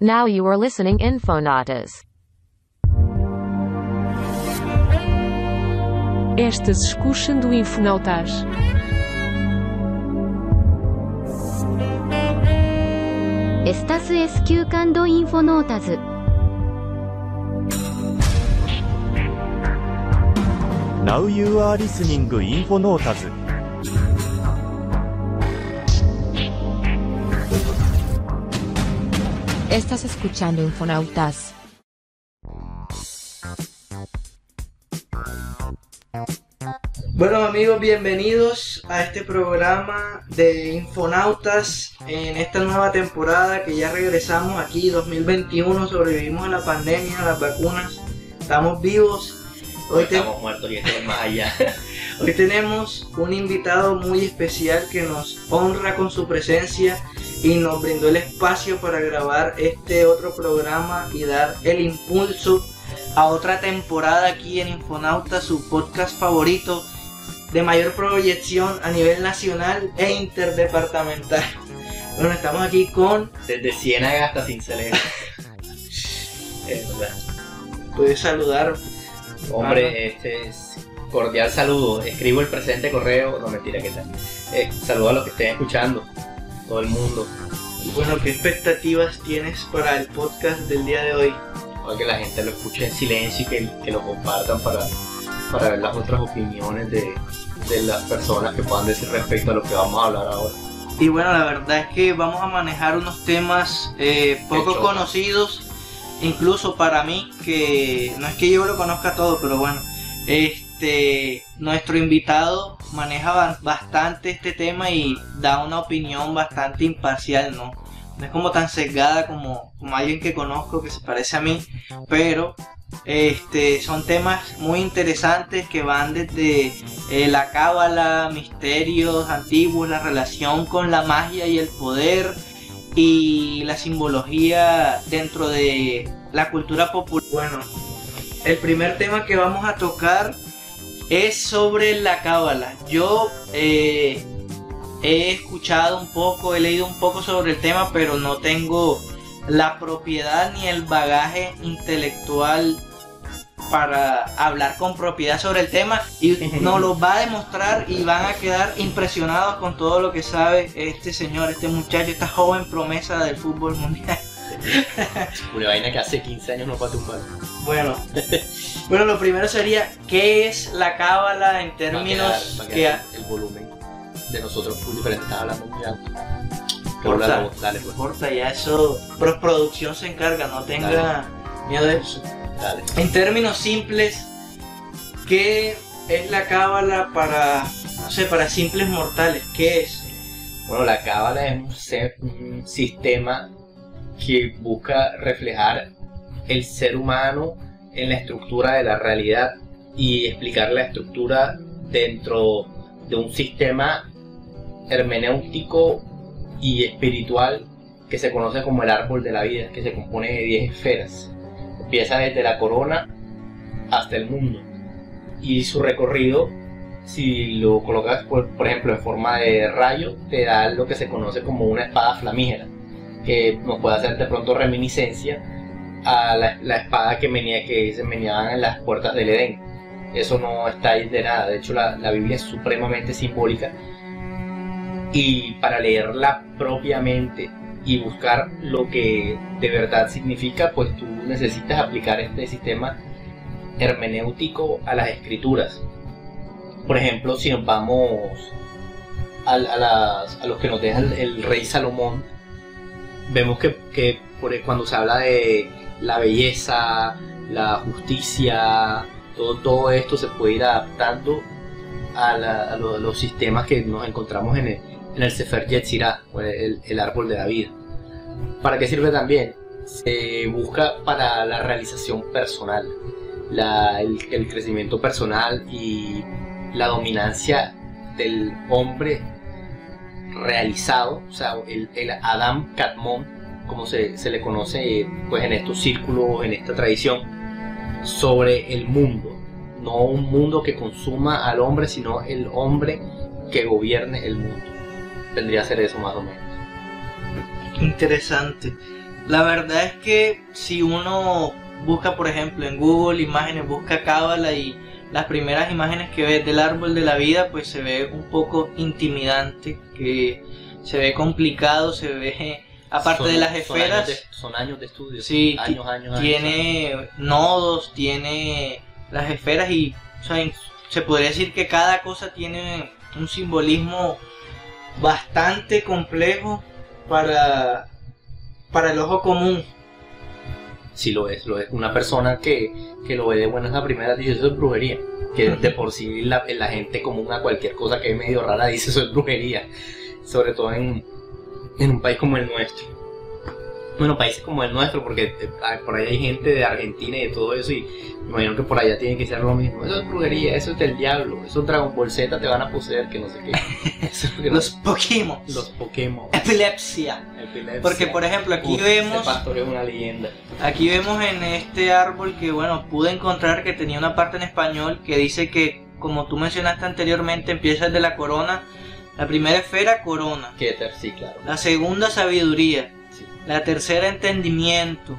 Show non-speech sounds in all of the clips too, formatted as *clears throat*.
Now you are listening Infonautas. Estas escuchando Infonautas. Estás escuchando Infonautas. Now you are listening Infonautas. Estás escuchando Infonautas. Bueno amigos, bienvenidos a este programa de Infonautas en esta nueva temporada que ya regresamos aquí 2021, sobrevivimos a la pandemia, a las vacunas, estamos vivos. Hoy, te- Estamos muertos y esto es más allá. *laughs* hoy tenemos un invitado muy especial que nos honra con su presencia y nos brindó el espacio para grabar este otro programa y dar el impulso a otra temporada aquí en Infonauta, su podcast favorito de mayor proyección a nivel nacional e interdepartamental. Bueno, estamos aquí con, Desde Ciénaga hasta Cincelejo. *laughs* Es verdad. puedes saludar, Hombre, este es cordial saludo. Escribo el presente correo. No, mentira, ¿qué tal? Eh, saludo a los que estén escuchando. Todo el mundo. bueno, ¿qué expectativas tienes para el podcast del día de hoy? Para que la gente lo escuche en silencio y que, que lo compartan para, para ver las otras opiniones de, de las personas que puedan decir respecto a lo que vamos a hablar ahora. Y bueno, la verdad es que vamos a manejar unos temas eh, poco conocidos, incluso para mí, que no es que yo lo conozca todo, pero bueno, este, nuestro invitado maneja ba- bastante este tema y da una opinión bastante imparcial, ¿no? No es como tan sesgada como, como alguien que conozco que se parece a mí, pero este, son temas muy interesantes que van desde eh, la cábala, misterios antiguos, la relación con la magia y el poder y la simbología dentro de la cultura popular. Bueno, el primer tema que vamos a tocar es sobre la cábala. Yo eh, he escuchado un poco, he leído un poco sobre el tema, pero no tengo la propiedad ni el bagaje intelectual para hablar con propiedad sobre el tema y *laughs* nos lo va a demostrar y van a quedar impresionados con todo lo que sabe este señor, este muchacho, esta joven promesa del fútbol mundial. *laughs* Una vaina que hace 15 años no puede tumbar. Bueno, *laughs* bueno, lo primero sería qué es la cábala en términos Va a que quedar el volumen de nosotros muy diferente. Estaba hablando muy alto. Pero Corta. voz, dale, pues. importa ya eso, postproducción se encarga, no tenga miedo de eso. Dale. En términos simples, ¿qué es la cábala para, no sé, para simples mortales? ¿Qué es? Bueno, la cábala es un, un sistema que busca reflejar el ser humano en la estructura de la realidad y explicar la estructura dentro de un sistema hermenéutico y espiritual que se conoce como el árbol de la vida, que se compone de 10 esferas. Empieza desde la corona hasta el mundo. Y su recorrido si lo colocas, por, ejemplo, en forma de rayo, te da lo que se conoce como una espada flamígera, que nos puede hacer de pronto reminiscencia a la, la espada que, venía, que se meneaban en las puertas del Edén. Eso no está ahí de nada, de hecho la, la Biblia es supremamente simbólica y para leerla propiamente y buscar lo que de verdad significa, pues tú necesitas aplicar este sistema hermenéutico a las escrituras por ejemplo, si nos vamos a, a las- a los que nos deja el, el rey Salomón, vemos que, que por- cuando se habla de la belleza, la justicia, todo, todo esto se puede ir adaptando a, la- a lo- a los sistemas que nos encontramos en el, en el Sefer Yetzirah, el, el árbol de la vida. ¿Para qué sirve también? Se busca para la realización personal, la- el, el crecimiento personal y la dominancia del hombre realizado, o sea, el, el Adam Katmon, como se, se le conoce pues en estos círculos, en esta tradición, sobre el mundo. No un mundo que consuma al hombre, sino el hombre que gobierne el mundo. Vendría a ser eso más o menos. Interesante. La verdad es que si uno busca, por ejemplo, en Google imágenes, busca cábala y las primeras imágenes que ves del árbol de la vida, pues se ve un poco intimidante, que se ve complicado, se ve, aparte Son- de las son esferas, años de- Son años de estudio. Sí, años, años. tiene nodos, tiene las esferas y o sea, en- se podría decir que cada cosa tiene un simbolismo bastante complejo para, para el ojo común. Sí lo es, lo es. Una persona que, que lo ve de buenas a primeras dice eso es brujería. Que de por sí la, la gente común a cualquier cosa que es medio rara dice eso es brujería. Sobre todo en, en un país como el nuestro. Bueno, países como el nuestro, porque eh, ah, por ahí hay gente de Argentina y de todo eso, y me imagino que por allá tiene que ser lo mismo. Eso es brujería, eso es del diablo, eso es Dragon Ball Z, te van a poseer, que no sé qué. *laughs* Eso es lo que no- Los Pokémon. los Pokémon. Epilepsia. Epilepsia. Porque por ejemplo aquí Uf, vemos pastor es una leyenda. Aquí vemos en este árbol que, bueno, pude encontrar que tenía una parte en español que dice que, como tú mencionaste anteriormente, empieza desde la corona. La primera esfera, corona. Keter, sí, claro. La segunda, sabiduría. Sí. La tercera, entendimiento.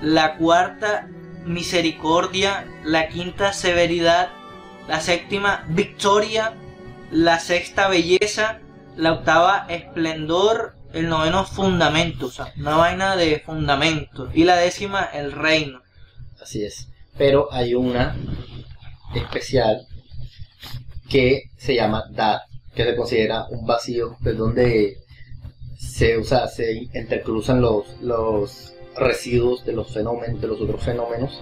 La cuarta, misericordia. La quinta, severidad. La séptima, victoria. La sexta, belleza. La octava, esplendor. El noveno, fundamento. O sea, una vaina de fundamento. Y la décima, el reino. Así es. Pero hay una especial que se llama Dad, que se considera un vacío, pues donde se, o sea, se intercruzan los, los residuos de los fenómenos, de los otros fenómenos,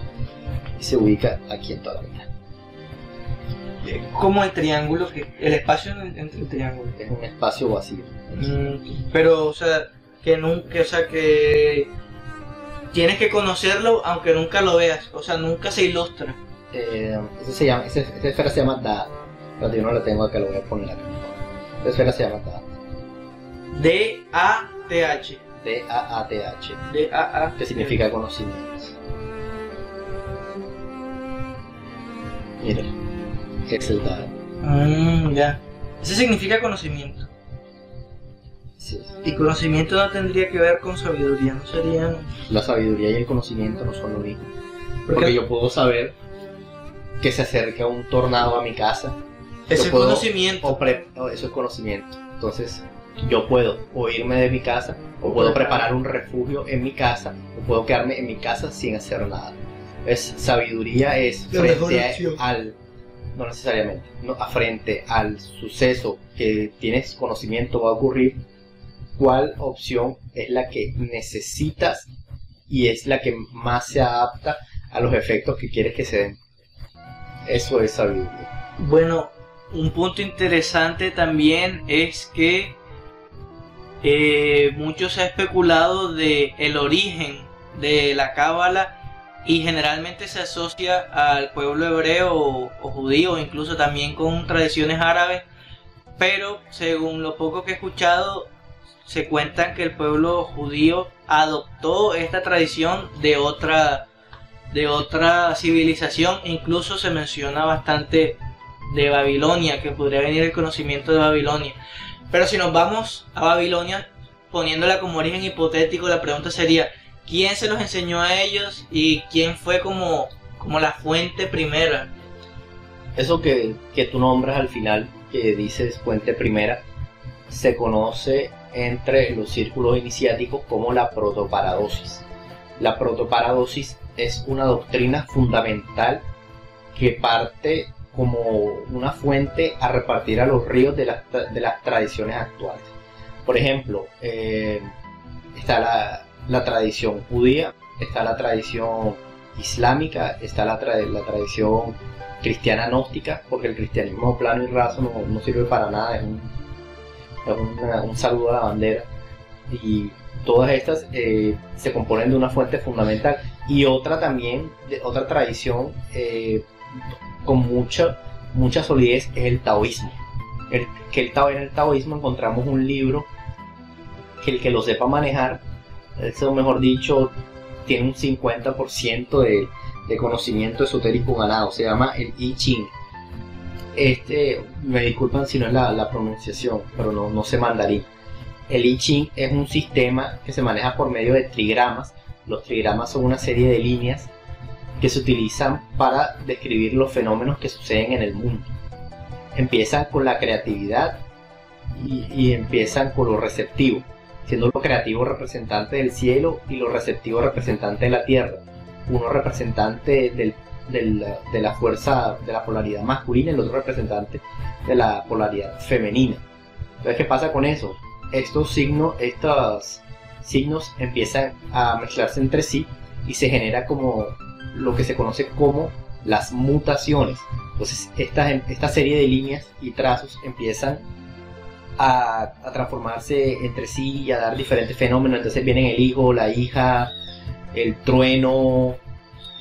y se ubica aquí en toda la vida. Como el triángulo, que el espacio en- entre el triángulo. Es un espacio vacío. Mm, pero, o sea, que nunca, o sea, que tienes que conocerlo aunque nunca lo veas. O sea, nunca se ilustra. Eh, eso se llama, esa, esa esfera se llama Dad. Pero yo no la tengo acá, lo voy a poner acá. Esa esfera se llama Dad. D-A-T-H. D-A-A-T-H. D-A-A. que significa conocimiento. Mira, es el Dad. Mm, ya. Ese significa conocimiento. Sí. Y conocimiento no tendría que ver con sabiduría, no serían. La sabiduría y el conocimiento no son lo mismo. Porque Porque yo puedo saber que se acerca un tornado a mi casa. Ese yo puedo- conocimiento. O pre- o eso es conocimiento. Entonces, yo puedo o irme de mi casa, o puedo preparar un refugio en mi casa, o puedo quedarme en mi casa sin hacer nada. Es sabiduría es frente a- al no necesariamente, no, a frente al suceso que tienes conocimiento va a ocurrir, cuál opción es la que necesitas y es la que más se adapta a los efectos que quieres que se den. Eso es sabiduría. Bueno, un punto interesante también es que eh, mucho se ha especulado de el origen de la cábala y generalmente se asocia al pueblo hebreo o, o judío, incluso también con tradiciones árabes, pero según lo poco que he escuchado, se cuentan que el pueblo judío adoptó esta tradición de otra de otra civilización, incluso se menciona bastante de Babilonia, que podría venir el conocimiento de Babilonia. Pero si nos vamos a Babilonia, poniéndola como origen hipotético, la pregunta sería, ¿quién se los enseñó a ellos y quién fue como, como la fuente primera? Eso que, que tú nombras al final, que dices fuente primera, se conoce entre los círculos iniciáticos como la protoparadosis. La protoparadosis es una doctrina fundamental que parte como una fuente a repartir a los ríos de las, de las tradiciones actuales. Por ejemplo, eh, está la, la tradición judía, está la tradición islámica, está la, la tradición cristiana gnóstica, porque el cristianismo plano y raso no, no sirve para nada, es un, es un saludo a la bandera. Y todas estas eh, se componen de una fuente fundamental. Y otra también, de, otra tradición eh, con mucha, mucha solidez es el taoísmo. El, que el en el taoísmo encontramos un libro que el que lo sepa manejar, eso mejor dicho, tiene un 50% de, de conocimiento esotérico ganado, se llama el I Ching. Este, me disculpan si no es la, la pronunciación, pero no, no sé mandarín. el I Ching es un sistema que se maneja por medio de trigramas. Los trigramas son una serie de líneas que se utilizan para describir los fenómenos que suceden en el mundo. Empiezan con la creatividad y, y empiezan con lo receptivo, siendo lo creativo representante del cielo y lo receptivo representante de la tierra. Uno representante del- del- de la fuerza, de la polaridad masculina y el otro representante de la polaridad femenina. Entonces, ¿qué pasa con eso? Estos signos, estos signos empiezan a mezclarse entre sí y se genera como lo que se conoce como las mutaciones. Entonces, esta, esta serie de líneas y trazos empiezan a, transformarse entre sí y a dar diferentes fenómenos. Entonces vienen el hijo, la hija, el trueno,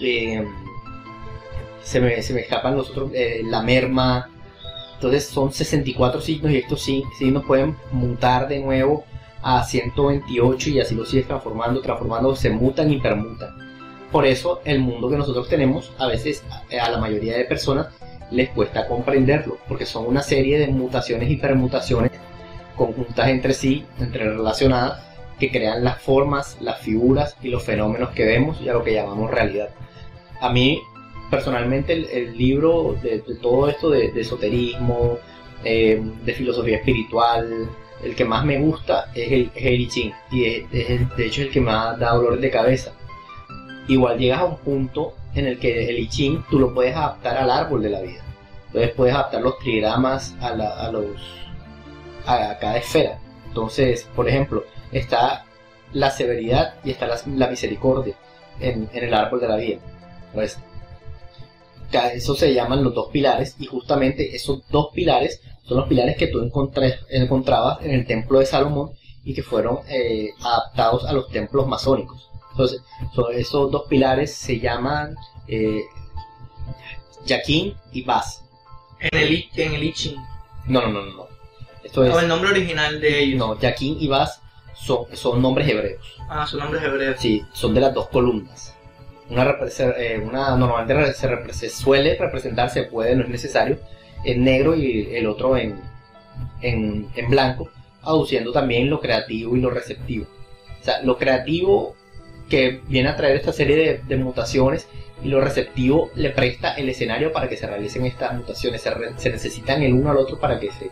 eh, se, me, se me escapan los otros, eh, la merma. Entonces son 64 signos y estos sig- signos pueden mutar de nuevo a 128 y así lo sigues transformando, transformando, se mutan y permutan. Por eso el mundo que nosotros tenemos a veces a- a la mayoría de personas les cuesta comprenderlo, porque son una serie de mutaciones y permutaciones conjuntas entre sí, entre relacionadas, que crean las formas, las figuras y los fenómenos que vemos y a lo que llamamos realidad. A mí, personalmente, el, libro de, todo esto de, esoterismo, eh, de filosofía espiritual, el que más me gusta es el, es el y es, es de hecho el que ha dado dolores de cabeza. Igual llegas a un punto en el que el I tú lo puedes adaptar al árbol de la vida. Entonces puedes adaptar los trigramas a, la- a los a, cada esfera. Entonces, por ejemplo, está la severidad y está la, misericordia en, el árbol de la vida. Pues, eso se llaman los dos pilares y justamente esos dos pilares son los pilares que tú encontrabas en el templo de Salomón y que fueron eh, adaptados a los templos masónicos. Entonces, so- esos dos pilares se llaman eh, Yaquín y Bas. En el, en el I Ching. No, no, no, no. no. Esto es, O el nombre original de ellos. no, Yaquín y Bas son, son nombres hebreos. Ah, su nombre es hebreo. Sí, son de las dos columnas. Una, eh, una normalmente se, se suele representar, se puede, no es necesario, en negro y el otro en, en, en blanco, aduciendo también lo creativo y lo receptivo. O sea, lo creativo que viene a traer esta serie de, de mutaciones y lo receptivo le presta el escenario para que se realicen estas mutaciones. Se, re- se necesitan el uno al otro para que se,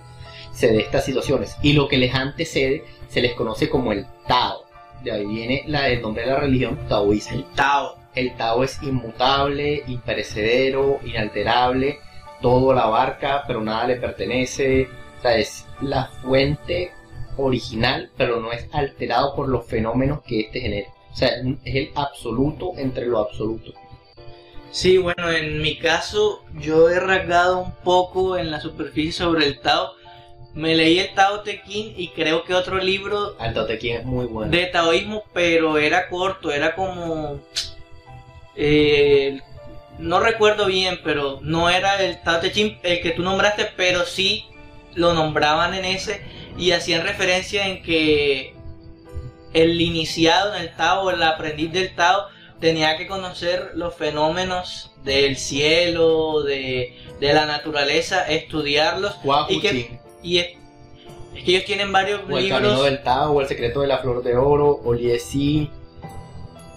se dé estas situaciones. Y lo que les antecede se les conoce como el Tao. De ahí viene la, el nombre de la religión taoísmo. El Tao. El Tao es inmutable, imperecedero, inalterable, todo la abarca, pero nada le pertenece. O sea, es la fuente original, pero no es alterado por los fenómenos que éste genera. O sea, es el absoluto entre lo absoluto. Sí, bueno, en mi caso yo he rasgado un poco en la superficie sobre el Tao. Me leí el Tao Te Ching y creo que otro libro Al Tao Te Ching es muy bueno. de taoísmo, pero era corto, era como... eh, no recuerdo bien, pero no era el Tao Te Ching el que tú nombraste, pero sí lo nombraban en ese y hacían referencia en que el iniciado en el Tao, el aprendiz del Tao, tenía que conocer los fenómenos del cielo, de, de la naturaleza, estudiarlos. Hua y que- Y es, es que ellos tienen varios o el camino libros. del Tao, el secreto de la flor de oro, o Liesi,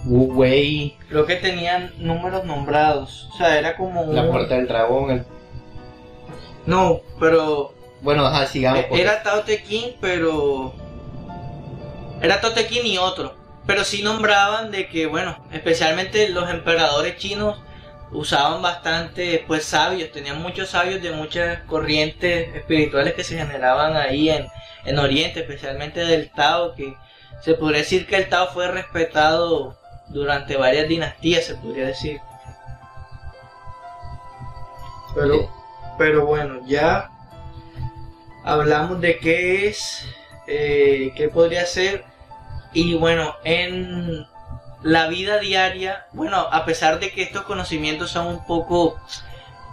Wu Wei, Creo que tenían números nombrados. O sea, era como la puerta del dragón. el- No, pero Bueno, ajá, sigamos. porque- era Tao Te Ching, pero era Tao Te Ching y otro. Pero sí nombraban de que, bueno, especialmente los emperadores chinos usaban bastante, pues, sabios. Tenían muchos sabios de muchas corrientes espirituales que se generaban ahí en, en Oriente, especialmente del Tao, que se podría decir que el Tao fue respetado durante varias dinastías, se podría decir. Pero, pero bueno, ya hablamos de qué es, eh, qué podría ser. Y bueno, en la vida diaria, bueno, a pesar de que estos conocimientos son un poco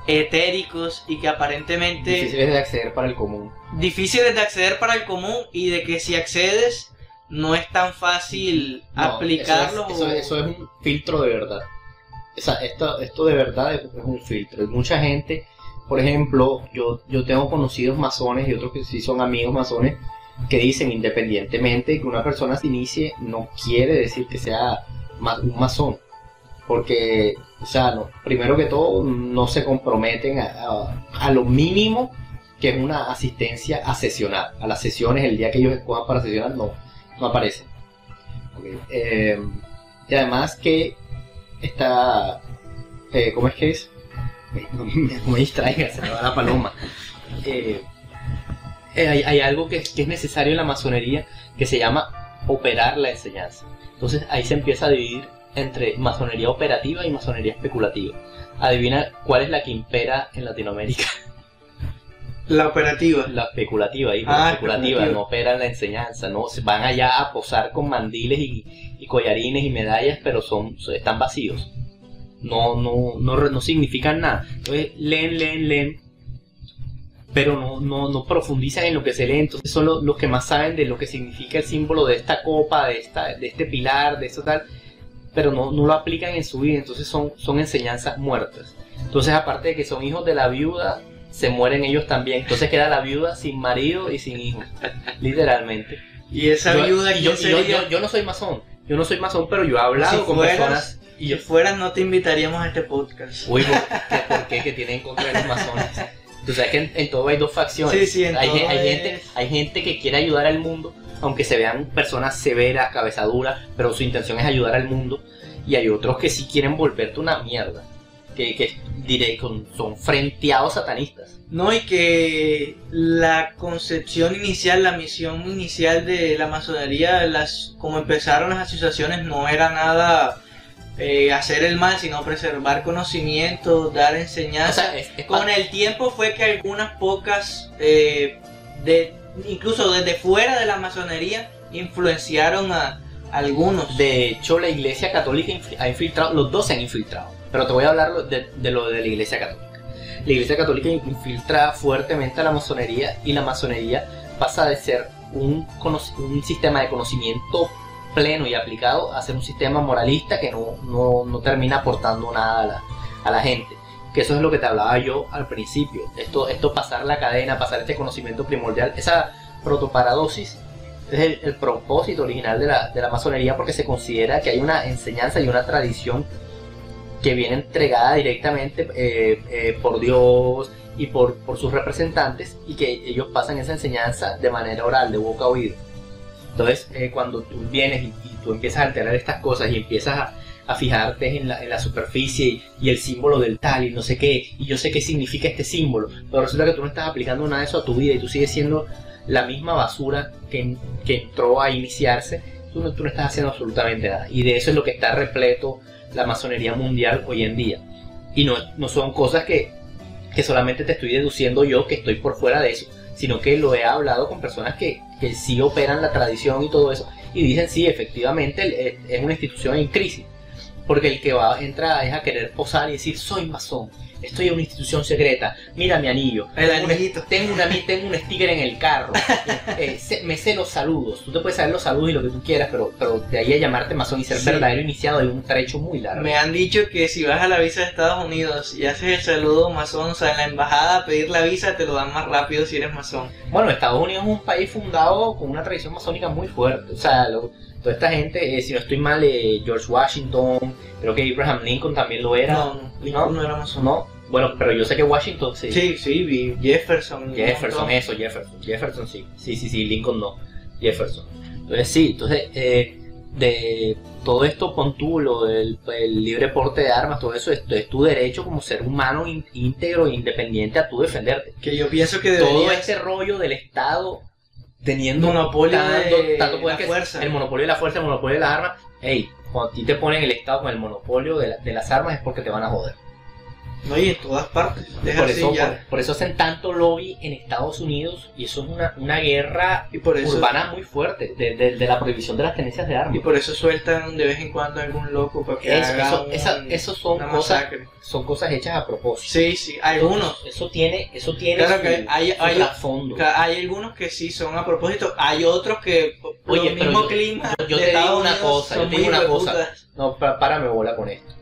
etéricos y que aparentemente difíciles de acceder para el común. difíciles de acceder para el común y de que si accedes no es tan fácil No, aplicarlo. Eso es, eso, eso es un filtro de verdad. O sea, esto, esto de verdad es, es un filtro. Mucha gente, por ejemplo, yo, yo tengo conocidos masones y otros que sí son amigos masones, que dicen independientemente que una persona se inicie, no quiere decir que sea un masón. Porque, o sea, no, primero que todo, no se comprometen a, a- lo mínimo que es una asistencia a sesionar. A las sesiones, el día que ellos escojan para sesionar, no, no aparecen. Ok, eh, y además que está... eh, ¿Cómo es que es? *laughs* Me, me distraiga, se me va la paloma. Eh, eh, hay, hay algo que, que es necesario en la masonería que se llama operar la enseñanza. Entonces ahí se empieza a dividir entre masonería operativa y masonería especulativa. Adivina cuál es la que impera en Latinoamérica. *laughs* La operativa. La especulativa, hijo, Ah, la especulativa, especulativa. no operan la enseñanza, no se van allá a posar con mandiles y, y collarines y medallas, pero son están vacíos. No, no, no, no significan nada. Entonces leen, leen, leen, pero no, no, no profundizan en lo que se lee. Entonces son lo- los que más saben de lo que significa el símbolo de esta copa, de esta, de este pilar, de eso tal, pero no, no lo aplican en su vida. Entonces son, son enseñanzas muertas. Entonces aparte de que son hijos de la viuda, se mueren ellos también. Entonces queda la viuda sin marido y sin hijos, *laughs* literalmente. Y esa Yo- viuda, y yo, no soy masón, yo no soy masón, pero yo he hablado Si con fueras- personas y Si yo, fueras, no te invitaríamos a este podcast. uy, ¿por qué, por qué? ¿Qué tienen en contra los masones? Tú sabes que en, en todo hay dos facciones. Sí, sí, en hay, todo hay es- gente, hay gente que quiere ayudar al mundo, aunque se vean personas severas, cabezaduras, pero su intención es ayudar al mundo. Y hay otros que sí quieren volverte una mierda. Que, que diré, con- son frenteados satanistas. No, y que la concepción inicial, la misión inicial de la masonería, las, como empezaron las asociaciones, no era nada eh, hacer el mal, sino preservar conocimiento, dar O enseñanza. sea, es, es como- Con el tiempo fue que algunas pocas, eh, de, incluso desde fuera de la masonería, influenciaron a algunos. De hecho, la Iglesia Católica ha infiltrado, los dos se han infiltrado, pero te voy a hablar de, de lo de la Iglesia Católica. La Iglesia Católica infiltra fuertemente a la masonería y la masonería pasa de ser un, un sistema de conocimiento pleno y aplicado a ser un sistema moralista que no, no, no termina aportando nada a la, a la gente. Que eso es lo que te hablaba yo al principio. Esto, esto pasar la cadena, pasar este conocimiento primordial, esa protoparadosis es el, el propósito original de la, de la masonería porque se considera que hay una enseñanza y una tradición que viene entregada directamente eh, eh, por Dios y por, por sus representantes y que ellos pasan esa enseñanza de manera oral, de boca a oído. Entonces, eh, cuando tú vienes y, y tú empiezas a alterar estas cosas y empiezas a, fijarte en la, en la superficie y, y el símbolo del tal y no sé qué, y yo sé qué significa este símbolo, pero resulta que tú no estás aplicando nada de eso a tu vida y tú sigues siendo la misma basura que, que entró a iniciarse, tú no, tú no estás haciendo absolutamente nada. Y de eso es lo que está repleto la masonería mundial hoy en día. Y no, no son cosas que, que solamente te estoy deduciendo yo que estoy por fuera de eso, sino que lo he hablado con personas que, que sí operan la tradición y todo eso, y dicen sí, efectivamente es una institución en crisis, porque el que va entra es a querer posar y decir soy masón, estoy en una institución secreta, mira mi anillo, El tengo un- anillito. tengo, una, tengo un sticker en el carro, *laughs* eh, me sé los saludos, tú te puedes saber los saludos y lo que tú quieras, pero, pero de ahí a llamarte masón y ser Sí. verdadero iniciado hay un trecho muy largo. Me han dicho que si vas a la visa de Estados Unidos y haces el saludo masón, o sea, en la embajada a pedir la visa te lo dan más rápido si eres masón. Bueno, Estados Unidos es un país fundado con una tradición masónica muy fuerte. O sea, lo- toda esta gente, eh, si no estoy mal, eh, George Washington, creo que Abraham Lincoln también lo era. No, no, ninguno no era masón. No, bueno, pero yo sé que Washington sí. Sí, sí, vi Jefferson. Jefferson, eso, Jefferson. Jefferson sí. Sí, sí, sí, Lincoln no. Jefferson. Entonces sí, entonces eh, de todo esto pon tú, lo del el libre porte de armas, todo eso, esto es tu derecho como ser humano ín- íntegro e independiente a tu defenderte. Que yo pienso que todo este rollo del Estado teniendo monopolio tanto, de tanto poder la que- fuerza. el monopolio de la fuerza, el monopolio de las armas. Ey, cuando a ti te ponen el Estado con el monopolio de, la- de las armas es porque te van a joder. No, y en todas partes. Deja Por así eso, ya. por, por eso hacen tanto lobby en Estados Unidos y eso es una, una guerra Y por eso, urbana muy fuerte de, de- de la prohibición de las tenencias de armas. y por eso sueltan de vez en cuando algún loco para que Eso, haga eso, un- esa- esos son una cosas, masacre. son cosas hechas a propósito. Sí, sí, algunos. Eso tiene, eso tiene Claro su, que hay- su hay- trasfondo. Hay algunos que sí son a propósito, hay otros que Oye, el mismo yo- clima. yo- yo te digo una cosa, yo te digo una cosa. No, párame bola con esto.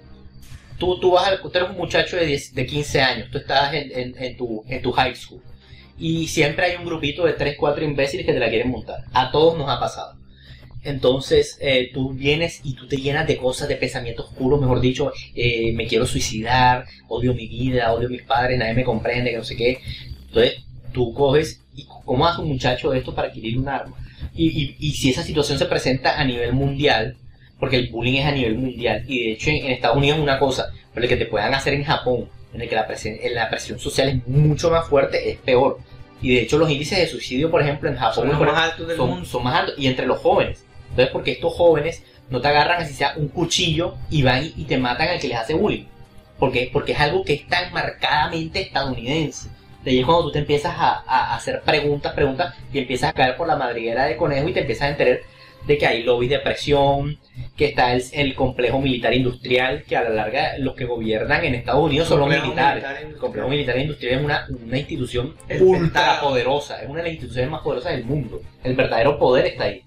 Tú, tú, vas al, tú eres un muchacho de, 10 de 15 años, tú estás en, en- en tu, en tu high school y siempre hay un grupito de 3, 4 imbéciles que te la quieren montar. A todos nos ha pasado. Entonces eh, tú vienes y tú te llenas de cosas, de pensamientos oscuros, mejor dicho, eh, me quiero suicidar, odio mi vida, odio a mis padres, nadie me comprende, que no sé qué. Entonces tú coges y cómo hace un muchacho esto para adquirir un arma. Y, y, y si esa situación se presenta a nivel mundial, porque el bullying es a nivel mundial, y de hecho en, en Estados Unidos es una cosa, pero el que te puedan hacer en Japón, en el que la presión, la presión social es mucho más fuerte, es peor. Y de hecho los índices de suicidio, por ejemplo, en Japón Son más altos del son, mundo. son más altos, y entre los jóvenes. Entonces, porque estos jóvenes no te agarran así sea un cuchillo y van y, y te matan al que les hace bullying. Porque, porque es algo que es tan marcadamente estadounidense. De ahí es cuando tú te empiezas a, a hacer preguntas, preguntas, y empiezas a caer por la madriguera de conejo y te empiezas a enterar de que hay lobbies de presión, que está el, el complejo militar industrial, que a la larga los que gobiernan en Estados Unidos son los militares. militar El complejo militar industrial es una, una institución ultra poderosa, es una de las instituciones más poderosas del mundo. El verdadero poder está ahí.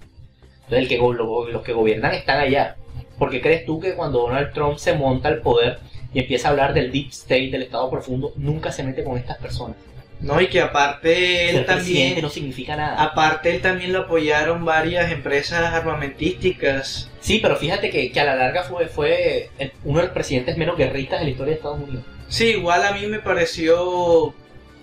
Entonces el que, go- lo- los que gobiernan están allá. ¿Por qué crees tú que cuando Donald Trump se monta al poder y empieza a hablar del deep state, del estado profundo, nunca se mete con estas personas? No, y que aparte él Ser también, no significa nada. aparte él también lo apoyaron varias empresas armamentísticas. Sí, pero fíjate que, que a la larga fue, fue el- uno de los presidentes menos guerristas de la historia de Estados Unidos. Sí, igual a mí me pareció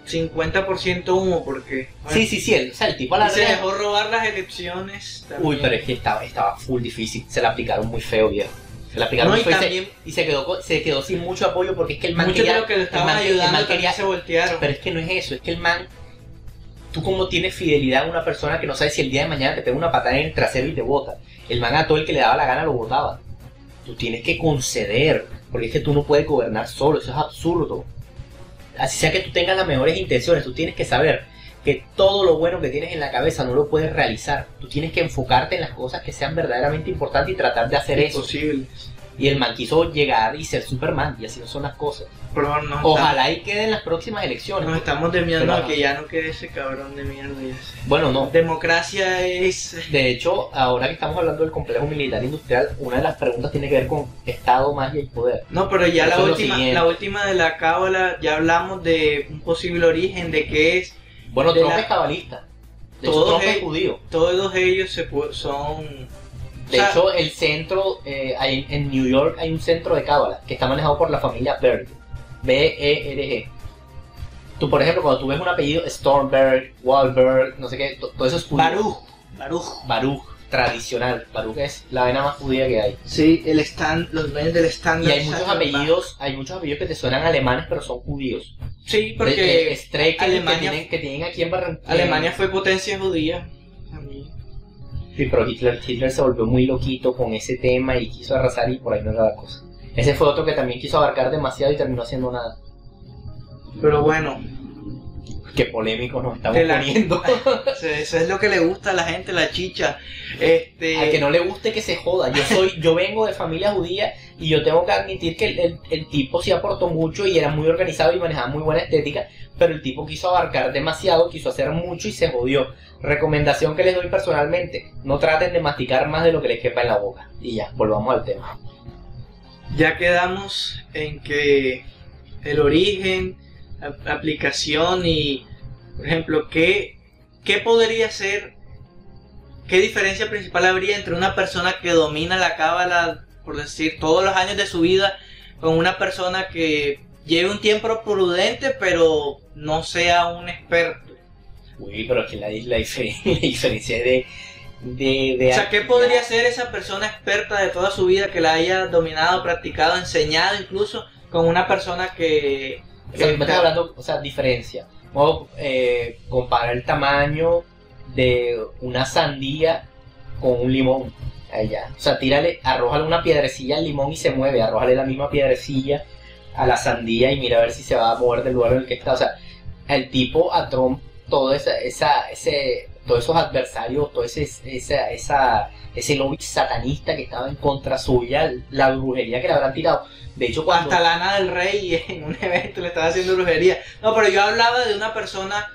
50% humo porque bueno, Sí, sí, sí, el, o sea, el tipo a la se dejó robar las elecciones. Uy, también. pero es que estaba, estaba full difícil, se la aplicaron muy feo, viejo. Se la aplicaron No, y se- también y se quedó, se quedó sin mucho apoyo porque es que el man muchos de quería... que lo el estaban el man ayudando quería- también se voltearon. Pero es que no es eso, es que el man, tú como tienes fidelidad a una persona que no sabes si el día de mañana te pega una patada en el trasero y te bota. El man a todo el que le daba la gana lo votaba. Tú tienes que conceder, porque es que tú no puedes gobernar solo, eso es absurdo. Así sea que tú tengas las mejores intenciones, tú tienes que saber que todo lo bueno que tienes en la cabeza no lo puedes realizar. Tú tienes que enfocarte en las cosas que sean verdaderamente importantes y tratar de hacer eso. Imposible. Y el man quiso llegar y ser Superman, y así no son las cosas. Pero nos, Ojalá y quede en las próximas elecciones. nos estamos desviando Pero- a que ya no quede ese cabrón de mierda. Bueno, no, Democracia es... De hecho, ahora que estamos hablando del complejo militar industrial, una de las preguntas tiene que ver con Estado, magia y poder. No, pero ya Eso la última, la última de la cábala, ya hablamos de un posible origen, de qué es. Bueno, Trump la- es cabalista. De hecho, Todos Trump es judío. Todos ellos se son... De o sea, hecho, el centro, eh, hay- en New York hay un centro de cábala que está manejado por la familia Berg. B-E-R-G. Tú, por ejemplo, cuando tú ves un apellido, Stormberg, Wahlberg, no sé qué, to- todo eso es judío. Baruch. Baruch. Baruch, tradicional. Baruch es la vena más judía que hay. Sí, el stand, los dueños del stand. Y hay muchos apellidos, hay muchos apellidos que te suenan alemanes, pero son judíos. Sí, porque Streeck, que Alemania- tienen, que tienen aquí en Barranquilla. Alemania fue potencia judía. Sí, pero Hitler, Hitler se volvió muy loquito con ese tema y quiso arrasar y por ahí no era la cosa. Ese fue otro que también quiso abarcar demasiado y terminó haciendo nada. Pero bueno, Qué polémico nos estamos la- poniendo. *laughs* eso es lo que le gusta a la gente, la chicha. Este, Al que no le guste que se joda. Yo soy, yo vengo de familia judía y yo tengo que admitir que el, el- el tipo sí aportó mucho y era muy organizado y manejaba muy buena estética, pero el tipo quiso abarcar demasiado, quiso hacer mucho y se jodió. Recomendación que les doy personalmente, no traten de masticar más de lo que les quepa en la boca. Y ya, volvamos al tema. ya quedamos en que el origen, aplicación y, por ejemplo, ¿qué, qué podría ser, qué diferencia principal habría entre una persona que domina la cábala, por decir, todos los años de su vida, con una persona que lleve un tiempo prudente, pero no sea un experto? Uy, pero que la, la, difer- *laughs* la diferencia de... de, de O sea, ¿qué podría ser esa persona experta de toda su vida que la haya dominado, practicado, enseñado incluso con una persona que... O sea, me estás hablando, o sea, diferencia. Vamos a eh, comparar el tamaño de una sandía con un limón. Allá. O sea, tírale, arrójale una piedrecilla al limón y se mueve. Arrójale la misma piedrecilla a la sandía y mira a ver si se va a mover del lugar en el que está. O sea, el tipo a Trump, todo esa, esa, ese, todos esos adversarios, todo ese, esa, esa, ese lobby satanista que estaba en contra suya, la brujería que le habrán tirado. De hecho, cuando... Hasta Lana del Rey *laughs* en un evento le estaba haciendo brujería. No, pero yo hablaba de una persona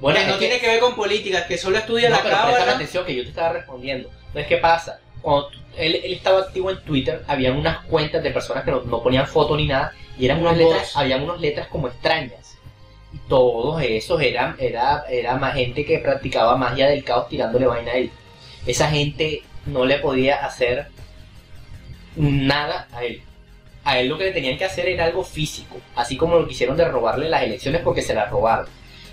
Bueno, que no tiene que ver con política, que solo estudia No, la pero cábala. atención que yo te estaba respondiendo. Entonces, ¿qué pasa? Cuando él, él estaba activo en Twitter, habían unas cuentas de personas que no, no ponían foto ni nada, y eran unas letras, habían unas letras como extrañas. todos esos eran era, era más gente que practicaba magia del caos tirándole vaina a él. Esa gente no le podía hacer nada a él. A él lo que le tenían que hacer era algo físico, así como lo quisieron de robarle las elecciones porque se las robaron.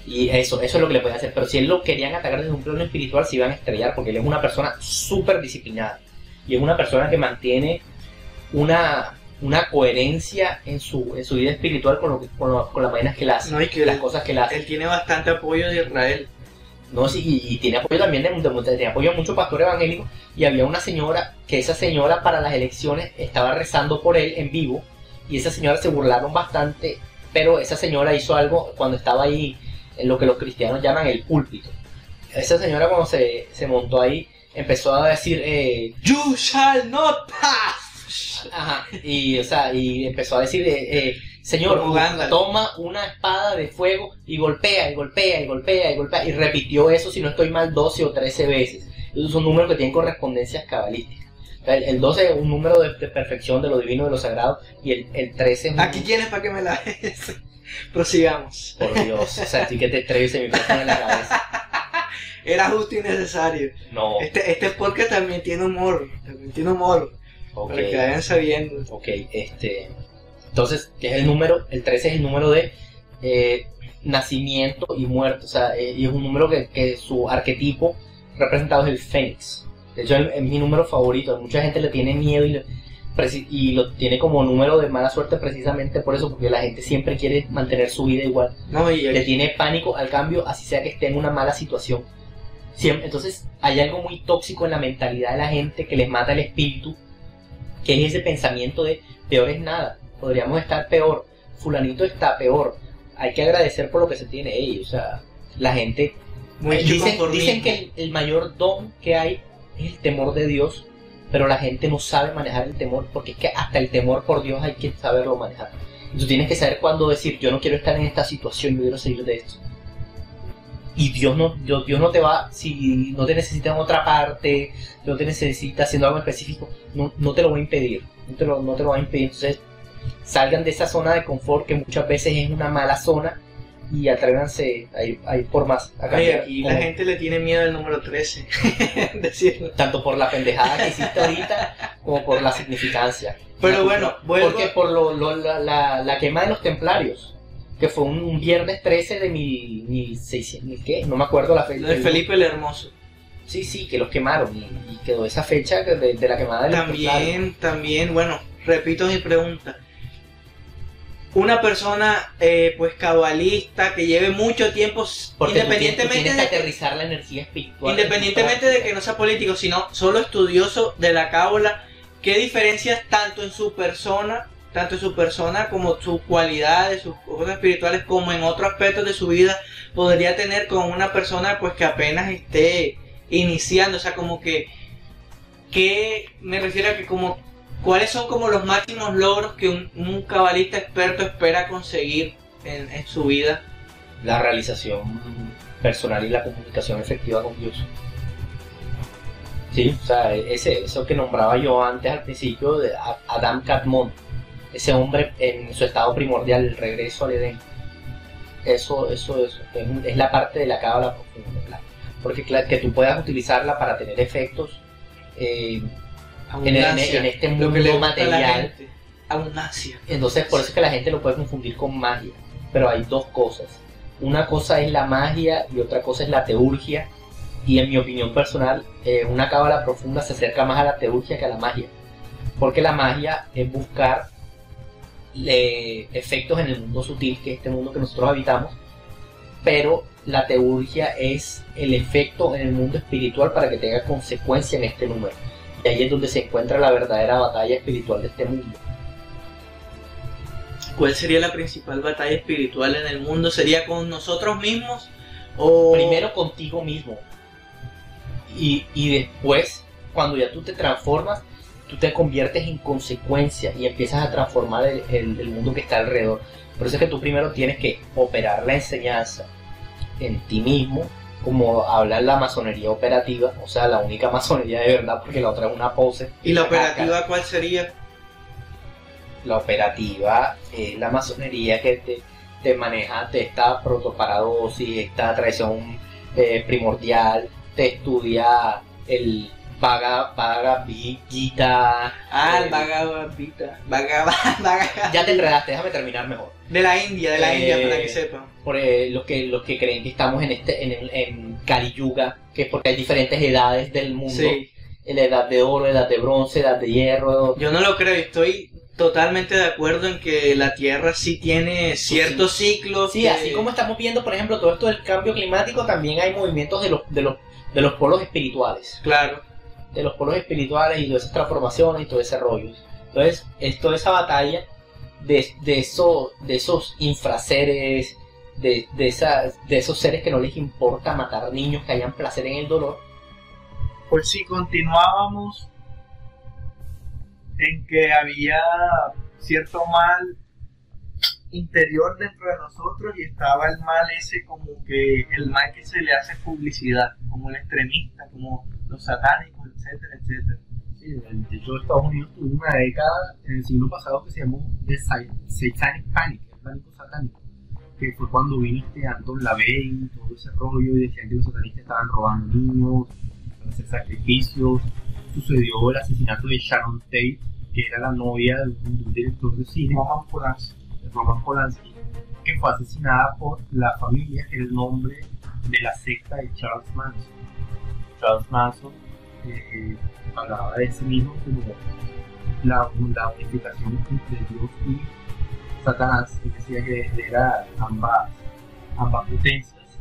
Y eso, eso es lo que le podían hacer. Pero si él lo querían atacar desde un plano espiritual, se iban a estrellar porque él es una persona súper disciplinada. Y es una persona que mantiene una, una coherencia en su, en su vida espiritual con, lo que, con, lo- con las vainas que hace, No, y que las él- cosas que hace. Él tiene bastante apoyo de Israel. No, sí, y, y tiene apoyo también de, de- tiene apoyo de muchos pastores evangélicos. Y había una señora, que esa señora para las elecciones estaba rezando por él en vivo. Y esa señora se burlaron bastante, pero esa señora hizo algo cuando estaba ahí en lo que los cristianos llaman el púlpito. Esa señora cuando se, se montó ahí empezó a decir, eh, You shall not pass. Ajá, y, o sea, y empezó a decir, eh, eh, señor, toma una espada de fuego y golpea, y golpea, y golpea, y golpea, y repitió eso, si no estoy mal, 12 o 13 veces. Esos son números que tienen correspondencias cabalísticas. El, el 12 es un número de, de perfección, de lo divino, de lo sagrado, y el, el 13 es un... Aquí tienes para que me la. *laughs* Prosigamos. Por Dios, o sea, estoy que te estrello ese micrófono en la cabeza. *laughs* Era justo y necesario. No, Este, este podcast también tiene humor. También tiene humor. ok. Para que vayan sabiendo. Ok, este. Entonces, ¿qué es el número? El 13 es el número de eh, nacimiento y muerte. O sea, eh, y es un número que, que su arquetipo representado es el fénix. De hecho, es, es mi número favorito. Mucha gente le tiene miedo y, le- y lo tiene como número de mala suerte precisamente por eso, porque la gente siempre quiere mantener su vida igual. No, y Le tiene pánico al cambio, así sea que esté en una mala situación. Siempre, entonces, hay algo muy tóxico en la mentalidad de la gente que les mata el espíritu, que es ese pensamiento de peor es nada, podríamos estar peor, fulanito está peor, hay que agradecer por lo que se tiene Ey, o sea, la gente muy dicen, dicen que el, el mayor don que hay es el temor de Dios, pero la gente no sabe manejar el temor, porque es que hasta el temor por Dios hay que saberlo manejar. Tú tienes que saber cuándo decir, yo no quiero estar en esta situación, yo quiero salir de esto. Y Dios no, Dios, Dios no te va, si no te necesita en otra parte, no te necesita haciendo algo específico, no, no te lo va a impedir, no te lo, no te lo va a impedir. Entonces, salgan de esa zona de confort que muchas veces es una mala zona y atrévanse a ir, a ir por más. A Oye, aquí como- la gente le tiene miedo al número 13. *laughs* Decirlo. tanto por la pendejada que hiciste ahorita como por la significancia. Pero bueno, vuelvo- Porque por lo, lo- la, la- la quema de los templarios, que fue un, un viernes 13 de seiscientos, mil qué, no me acuerdo la fecha. De Felipe el Hermoso. Sí, sí, que los quemaron y, y quedó esa fecha de, de la quemada de los templarios. También, también, bueno, repito mi pregunta. Una persona, eh, pues, cabalista, que lleve mucho tiempo, Porque tú tienes- tú independientemente tienes de que que aterrizar la energía espiritual. Independientemente de que no sea político, sino solo estudioso de la cábala, ¿qué diferencias tanto en su persona, tanto en su persona como sus cualidades, sus cosas espirituales, como en otros aspectos de su vida podría tener con una persona pues que apenas esté iniciando? O sea, como que, ¿qué me refiero a que como, cuáles son como los máximos logros que un, un cabalista experto espera conseguir en, en su vida? la realización personal y la comunicación efectiva con Dios. Sí, o sea, ese, eso que nombraba yo antes al principio de Adam Katmon, ese hombre en su estado primordial, el regreso al Edén. Eso, eso, eso es, es la parte de la cábala profunda. Porque que tú puedas utilizarla para tener efectos eh, en, en- Abundancia, en este lo mundo que le material. Abundancia. Entonces, por eso es que la gente lo puede confundir con magia. Pero hay dos cosas. Una cosa es la magia y otra cosa es la teurgia. Y en mi opinión personal, eh, una cábala profunda se acerca más a la teurgia que a la magia. Porque la magia es buscar eh, efectos en el mundo sutil, que es este mundo que nosotros habitamos. Pero la teurgia es el efecto en el mundo espiritual para que tenga consecuencia en este número. Y ahí es donde se encuentra la verdadera batalla espiritual de este mundo. ¿Cuál sería la principal batalla espiritual en el mundo? ¿Sería con nosotros mismos? O primero contigo mismo. Y, y después, cuando ya tú te transformas, tú te conviertes en consecuencia y empiezas a transformar el, el- el mundo que está alrededor. Por eso es que tú primero tienes que operar la enseñanza en ti mismo, como habla la masonería operativa, o sea, la única masonería de verdad, porque la otra es una pose. ¿Y la operativa cuál sería? La operativa es la masonería que te, te maneja de esta protoparadosis, esta traición eh, primordial, te estudia el Vaga, Vaga, Gita. Ah, el eh, Bhagavad Gita. Bhagavad- *laughs* Bhagavad- Ya te enredaste, déjame terminar mejor. De la India, de la Eh, India, para que sepan. Por eh, los que los que creen que estamos en este en, en Kali Yuga, que es porque hay diferentes edades del mundo. Sí. La edad de oro, edad de bronce, edad de hierro. Yo no lo creo, estoy totalmente de acuerdo en que la Tierra sí tiene ciertos ciclos. Sí, que- así como estamos viendo, por ejemplo, todo esto del cambio climático, también hay movimientos de los, de los, de los polos espirituales. Claro. De los polos espirituales y todas esas transformaciones y todo ese rollo. Entonces, es toda esa batalla de, de, eso, de esos infraseres, de, de, esas, de esos seres que no les importa matar niños que hayan placer en el dolor. Pues si continuábamos en que había cierto mal interior dentro de nosotros y estaba el mal ese como que el mal que se le hace publicidad, como el extremista, como los satánicos, etcétera, etcétera. Sí, de hecho Estados Unidos tuvo una década en el siglo pasado que se llamó The Sa- Satanic Panic, el pánico satánico, que fue cuando vino este Anton LaVey y todo ese rollo y decían que los satanistas estaban robando niños, hacer sacrificios. Sucedió el asesinato de Sharon Tate, que era la novia de un, director de cine, Roman Polanski. Roman Polanski, que fue asesinada por la familia, que el nombre de la secta de Charles Manson. Charles Manson eh, hablaba de sí mismo como la, la unificación entre Dios y Satanás, que decía que era ambas, ambas potencias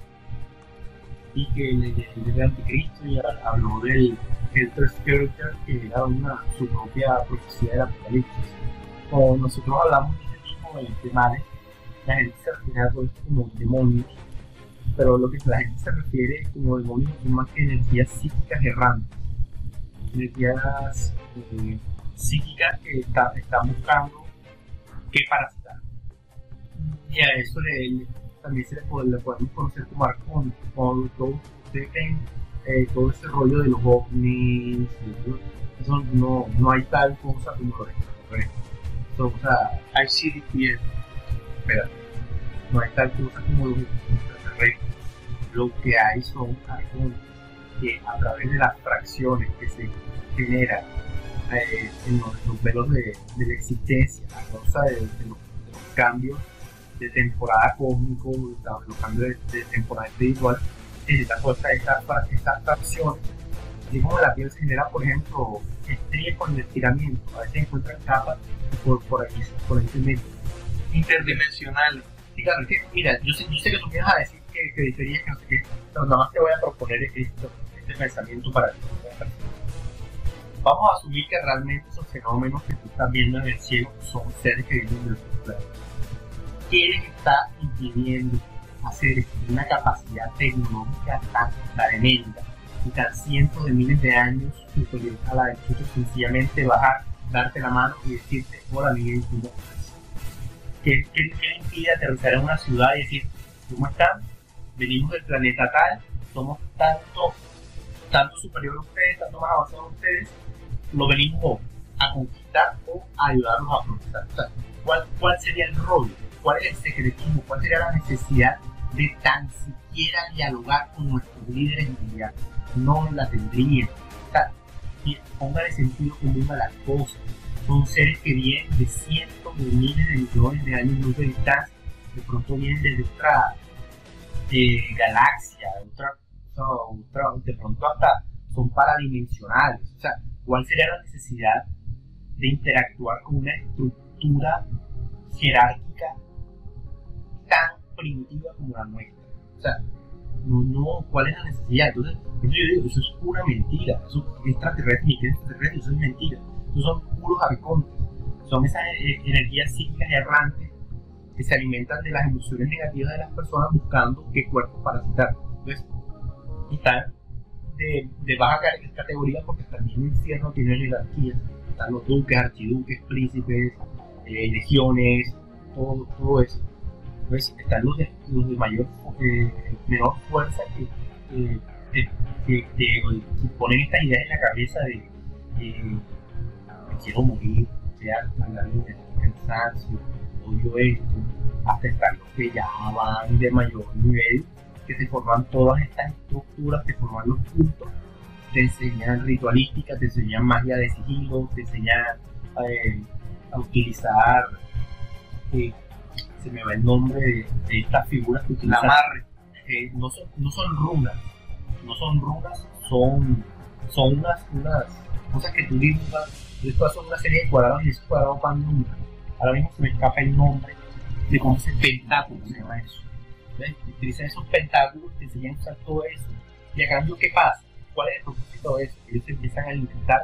y que él, él era anticristo y ha- habló del Helter Skelter, que era una, su propia profecía del apocalipsis. Como nosotros hablamos de ese tipo de, de males, la gente se refiere a todo esto como demonios, pero lo que la gente se refiere como demonios son más que energías psíquicas errantes, energías eh, psíquicas que está- están buscando qué parasitar. Y a eso también se le, puede- podemos conocer como arconte, cuando todos ustedes ven eh, todo ese rollo de los ovnis, eso no, no hay tal cosa como los extraterrestres. O sea, Hay CDPF. espera, no hay tal cosa como los extraterrestres. Lo que hay son arcontes que a través de las fracciones que se generan eh, en los, los velos de, de la existencia a causa de, de los, de cambios de temporada cósmico, de la- los cambios de, de temporada espiritual, todas estas, fra- estas fracciones. Así como la piel se genera, por ejemplo, estrías con el estiramiento, a veces encuentran capas por, por ahí, por se meten. Interdimensionales. Sí, claro, que, mira, yo sé, yo sé que tú me vas a decir que, que diferías, que no sé qué, pero nada más te voy a proponer esto, este pensamiento para ti. Vamos a asumir que realmente esos fenómenos que tú estás viendo en el cielo son seres que vienen del subplano. ¿Qué les está impidiendo hacer una capacidad tecnológica tan tremenda tan cientos de miles de años superior a la de nosotros sencillamente bajar, darte la mano y decirte, hola Miguel, ¿cómo? ¿Qué, qué, impide aterrizar en una ciudad y decir, ¿cómo están? Venimos del planeta tal, somos tanto, tanto superior a ustedes, tanto más avanzados a ustedes, lo venimos a conquistar o a ayudarlos a progresar. ¿cuál, ¿Cuál sería el rollo? ¿Cuál es el secretismo? ¿Cuál sería la necesidad de tan siquiera dialogar con nuestros líderes mundiales? No la tendrían. O y póngale sentido común a las cosas. Son seres que vienen de cientos de miles de millones de años luz de distancia. De pronto vienen desde otra eh, galaxia, de otra- de pronto hasta son paradimensionales. O sea, ¿cuál sería la necesidad de interactuar con una estructura jerárquica tan primitiva como la nuestra? O sea, no, no, ¿cuál es la necesidad? Entonces, por eso yo digo, eso es pura mentira. Eso es extraterrestre, es extraterrestre, eso es mentira. Esos son puros arcontes. Son esas eh, energías psíquicas errantes que se alimentan de las emociones negativas de las personas buscando qué cuerpo parasitar. Entonces, están de, de baja ca- categoría porque también el infierno tiene jerarquías. Están los duques, archiduques, príncipes, eh, legiones, todo, todo eso. Entonces están los de, de mayor, eh, menor fuerza que, que, que- que- ponen estas ideas en la cabeza de eh, me quiero morir, estoy harto la vida, estoy cansancio, odio esto, hasta están los que ya van de mayor nivel, que te forman todas estas estructuras, te forman los puntos, te enseñan ritualística, te enseñan magia de sigilo, te enseñan eh, a utilizar, eh, se me va el nombre de, de estas figuras que La utilizan. amarre. eh, no, son, no son runas, no son runas, son, son unas, unas cosas que tú dibujas, estas son una serie de cuadrados y esos cuadrados van números. Ahora mismo se me escapa el nombre de cómo se pentáculo, se llama eso. ¿Ves? Utilizan esos pentáculos, te enseñan a usar todo eso. Y a cambio, ¿qué pasa? ¿Cuál es el propósito de eso? Ellos empiezan a alimentar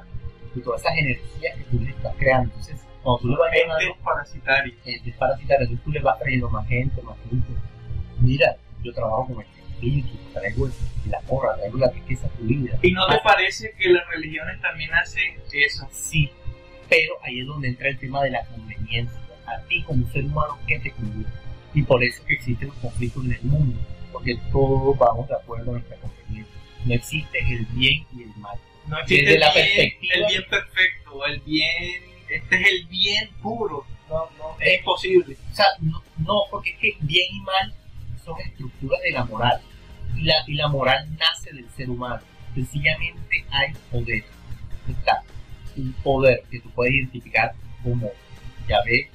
de todas esas energías que tú les estás creando. Entonces, cuando tú le vas Entes parasitarios. parasitaria, entonces tú le vas trayendo más gente, más gente. Mira, yo trabajo con este espíritu, traigo la porra, traigo la riqueza tu vida. ¿Y no te parece que las religiones también hacen eso? Sí, pero ahí es donde entra el tema de la conveniencia. A ti como ser humano, ¿qué te conviene? Y por eso que existen los conflictos en el mundo, porque todos vamos de acuerdo a nuestra conveniencia. No existe el bien y el mal. No existe Desde el, la bien, perspectiva- el bien perfecto, el bien... Este es el bien puro. No, no, es imposible. O sea, no, no, porque es que bien y mal son estructuras de la moral. Y la, y la moral nace del ser humano. Sencillamente hay poder. Está un poder que tú puedes identificar como Yahvé,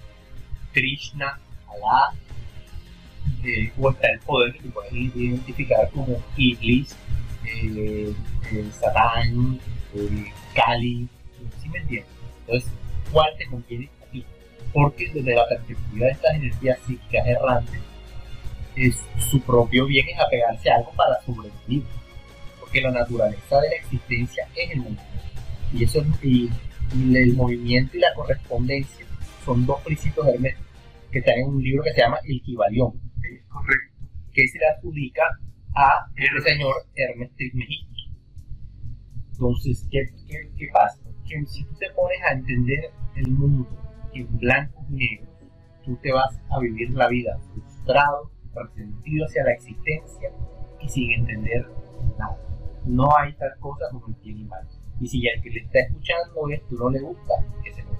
Krishna, Alá, eh, o está el poder que tú puedes identificar como Iblis, eh, eh, Satán, eh, Kali, ¿sí me entiendes? Entonces, ¿cuál te conviene a ti? porque desde la perspectiva de estas energías psíquicas errantes, es, su propio bien es apegarse a algo para sobrevivir, porque la naturaleza de la existencia es el movimiento, y eso es- y, y el movimiento y la correspondencia son dos principios herméticos que están en un libro que se llama El Kibalión, Correcto. que se le adjudica a el Hermes. señor Hermes Trismegisto. Entonces, ¿qué, qué, qué pasa? Que si tú te pones a entender el mundo en blanco y negro, tú te vas a vivir la vida frustrado, resentido hacia la existencia y sin entender nada. No hay tal cosa como el bien y mal. Y si el que le está escuchando esto no le gusta, que se joda.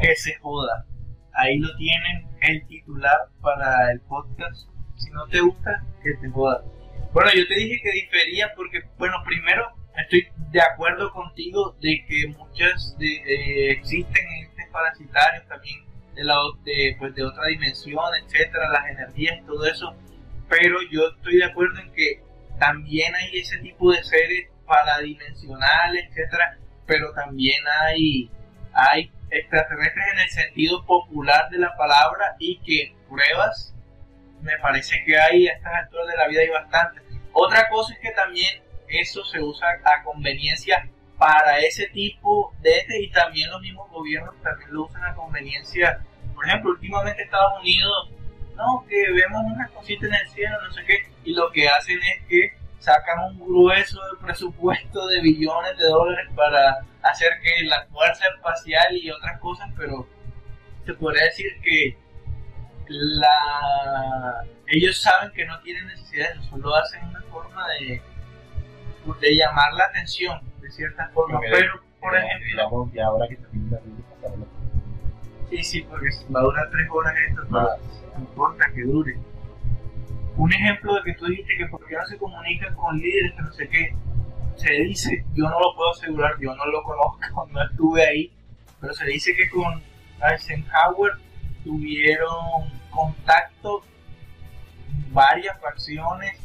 Que se joda. Ahí lo tienen el titular para el podcast. Si no te gusta, que te joda. Bueno, yo te dije que difería porque, bueno, primero estoy de acuerdo contigo de que muchas de, eh, existen entes parasitarios también de, la, de, pues, de otra dimensión, etcétera, las energías y todo eso. Pero yo estoy de acuerdo en que también hay ese tipo de seres paradimensionales, etcétera, pero también hay hay extraterrestres en el sentido popular de la palabra y que pruebas me parece que hay a estas alturas de la vida hay bastante. Otra cosa es que también eso se usa a conveniencia para ese tipo de entes y también los mismos gobiernos también lo usan a conveniencia. Por ejemplo, últimamente Estados Unidos, no, que vemos unas cositas en el cielo, no sé qué, y lo que hacen es que sacan un grueso de presupuesto de billones de dólares para hacer que la fuerza espacial y otras cosas, pero se podría decir que la ellos saben que no tienen necesidad de eso, solo hacen una forma de, de llamar la atención de ciertas formas, Ok. pero por Eh, ejemplo, digamos, ya ahora que termine la vida, pasarlo. sí, sí, porque va a durar tres horas esto, pero no importa que dure. Un ejemplo de que tú dijiste que porque no se comunican con líderes, que no sé qué, se dice, yo no lo puedo asegurar, yo no lo conozco, *laughs* no estuve ahí, pero se dice que con Eisenhower tuvieron contacto varias facciones,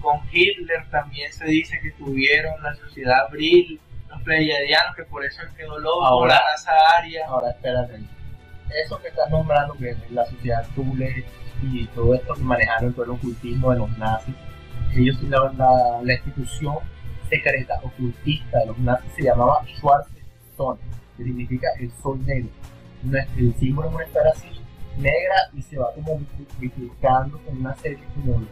con Hitler también se dice que tuvieron la sociedad Abril, los pleiadianos, que por eso quedó loco, Ahora- la raza aria. Ahora, espérate. Eso que estás nombrando, que es la sociedad Thule y todo esto que manejaron todo el ocultismo de los nazis, ellos, la, la, la institución secreta, ocultista de los nazis se llamaba Schwarze Sonne, que significa el sol negro. El símbolo es una esfera así, negra, y se va como bifurcando con una serie como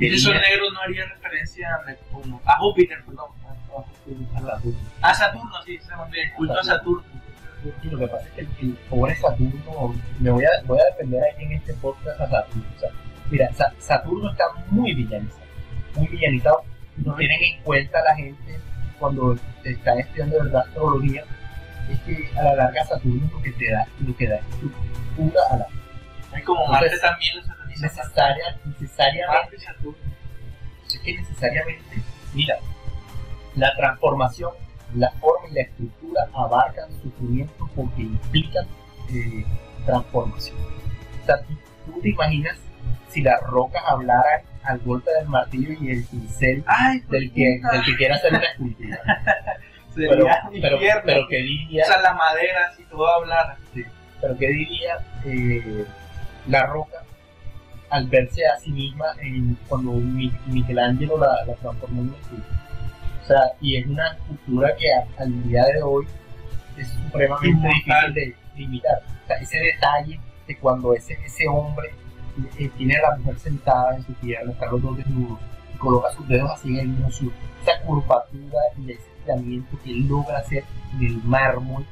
de Y eso líneas negro no haría referencia a Neptuno, a Júpiter, perdón. a- Júpiter. a Saturno, sí, se me el culto a Saturno. Y lo que pasa es que el, el pobre Saturno, me voy a, voy a defender aquí en este podcast a Saturno. O sea, mira, Sa- Saturno está muy villanizado, muy villanizado. No tienen en cuenta la gente cuando están estudiando de verdad astrología, es que a la larga Saturno es lo que te da, lo que da estructura a la. Es como Entonces, Marte también lo sataniza. Necesaria, necesariamente, es que necesariamente, mira, la transformación, la forma y la estructura abarcan sufrimiento porque implican eh, transformación. O sea, tú, te imaginas si las rocas hablaran al golpe del martillo y el pincel Ay, del que, del que quiera hacer una escultura. *laughs* Sería Pero, pero, pero ¿qué diría? O sea, la madera, si todo hablara. pero qué diría eh, la roca al verse a sí misma en- cuando Mi- Michelangelo la, la transformó en una escultura. O sea, y es una escultura que a- al día de hoy es supremamente difícil de, de imitar. O sea, ese detalle de cuando ese, ese hombre eh, tiene a la mujer sentada en su pierna, están los dos desnudos, y coloca sus dedos así en el muslo, esa curvatura y ese estiramiento que él logra hacer en el mármol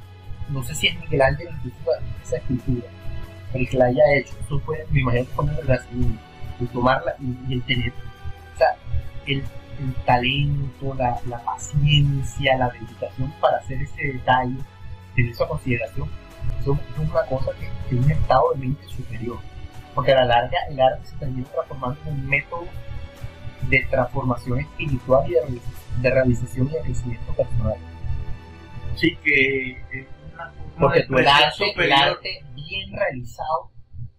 no sé si es Michelangelo esa escultura, el que la haya hecho, eso fue, me imagino en el tomarla y, y el tener, o sea, el, el talento, la, la paciencia, la dedicación para hacer ese detalle, tener esa consideración, eso es una cosa que es un estado de mente superior, porque a la larga el arte se termina transformando en un método de transformación espiritual y de, de realización y de crecimiento personal. Sí, que una Porque tú el arte, el arte bien realizado,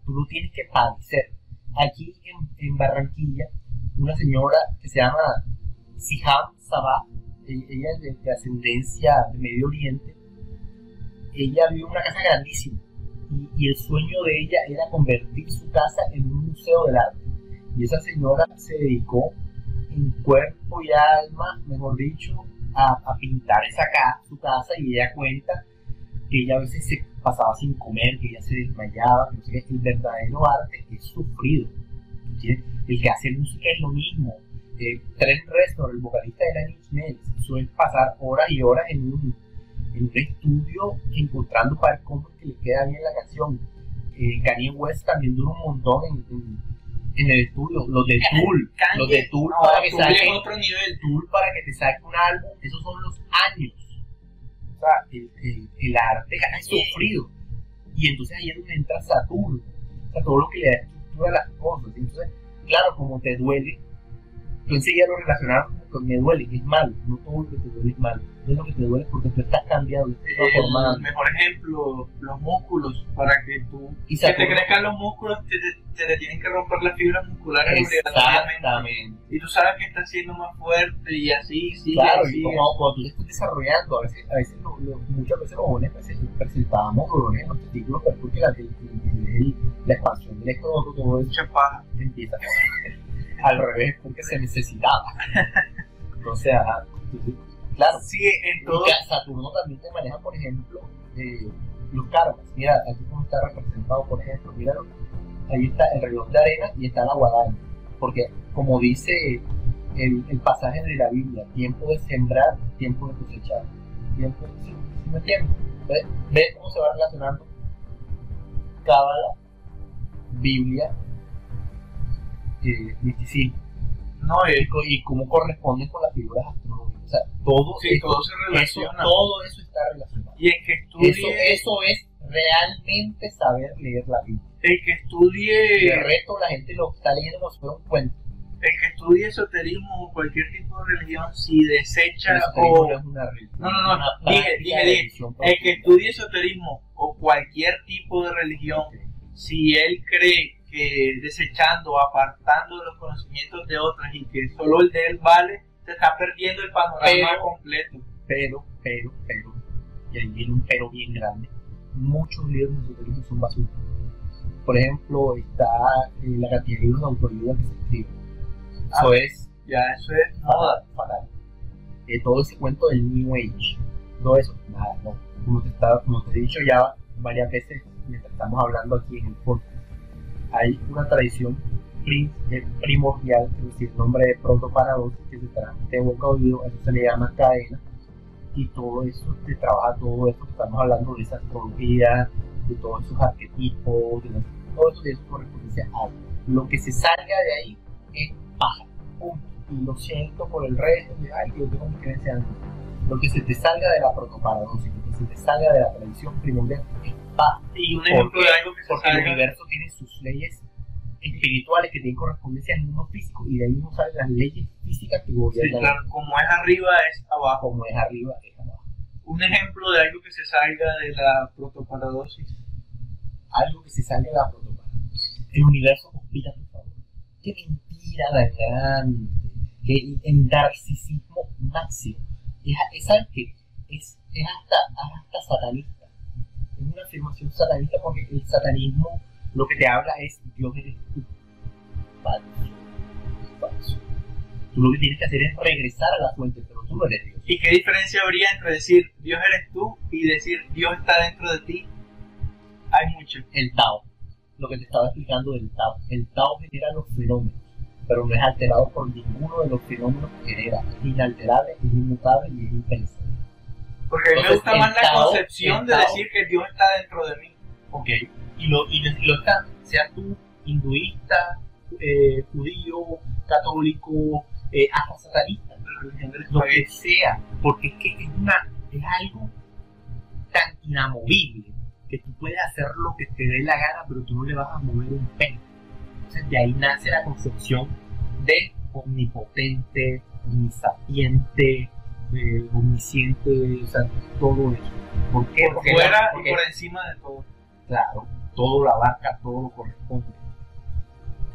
tú lo tienes que padecer. Aquí en, en Barranquilla, una señora que se llama Siham Sabah, e- ella es de, de ascendencia de Medio Oriente, ella vive en una casa grandísima y, y el sueño de ella era convertir su casa en un museo del arte. Y esa señora se dedicó en cuerpo y alma, mejor dicho, a, a pintar esa casa, su casa y ella cuenta que ella a veces se pasaba sin comer, que ella se desmayaba, que no sé qué. el verdadero arte es sufrido. ¿tú entiendes? El que hace música es lo mismo. Eh, Trent Reznor, el vocalista de Nine Inch Nails, suele pasar horas y horas en un, en un estudio encontrando para cómo es que le queda bien la canción. Eh, Kanye West también dura un montón en, en- en el estudio. Los de Tool, los de Tool no, para que saquen otro nivel. tool para que te saque un álbum, esos son los años. O sea, el, el- el arte es sufrido. Y entonces ahí es donde entra Saturno. O sea, todo lo que le da estructura a las cosas. Y entonces, claro, como te duele, tú enseguida lo relacionas con me duele, es malo. No todo lo que te duele es malo. Es lo que te duele porque tú estás cambiando, estás El transformando. mejor ejemplo, los músculos, para que tú Y que te crezcan los músculos, te, te, te tienen que romper las fibras musculares. Exactamente. Y tú sabes que estás siendo más fuerte y así, sí, Claro, así. y como cuando tú estás desarrollando, a veces, a veces lo- lo- muchas veces los jóvenes presen- presentábamos dolores en los testículos, pero porque la, el- el- el- la expansión del todo eso mucha paja. empieza al revés, porque se necesitaba. *laughs* Ajá, entonces, claro, Sí, en todo. Saturno también te maneja, por ejemplo, eh, los karmas. Mira, aquí como está representado, por ejemplo, míralo, ahí está el reloj de arena y está la guadaña. Porque, como dice el, el pasaje de la Biblia, tiempo de sembrar, tiempo de cosechar. Tiempo, ¿sí, sí me entiendes? ¿Ves? ¿Ves cómo se va relacionando Cábala, Biblia, eh, misticismo? No, Y, y cómo corresponde con las figuras astronómicas. O sea, todo, sí, esto- todo se eso, relaciona. todo eso está relacionado. Y el que estudie, Eso, eso es realmente saber leer la Biblia. el que estudie, De resto, la gente lo está leyendo como si fuera un cuento. el que estudie esoterismo o cualquier tipo de religión, si desecha Eso o no es una religión, No, no, no, dije, dije, dije, el que estudie esoterismo o cualquier tipo de religión, si él cree que desechando, apartando los conocimientos de otras y que solo el de él vale, se está perdiendo el panorama Pero- completo. Pero, pero, pero, y ahí viene un pero bien grande, muchos libros de esoterismo son basura. Por ejemplo, está eh, la cantidad de libros de autoayuda que se escriben. Eso es Ya, eso es fatal, fatal. Eh, todo ese cuento del New Age, todo eso, nada, no. Como te, como te he dicho ya varias veces, mientras estamos hablando aquí en el podcast, hay una tradición eh, primordial, es decir, nombre de protoparadox, que se transmite de boca a oído, eso se le llama cadena, y todo eso, se trabaja todo eso, que estamos hablando de esa astrología, de todos esos arquetipos, de todo eso, eso correspondencia a. Lo que se salga de ahí es paja, punto. Y lo siento por el resto, de, ay, yo tengo creencia. Lo que se te salga de la protoparadoxia, lo que se te salga de la tradición primordial es paz. Y un ¿Por ejemplo qué? de algo que se Porque el universo tiene sus leyes espirituales que tienen correspondencia al mundo físico y de ahí mismo salen las leyes físicas que Sí, gobiernan claro, como es arriba es abajo. como es arriba es abajo. Un ejemplo de algo que se salga de la protoparadosis. Algo que se salga de la protoparadosis. El universo conspira a tu favor. Qué mentira tan grande. Que el, narcisismo máximo. Es, es es, es hasta, hasta satanista. Una afirmación satanista porque el satanismo lo que te habla es Dios eres tú. Falso. Falso. Tú lo que tienes que hacer es regresar a la fuente, pero tú no eres Dios. ¿Y qué diferencia habría entre decir Dios eres tú y decir Dios está dentro de ti? Hay mucho. el Tao, lo que te estaba explicando del Tao. El Tao genera los fenómenos, pero no es alterado por ninguno de los fenómenos que genera. Es inalterable, es inmutable y es impensable. Porque a mí me gusta más la concepción de decir que Dios está dentro de mí. Ok, y lo, y lo, y lo está, seas tú hinduista, eh, judío, católico, eh, hasta satanista, lo que sea, porque es que es, una, es algo tan inamovible que tú puedes hacer lo que te dé la gana, pero tú no le vas a mover un pelo. Entonces de ahí nace la concepción de omnipotente, omnisapiente, eh, omnisciente, o sea, todo eso. ¿Por qué? Por Porque fuera la- y porque- por encima de todo. Claro, todo lo abarca, todo lo corresponde.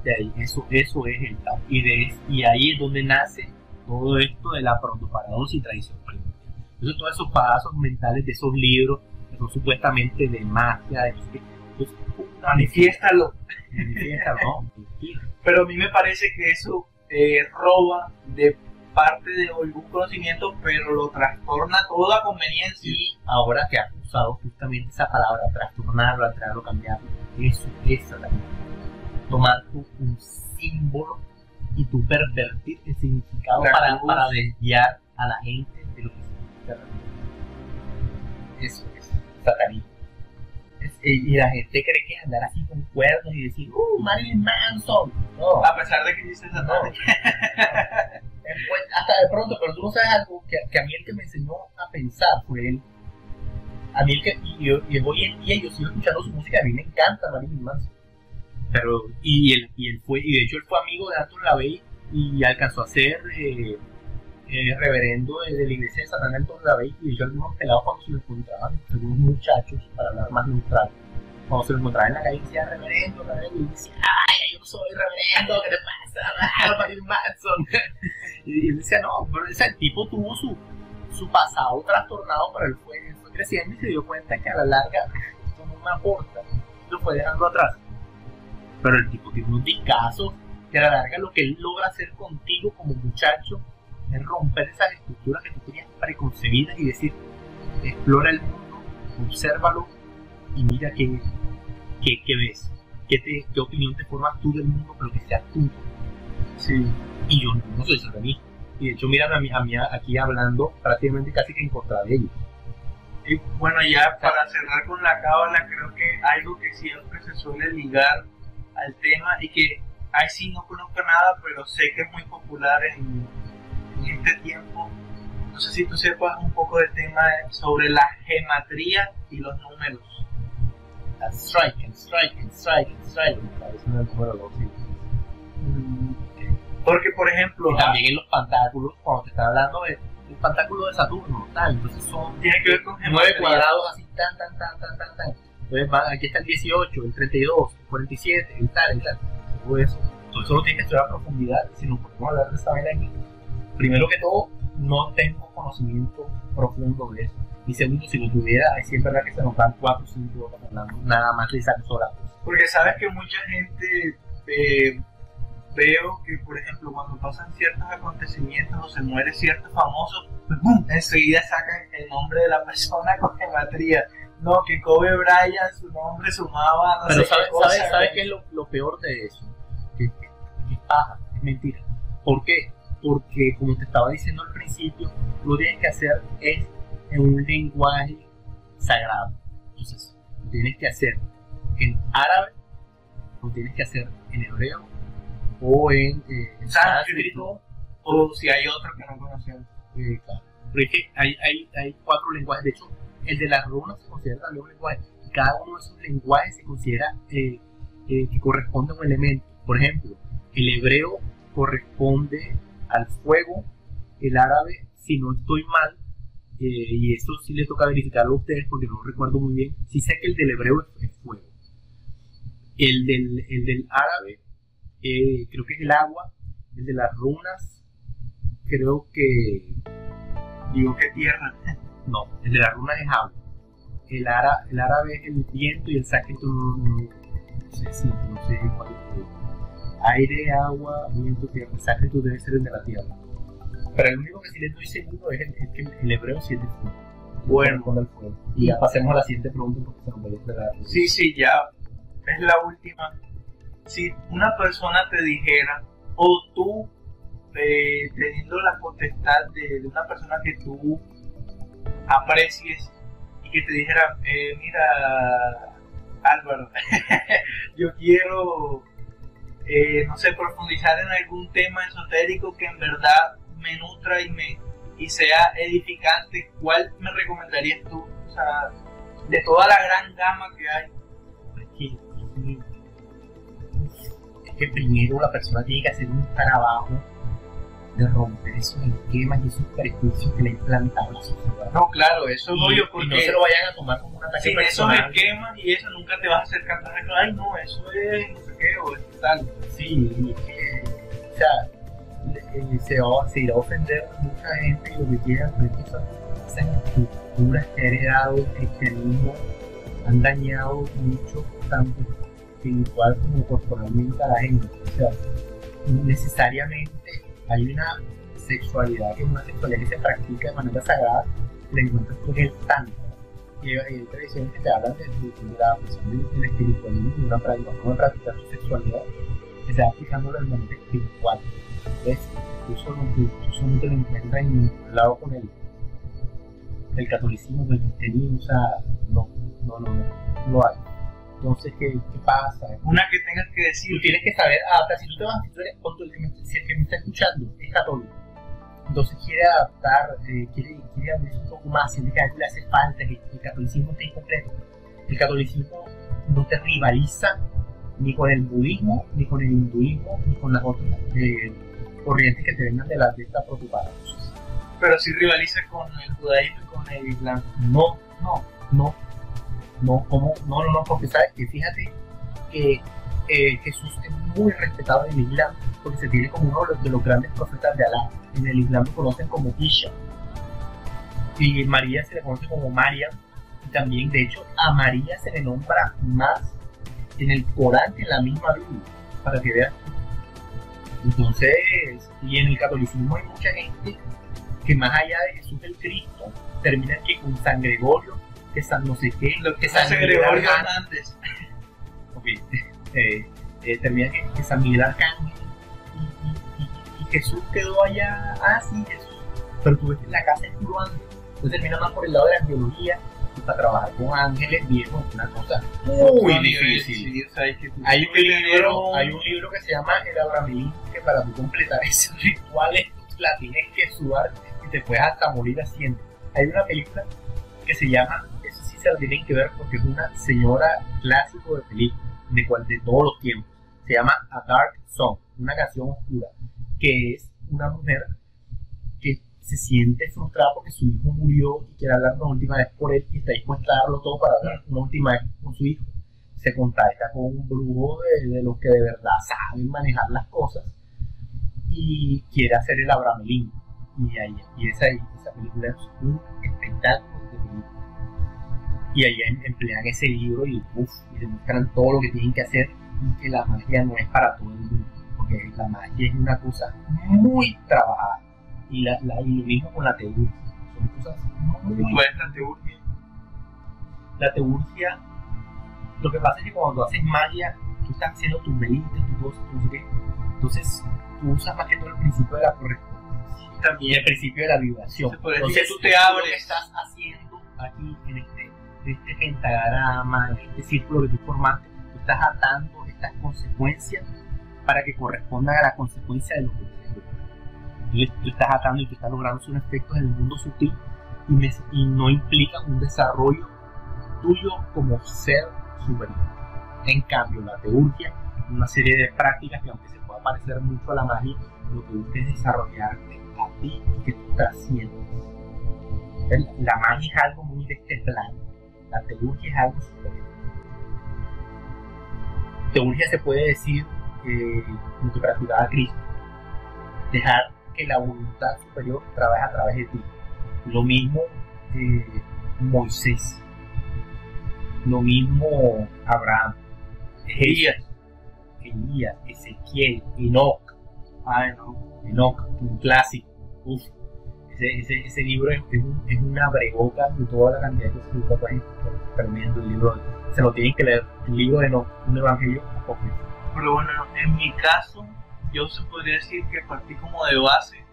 De ahí, eso, eso es el Tao. Y, de, y ahí es donde nace todo esto de la protoparadosis y tradición primordial. Entonces, todos esos pasos mentales de esos libros que son supuestamente de magia, de entonces, puta, Manifiéstalo. *laughs* manifiesta, no. Pero a mí me parece que eso eh, roba de parte de algún conocimiento, pero lo trastorna toda conveniencia. Y ahora que has usado justamente esa palabra, trastornarlo, alterarlo, cambiarlo, eso es satanismo. Tomar tú un símbolo y tú pervertir el significado para, desviar a la gente de lo que significa religión. Eso es satanismo. Es- eh, y la gente cree que andar así con cuernos y decir, ¡uh, Marilyn Manson! No, A pesar de que dice no. *laughs* Hasta de pronto, pero tú no sabes algo que, a mí el que me enseñó a pensar fue él. A mí el que, y, yo- y hoy en yo sigo escuchando su música, a mí me encanta Marilyn Manson. Pero, y él, y él fue, y de hecho él fue amigo de Arthur LaVey y alcanzó a ser eh, eh, reverendo de, la iglesia de Satán Arthur LaVey y de hecho algunos pelados cuando se lo encontraban, algunos muchachos, para hablar más neutral, cuando se lo encontraban en la calle decía reverendo, reverendo, y decía, ay, yo soy reverendo, ¿qué te pasa? *laughs* Marilyn Manson. *laughs* Y él decía, no, pero el tipo tuvo su, su pasado trastornado, pero él fue, fue creciendo y se dio cuenta que a la larga esto no me aporta. Lo fue dejando atrás. Pero el tipo tiene unos discazos que a la larga lo que él logra hacer contigo como muchacho es romper esas estructuras que tú tenías preconcebidas y decir, explora el mundo, obsérvalo y mira qué, qué, qué ves, qué, te, qué opinión te formas tú del mundo, pero que sea tú. Sí. Y yo no soy satanista. Y de hecho, miran a mí, a mí aquí hablando prácticamente casi que en contra de ellos. Y bueno, ya para cerrar con la cábala, creo que algo que siempre se suele ligar al tema y que ahí sí no conozco nada, pero sé que es muy popular en, en este tiempo. No sé si tú sepas un poco del tema sobre la gematría y los números. A strike, and strike, and strike, and strike. Me parece un número dos, sí. Porque, por ejemplo, Y también en los pantáculos, cuando te están hablando de el pantáculo de Saturno, tal, entonces son tiene que ver con nueve gematría. cuadrados así, tan, tan, tan, tan, tan, tan. Entonces va- aquí está el 18, el 32, el 47, el tal, el tal. Todo eso. Todo eso lo tienes que estudiar a profundidad. Si nos podemos hablar de esta vaina aquí. Primero que todo, no tengo conocimiento profundo de eso. Y segundo, si lo tuviera, sí es verdad que se nos dan 4 o 5 horas hablando nada más de esas horas. Porque sabes que mucha gente eh, veo que, por ejemplo, cuando pasan ciertos acontecimientos o se muere cierto famoso, pues, ¡bum! enseguida sacan el nombre de la persona *laughs* con gematría. No, que Kobe Bryant, su nombre sumaba, no Pero sé ¿sabes qué cosa. sabe, sabe qué es lo, lo peor de eso? Que, que, que es paja, es mentira. ¿Por qué? Porque, como te estaba diciendo al principio, lo que tienes que hacer es en un lenguaje sagrado. Entonces, lo tienes que hacer en árabe, lo tienes que hacer en hebreo, o en eh, Sánscrito, o si hay otro que no conocemos. eh, claro. Pero es que hay, hay, hay cuatro lenguajes. De hecho, el de las runas se considera también un lenguaje. cada uno de esos lenguajes se considera eh, eh, que corresponde a un elemento. Por ejemplo, el hebreo corresponde al fuego, el árabe, si no estoy mal, y eso sí le toca verificarlo a ustedes porque no recuerdo muy bien, sí sé que el del hebreo es, fuego. El del, el del árabe eh, creo que es el agua, el de las runas creo que Digo que tierra. *laughs* no, el de las runas es agua. El, ara- el árabe es el viento y el sánscrito no, no- no sé si, no sé cuál es Aire, agua, viento, tierra. El sánscrito debe ser el de la tierra. Pero el único que sí le estoy seguro es, el, el, el hebreo sí es de fuego. Bueno, Corresponde al fuego. Y ya pasemos a la siguiente pregunta porque se nos vaya a esperar. sí, sí, ya es la última. Si una persona te dijera, o tú eh, teniendo la potestad de, de una persona que tú aprecies y que te dijera, eh, mira, Álvaro, *laughs* yo quiero, eh, no sé, profundizar en algún tema esotérico que en verdad me nutra y me y sea edificante, ¿cuál me recomendarías tú? O sea, de toda la gran gama que hay. es que, es que primero la persona tiene que hacer un trabajo de romper esos esquemas y esos prejuicios que le ha implantado la sociedad. No, claro, eso no yo y porque no se lo vayan a tomar como un ataque sin esos esquemas y eso nunca te vas a acercar a ay no, eso es no sé qué o es tal. Sí, y es que, o sea, eh, se, va, se irá a ofender a mucha gente y lo que quieran, pero esas, esas estructuras que ha heredado el cristianismo han dañado mucho, tanto espiritual como corporalmente a la gente. O sea, necesariamente hay una sexualidad que es una sexualidad que se practica de manera sagrada, la encuentras con el tantra. Y hay, tradiciones que te hablan de, de- de la adaptación del, espiritualismo y una práctica, una de tu sexualidad que se va aplicando de manera espiritual. Entonces, incluso no, incluso no te lo encuentras en ningún lado con el, el catolicismo, con el cristianismo, o sea, no, no, no, no, no lo hay. Entonces, ¿qué, qué pasa? Una que tengas que decir, Tú tienes que saber adaptar. Si tú te vas, si tú eres, tú el que me, si el que me está escuchando es católico, entonces quiere adaptar, eh, quiere, quiere abrirse un poco más, siente que algo le hace falta, que el catolicismo está incompleto. El catolicismo no te rivaliza ni con el budismo, ni con el hinduismo, ni con las otras eh, corrientes que te vengan de la de esta preocupada. pero si rivaliza con el judaísmo y con el islam. No, no, no, no, ¿cómo? No, no, no, porque sabes que fíjate que eh, Jesús es muy respetado en el Islam porque se tiene como uno de los, de los grandes profetas de Alá. En el Islam lo conocen como Isha. Y María se le conoce como María. Y también, de hecho, a María se le nombra más en el Corán que en la misma Biblia, para que vean. Entonces, y en el catolicismo hay mucha gente que más allá de Jesús el Cristo, termina que con San Gregorio, que San no sé qué, Lo que San Gregorio Hernández. *laughs* ok, eh, eh, termina que, que San Miguel Arcángel. Y, y- y- y Jesús quedó allá, ah sí, Jesús, pero tú ves que la casa es puro entonces termina más por el lado de la angiología y para trabajar con ángeles viejos es una cosa muy difícil. sí, o sea, hay que- Hay un, libro, hay un libro que se llama El Abramelín, que para tú completar esos *laughs* rituales la tienes que sudar y te puedes hasta morir haciendo. Hay una película que se llama, eso sí se la tienen que ver porque es una señora clásico de película, de, cual, de todos los tiempos. Se llama A Dark Song, una canción oscura, que es una mujer se siente frustrada porque su hijo murió y quiere hablar una última vez por él y está dispuesta a darlo todo para hablar una última vez con su hijo se contacta con un brujo de, de los que de verdad saben manejar las cosas y quiere hacer el Abramelín. Y, ahí, y esa, esa película es un espectáculo de película. Y ahí em- emplean ese libro y, uf, y demuestran todo lo que tienen que hacer y que la magia no es para todo el mundo, porque la magia es una cosa muy trabajada. Y, la, la- y lo mismo con la teurgia. Son cosas muy ¿Cuál es la teurgia? la teurgia, lo que pasa es que cuando tú haces magia, tú estás haciendo tus velitas, tus cosas, no sé qué. Entonces, tú usas más que todo el principio de la correspondencia y También. el principio de la vibración. Entonces, tú te Lo abres. que estás haciendo aquí en este, en este pentagrama, en este círculo que tú formaste, tú estás atando estas consecuencias para que correspondan a la consecuencia de lo que Entonces, tú estás atando y tú estás logrando un efecto en el mundo sutil y, no implica un desarrollo tuyo como ser superior. En cambio, la teurgia, una serie de prácticas que aunque se pueda parecer mucho a la magia, lo que busca es desarrollarte a ti que tú. El- La magia es algo muy de este plano, la teurgia es algo superior. Teurgia se puede decir eh, lo que practicaba Cristo, dejar que la voluntad superior trabaje a través de ti. Lo mismo eh, Moisés, lo mismo Abraham, Elías, Elías, Ezequiel, Enoch, Ay, no. Enoch, un clásico. Uf, ese, ese, ese libro es, es un- es una breboca de toda la cantidad de cosas que tú encontrar. Tremendo el libro. Se lo tienen que leer. El libro de Enoch, un evangelio. Pero bueno, en mi caso, yo se podría decir que partí como de base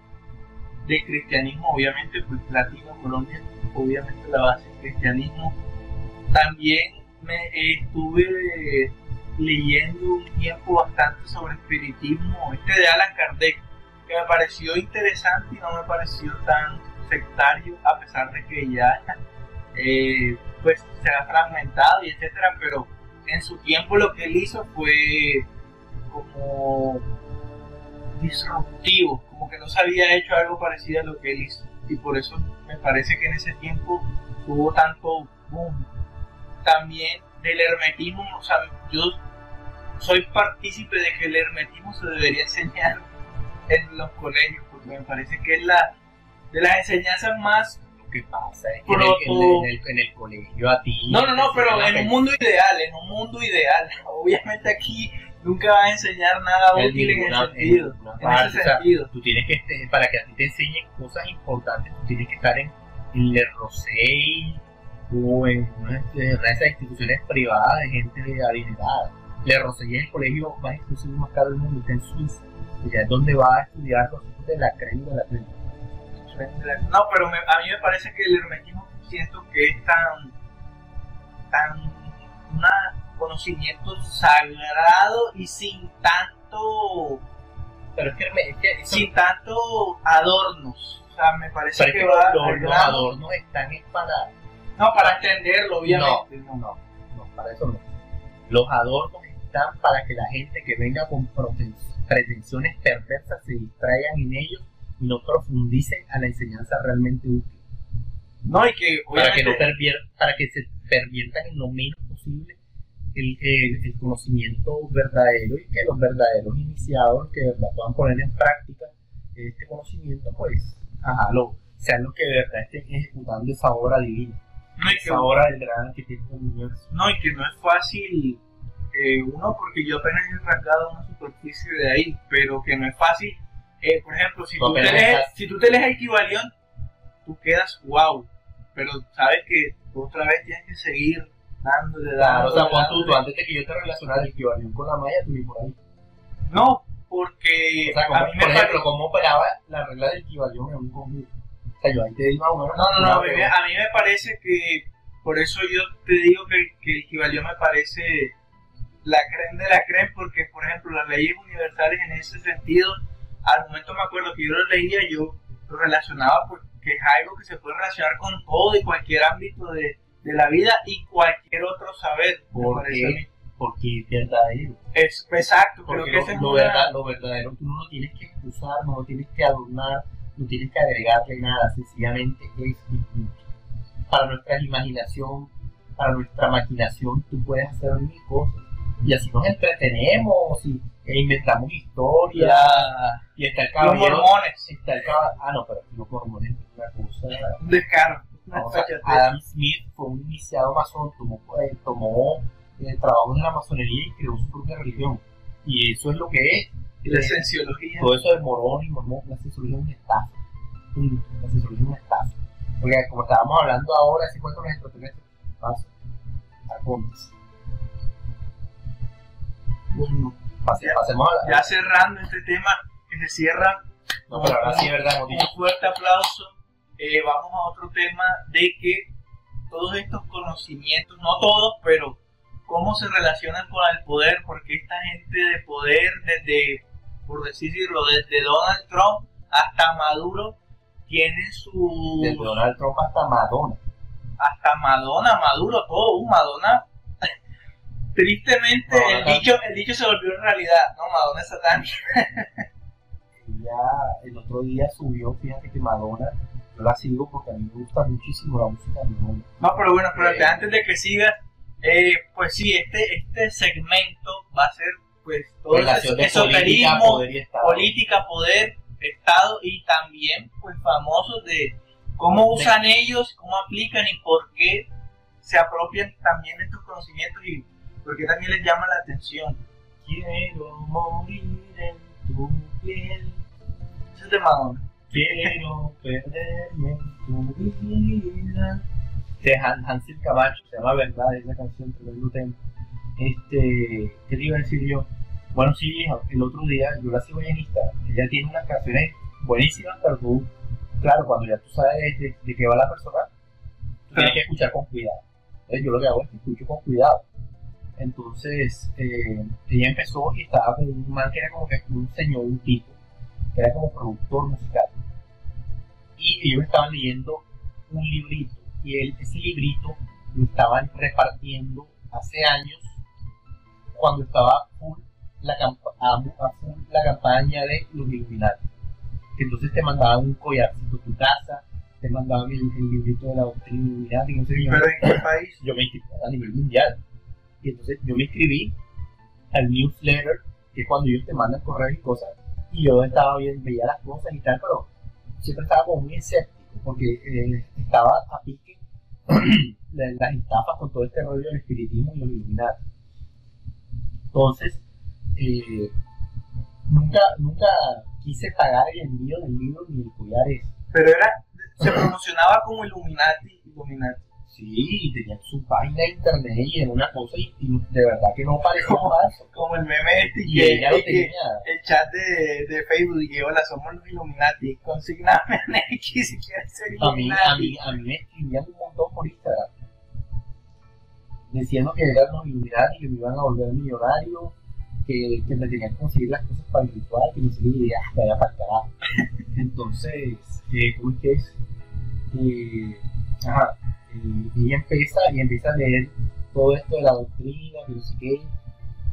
de cristianismo, obviamente, pues latino, Colombia, obviamente la base es cristianismo. También me estuve leyendo un tiempo bastante sobre espiritismo, este de Alan Kardec, que me pareció interesante y no me pareció tan sectario, a pesar de que ya *laughs* eh, pues se ha fragmentado y etcétera, pero en su tiempo lo que él hizo fue como disruptivo, como que no se había hecho algo parecido a lo que él hizo. Y por eso me parece que en ese tiempo tuvo tanto boom. También del hermetismo, o sea, yo soy partícipe de que el hermetismo se debería enseñar en los colegios, porque me parece que es la de las enseñanzas más que pasa es que en el, en el- en el- en el colegio a ti. No, no, no, pero en un mundo ideal, en un mundo ideal. *laughs* Obviamente aquí nunca vas a enseñar nada En útil en ninguna- ese sentido. en En ese o sea, sentido. Tú tienes que, este- para que a ti te enseñen cosas importantes, tú tienes que estar en, en Le Rosey o en una, en una de esas instituciones privadas de gente adinerada. Le Rosey es el colegio más exclusivo y más caro del mundo, está en Suiza. Ya es donde va a estudiar los hijos de la crema de la crema. No, pero me- a mí me parece que el hermetismo siento que es tan, tan un conocimiento sagrado y sin tanto, Pero es que, es que eso- sin tanto adornos. O sea, me parece que que va los, adornos están es para No, para entenderlo, obviamente. No, no, no, para eso no. Los adornos están para que la gente que venga con pretensiones perversas se distraigan en ellos y no profundicen a la enseñanza realmente útil. No, y que Para que, no pervier- para que se perviertan en lo menos posible el, el- el conocimiento verdadero y que los verdaderos iniciados que de verdad puedan poner en práctica este conocimiento, pues, ajá, lo, sean los que de verdad estén ejecutando esa obra divina, no, y que esa obra del gran arquitecto del universo. No, y que no es fácil, eh, uno, porque yo apenas he arrancado una superficie de ahí, pero que no es fácil. Eh, por ejemplo, si Tú tú, te lees, si tú te lees el Kibalión, tú quedas wow, pero sabes que otra vez tienes que seguir dándole, Claro, o sea, dándole, pon tú, tú, dándole. antes de que yo te relacionara el equivalión con la malla, tú por ahí. No, porque O sea, a mí me por ejemplo, cómo operaba la regla del equivalión en un conjunto. O sea, yo ahí te digo más o menos. No, no, no, a mí, me- a mí me parece que, por eso yo te digo que, que el Kibalión me parece la creme de la creme, porque, por ejemplo, las leyes universales en ese sentido, al momento me acuerdo que yo lo leía, yo lo relacionaba porque es algo que se puede relacionar con todo y cualquier ámbito de, de la vida y cualquier otro saber. ¿Por qué? Porque es verdadero. Es, exacto, creo Porque que lo, lo verdad- lo verdadero tú no lo tienes que excusar, no lo tienes que adornar, no tienes que agregarle nada, sencillamente es. Para nuestra imaginación, para nuestra maquinación, tú puedes hacer mil cosas. Y así nos entretenemos y, e inventamos historias. Y está el los caballero. mormones, Está el caba- Ah, no, pero los mormones es una cosa. un descaro. Adam Smith fue un iniciado masón, tomó, eh, tomó eh, trabajos de la masonería y creó su propia religión. Y eso es lo que es. La eh, cienciología. todo eso de morón y mormón, la cienciología es una estafa. La cienciología es una estafa. Porque como estábamos hablando ahora, ese cuento de los extraterrestres, paso. Arcontes. Bueno, Pase- Ya- pasemos a la. ya cerrando este tema que se cierra no, pero ahora sí verdad, un fuerte aplauso eh, vamos a otro tema de que todos estos conocimientos no todos pero cómo se relacionan con el poder porque esta gente de poder desde por decirlo desde Donald Trump hasta Maduro tiene su Desde Donald Trump hasta Madonna. hasta Madonna, Maduro, todo, un Madonna. *laughs* Tristemente el dicho, el dicho se volvió realidad, ¿no? Madonna es satánica. *laughs* El otro día subió, fíjate que Madonna, la sigo porque a mí me gusta muchísimo la música de Madonna. No, pero bueno, espérate, Eh. antes de que sigas, eh, pues sí, este, este segmento va a ser pues todo el política, esoterismo, Estado. política, poder, Estado y también pues famosos de cómo usan ellos, cómo aplican y por qué se apropian también de estos conocimientos y por qué también les llama la atención. Quiero morir en tu piel, Eso es de Madonna. Quiero perderme tu vida. De Han- Hansel Camacho, se llama Verdad, esa canción, tremendo tema. Este, ¿qué te iba a decir yo? Bueno, sí, el otro día yo la sigo en Instagram. Ella tiene unas canciones buenísimas, pero tú, claro, cuando ya tú sabes de, de qué va la persona, tienes que escuchar con cuidado. Entonces yo lo que hago es que escucho con cuidado. Entonces, eh, ella empezó y estaba con un man que era como que un señor, un tipo, que era como productor musical. Y ellos estaban leyendo un librito, y él, ese librito lo estaban repartiendo hace años, cuando estaba full la, a, full la campaña de los Illuminati. Que entonces te mandaban un collarcito a tu casa, te mandaban el, el librito de la doctrina Illuminati, no sé Pero en qué país? yo me inscribí a nivel mundial. Y entonces yo me inscribí al newsletter, que es cuando ellos te mandan correos y cosas. Y yo estaba bien, veía las cosas y tal, pero siempre estaba como muy escéptico, porque eh, estaba a pique *clears throat* de las estafas con todo este rollo del espiritismo y los Illuminati. Entonces, eh, nunca, nunca quise pagar el envío del libro ni el collar ese. Pero era, se promocionaba como Illuminati, Illuminati. Sí, tenían su página de internet y en una cosa y, y de verdad que no parecía falso. *laughs* Como el meme este Y que, ella lo que- tenía. el chat de, de Facebook y que hola somos los Illuminati, consigname a Neki *laughs* si quieres ser A mí, Illuminati. a mí, a mí me escribían un montón por Instagram. Diciendo que eran los Illuminati, que me iban a volver millonario, que, que me tenían que conseguir las cosas para el ritual, que no sé qué, y ya, vaya para el carajo. *laughs* Entonces, eh, ¿cómo es que es? Eh, ajá, eh, ella empieza y empieza a leer todo esto de la doctrina, que no sé qué,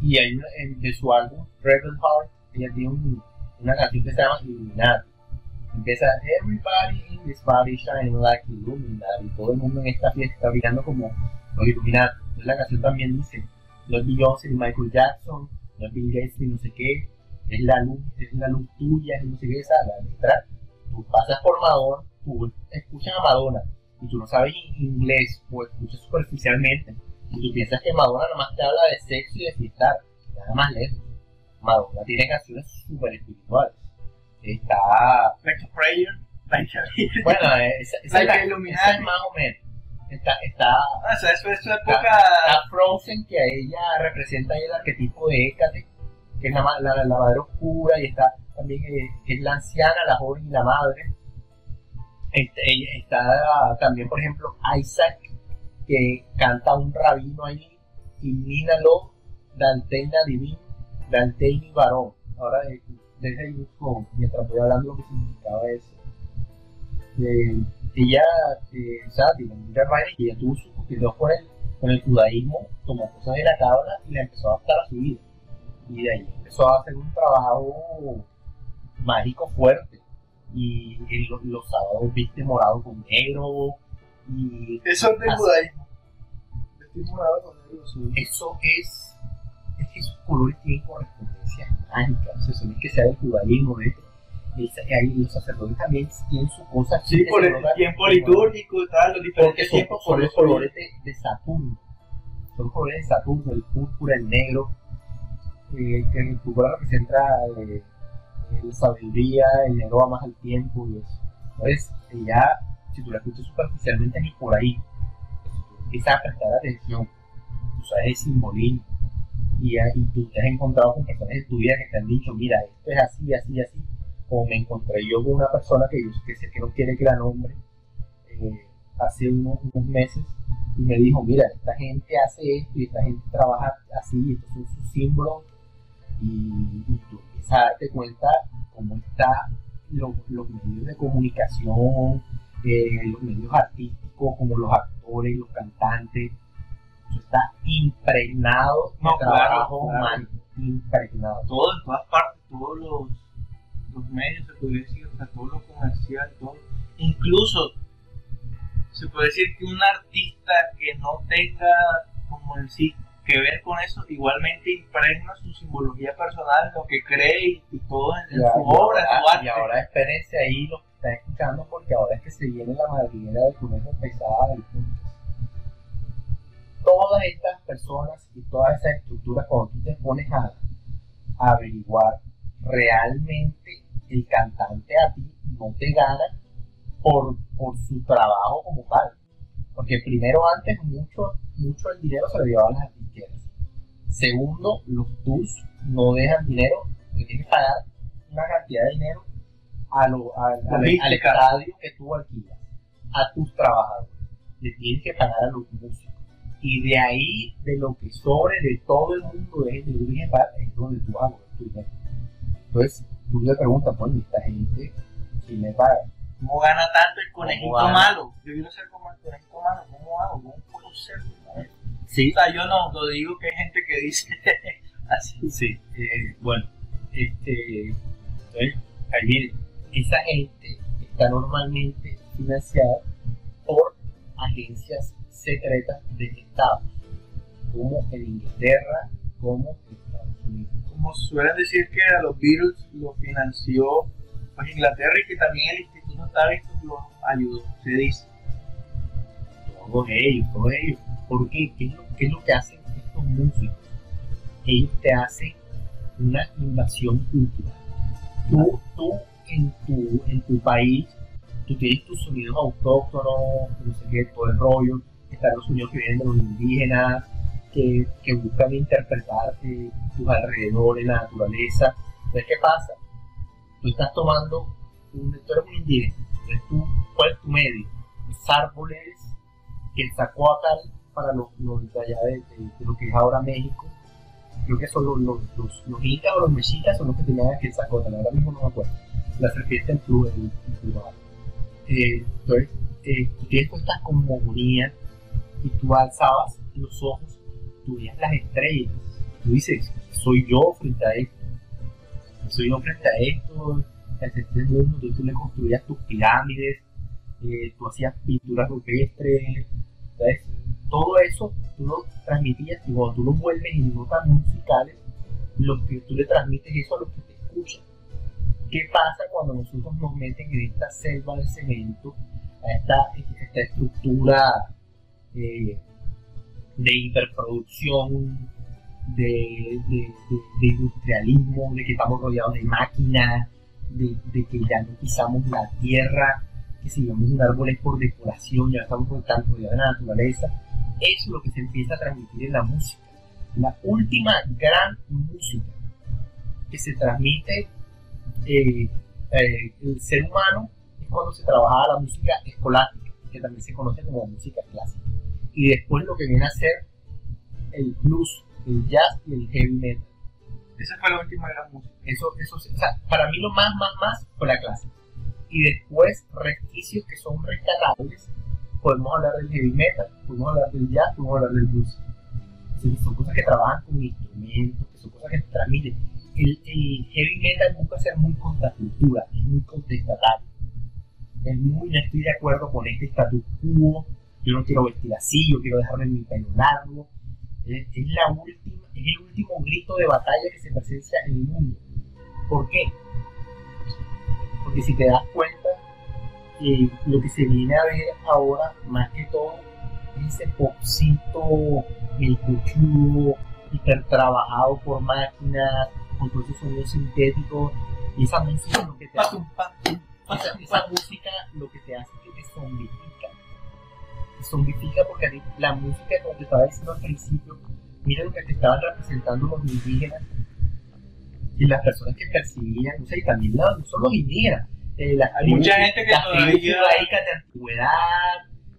y hay en- de su álbum, Rebel Heart, ella tiene un- una canción que se llama Illuminati. Empieza Everybody in this party shining like Illuminati. Todo el mundo en esta fiesta está brillando como los Illuminati. Entonces la canción también dice, no es Beyoncé ni Michael Jackson, no es Bill Gates ni no sé qué, es la luz, es la luz tuya, es no sé qué, esa la letra. Tú pasas por Madonna, tú escuchas a Madonna y tú no sabes in- inglés o escuchas superficialmente y tú piensas que Madonna nada más te habla de sexo y de fiestar, nada más lejos. Madonna tiene canciones súper espirituales. Está Like a prayer, like a... *laughs* bueno, esa, esa Like es la- esa es más o menos. Está, está, Ah, o sea, eso es su época... está Frozen, que a ella representa el arquetipo de Hécate, que es la, la, la madre oscura, y está también eh, es la anciana, la joven y la madre. Este, está también, por ejemplo, Isaac, que canta un rabino ahí, y Nina Lo, Danteina Divin, Danteini Varón. Ahora, eh, deja ahí busco, mientras voy hablando lo que significaba eso. Eh, ella, eh, o sea, tiene muchas vainas y ella tuvo sus coqueteos con el, con el judaísmo, tomó cosas de la tabla y la empezó a adaptar a su vida. Y de ahí empezó a hacer un trabajo mágico fuerte. Y en los, sábados viste morado con negro. Y Eso es del Así. judaísmo. Estoy morado con negro, sí. eso es, es que esos colores tienen correspondencias mágicas. O sea, eso no es que sea del judaísmo, de esto. El los sacerdotes también tienen su cosa. Sí, por el tiempo litúrgico y tal, los diferentes tiempos. son los colores de, de Saturno. Son los colores de Saturno, el púrpura, el negro. eh, que el púrpura representa eh, eh, la sabiduría, el va más al tiempo y eso. Entonces, ella, si tú la escuchas superficialmente, ni por ahí. Empiezas a prestar atención. Tú sabes el simbolismo. Y, ya- y tú te has encontrado con personas en tu vida que te han dicho, mira, esto es así, así, así. Como me encontré yo con una persona que, yo, que sé que no que la nombre eh, hace unos, unos meses y me dijo, mira, esta gente hace esto y esta gente trabaja así, y estos son sus símbolos y, y tú empiezas a darte cuenta cómo están los, los medios de comunicación, eh, los medios artísticos, como los actores los cantantes. Eso está impregnado de No, claro, trabajo claro. humano. Impregnado. todo en todas partes, todos los, los medios, se puede decir, o sea, todo lo comercial, todo. Incluso se puede decir que un artista que no tenga como sí que ver con eso, igualmente impregna su simbología personal, lo que cree y, y todo en, su obra, ahora- su arte. Y ahora espérense ahí los que están escuchando porque ahora es que se viene la madriguera del conejo pesada del podcast. Todas estas personas y todas esas estructuras, cuando tú te pones a, a averiguar, realmente el cantante a ti no te gana por, por su trabajo como tal. Porque primero, antes, mucho, mucho el dinero se lo llevaban las disqueras. Segundo, los tours no dejan dinero, porque tienes que pagar una cantidad de dinero a lo- a- al- estadio que tú alquilas, a tus trabajadores. Le tienes que pagar a los músicos. Y de ahí, de lo que sobre de todo el mundo de gente es donde tú a cobrar tu dinero. Entonces, tú le preguntas, bueno, ¿y esta gente quién le paga? ¿Cómo gana tanto el conejito malo? Yo quiero ser como el conejito malo, ¿cómo hago? ¿Cómo puedo ser? Sí, O sea, yo no, lo digo que hay gente que dice *laughs* así. Sí, eh, bueno, este, entonces, ahí viene, esa gente está normalmente financiada por agencias secretas de Estados, como en Inglaterra, como en Estados Unidos. Como suelen decir que a los Beatles lo financió pues, Inglaterra y que también el Instituto Tavistock los ayudó, se dice. Todos ellos, todos ellos. ¿Por qué? ¿Qué es lo, qué es lo que hacen estos músicos? Ellos te hacen una invasión cultural. Tú, tú en, tu, en tu país, tú tienes tus sonidos autóctonos, no sé qué, todo el rollo. Están los sonidos que vienen de los indígenas, que, que buscan interpretar eh, tus alrededores, la naturaleza. Entonces, ¿qué pasa? Tú estás tomando, un, tú eres un indígena, entonces tú, ¿cuál es tu medio? Los árboles que sacó acá para los, los de allá de, de- lo que es ahora México. Creo que son los, los, los, incas o los mexicas son los que tenían aquel Zacuata, ahora mismo no me acuerdo. La serpiente en plu- en- en plural. Eh, entonces, eh, tú tienes todas estas cosmogonías y tú alzabas los ojos, tú veías las estrellas, tú dices, soy yo frente a esto, soy yo frente a esto, es el mundo, entonces tú le construías tus pirámides, eh, tú hacías pinturas rupestres, ¿sabes? todo eso tú lo transmitías y cuando tú lo vuelves en notas musicales, lo que tú le transmites eso a los que te escuchan. ¿Qué pasa cuando nosotros nos meten en esta selva de cemento, a esta, estructura eh, de hiperproducción, de industrialismo, de que estamos rodeados de máquinas, de, de que ya no pisamos la tierra, que si vemos un árbol es por decoración, ya estamos tan rodeados de la naturaleza. Eso es lo que se empieza a transmitir en la música. La última gran música que se transmite eh, eh, el ser humano es cuando se trabajaba la música escolástica, que también se conoce como música clásica. Y después lo que viene a ser el blues, el jazz y el heavy metal. Esa fue la última gran música. Eso, eso, o sea, para mí lo más, más, más fue la clásica. Y después, resquicios que son rescatables, podemos hablar del heavy metal, podemos hablar del jazz, podemos hablar del blues. Son cosas que trabajan con instrumentos, que son cosas que transmiten. El, el heavy metal busca ser muy contracultura, es muy contestatario. Es muy, no estoy de acuerdo con este status quo, yo no quiero vestir así, yo quiero dejarme mi pelo largo. Es, la última, es el último grito de batalla que se presencia en el mundo. ¿Por qué? Porque si te das cuenta, eh, lo que se viene a ver ahora, más que todo, es ese popcito, el cochudo, hiper trabajado por máquinas, con todos esos sonidos sintéticos, y esa música lo que te hace, esa, esa música lo que te hace que te. Zombifica porque la música, como te estaba diciendo al principio, mira lo que te estaban representando los indígenas y las personas que percibían, o sea, y también la- no solo los indígenas, eh, las Hay mucha gente que las todavía- judaicas de antigüedad,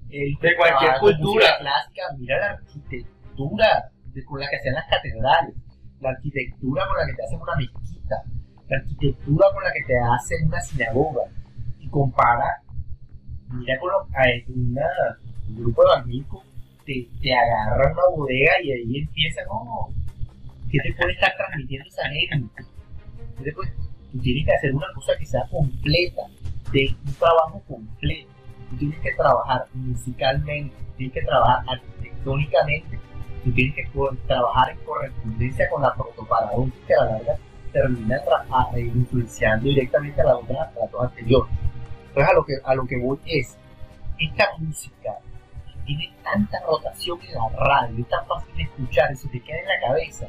el De cualquier trabajo cultura. clásica, mira la arquitectura de- con la que hacían las catedrales, la arquitectura con la que te hacen una mezquita, la arquitectura con la que te hacen una sinagoga, y compara, mira con lo, a una, El grupo evangélico te, te agarra una bodega y ahí empieza, no, ¿qué te puede estar transmitiendo esa gente? ¿Qué puede- Tú tienes que hacer una cosa que sea completa, de un trabajo completo. Tú tienes que trabajar musicalmente, tienes que trabajar arquitectónicamente, tú tienes que trabajar en correspondencia con la protoparadoja que a la larga termina influenciando directamente a la otra, a las anteriores. Entonces a lo que a lo que voy es, esta música tiene tanta rotación en la radio, es tan fácil de escuchar se te queda en la cabeza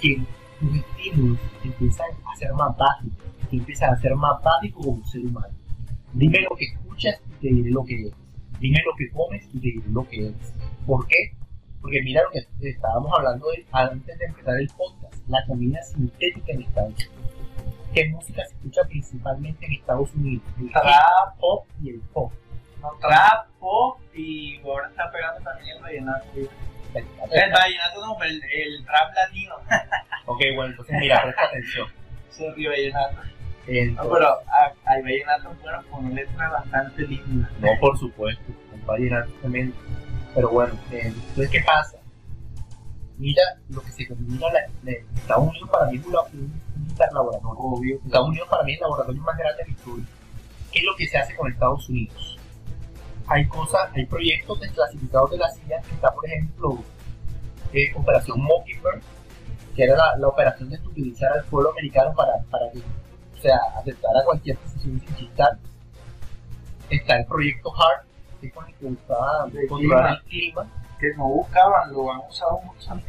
que tus estímulos empiezan a ser más básicos, empiezan a ser más básicos como ser humano. Dime lo que escuchas y te diré lo que eres. Dime lo que comes y te diré lo que eres. ¿Por qué? Porque mira lo que estábamos hablando de- antes de empezar el podcast, la comida sintética en Estados Unidos. ¿Qué música se escucha principalmente en Estados Unidos? El Trap, pop y el pop. No, trap, pop y ahora está pegando también el vallenato. El vallenato no, el, el trap latino. *laughs* Ok, bueno, entonces mira, presta atención. Sorry, vallenato. No, pero ah, hay vallenatos buenos con letras bastante lindas. No, por supuesto, un vallenato también. Pero bueno, entonces, ¿qué pasa? Mira lo que se mira la, la- Estados Unidos para mí es un, hiperlaboratorio. Obvio. Estados Unidos para mí es el laboratorio más grande de la historia. ¿Qué es lo que se hace con Estados Unidos? Hay cosas, hay proyectos desclasificados de la CIA, que está por ejemplo eh, Operación Mockingbird, que era la, la operación de estupidizar al pueblo americano para, para que, o sea, aceptara cualquier decisión sin chistar. Está el proyecto HART, que es con el que buscaba controlar el clima. Que no buscaban, lo han usado mucho.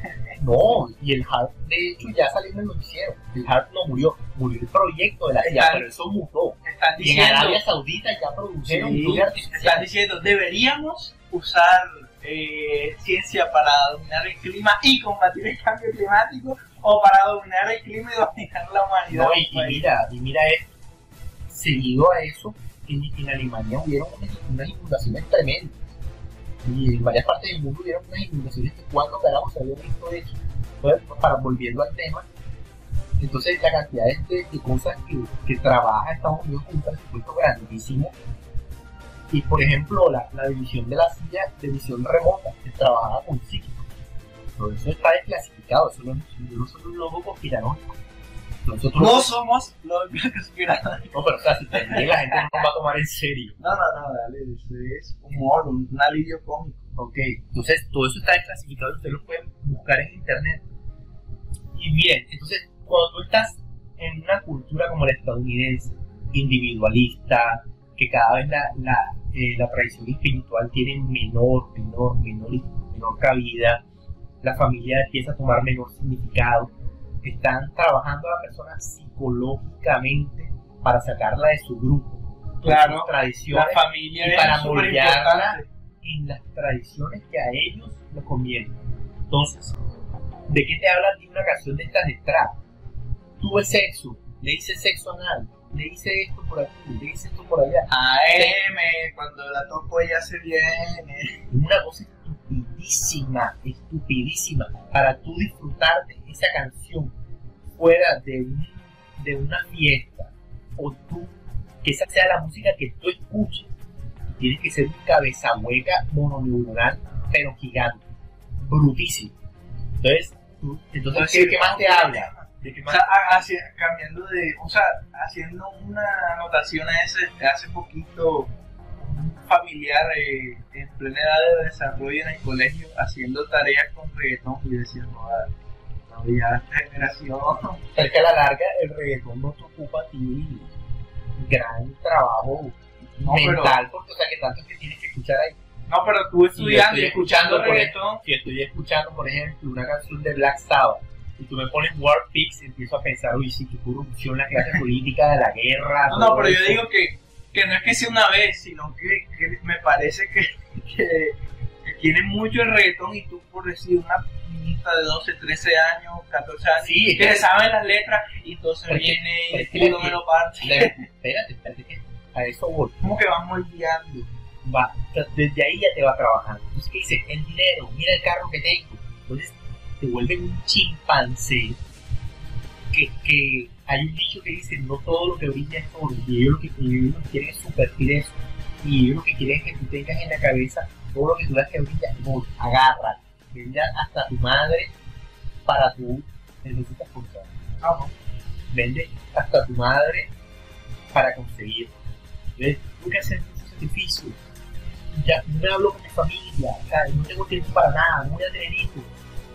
No, y el HARP de hecho ya salió en el noticiero. El HARP no murió, murió el proyecto de la CIA, Están- pero eso mutó. Están Y en diciendo, Arabia Saudita ya produjeron Sí, están diciendo, deberíamos usar eh, ciencia para dominar el clima y combatir el cambio climático o para dominar el clima y dominar la humanidad. No, y, y mira, y mira esto. Seguido a eso, en, en Alemania hubieron unas, unas inundaciones tremendas. Y en varias partes del mundo hubieron unas inundaciones que cuando carajo se había visto eso. Entonces, para volviendo al tema, entonces la cantidad de, cosas que, trabaja Estados Unidos con un presupuesto grandísimo. Y por ejemplo, la, división de la silla de visión remota, que trabajaba con psíquicos. Todo eso está desclasificado, eso no, no soy un loco conspiranoico. Nosotros No somos los *laughs* conspiradores. no, pero o sea, si te ríes, la gente no nos va a tomar en serio. No, no, no, dale, eso es humor, un, un alivio cómico. Ok, entonces todo eso está desclasificado, ustedes lo pueden buscar en internet. Y miren, entonces, cuando tú estás en una cultura como la estadounidense, individualista, que cada vez la, la, eh, la tradición espiritual tiene menor, menor, menor, menor cabida, la familia empieza a tomar menor significado, están trabajando a la persona psicológicamente para sacarla de su grupo, de Claro, sus tradiciones La familia y para moldearla en las tradiciones que a ellos les convienen. Entonces, ¿de qué te habla ti una canción de estas de trap? Tuve sexo, le hice sexo anal, le hice esto por aquí, le hice esto por allá. AM, cuando la toco ella se viene. Es una cosa estupidísima, estupidísima, para tú disfrutarte esa canción fuera de, un- de una fiesta, o tú, que esa sea la música que tú escuches, tienes que ser un cabeza hueca mononeuronal, pero gigante, brutísimo. Entonces, tú- entonces ¿qué, qué más te habla? ¿De qué O sea, cambiando de, o sea, haciendo una anotación a ese, hace poquito, un familiar eh, en plena edad de desarrollo en el colegio, haciendo tareas con reggaetón y decía, no, no, ya esta generación, Pero que a la larga el reggaetón no te ocupa a ti gran trabajo No, pero- mental, porque o sea que tanto que tienes que escuchar ahí. no, pero tú estudiando y escuchando escuchando, reggaetón, Si estoy escuchando, por ejemplo, una canción de Black Sabbath y tú me pones War Pigs, empiezo a pensar, uy, sí, qué corrupción la clase *laughs* política de la guerra. no, no, pero yo eso. digo que, que no es que sea una vez, sino que, que me parece que, que, que tiene mucho el reggaetón y tú por decir una niñita de 12, 13 años, 14 años, Sí, que es- le saben las letras y entonces es viene y es culo la- me lo parte. Espérate, espérate, que a eso voy. Como que van moldeando. Va, desde ahí ya te va trabajando. Entonces, ¿qué dice? El dinero, mira el carro que tengo. Entonces, te vuelven un chimpancé. Que, que hay un dicho que dice: No todo lo que brilla es oro. Y ellos lo que, ellos lo que quieren es subvertir eso. y ellos lo que quieren es que tú tengas en la cabeza todo lo que tú veas que brilla, no, agarra, brilla hasta tu madre para tú necesitas. Vamos, vende hasta tu madre para conseguir. ¿Ves? Que hacer ese sacrificio. Ya no me hablo con mi familia, sea, no tengo tiempo para nada, no voy a tener hijos,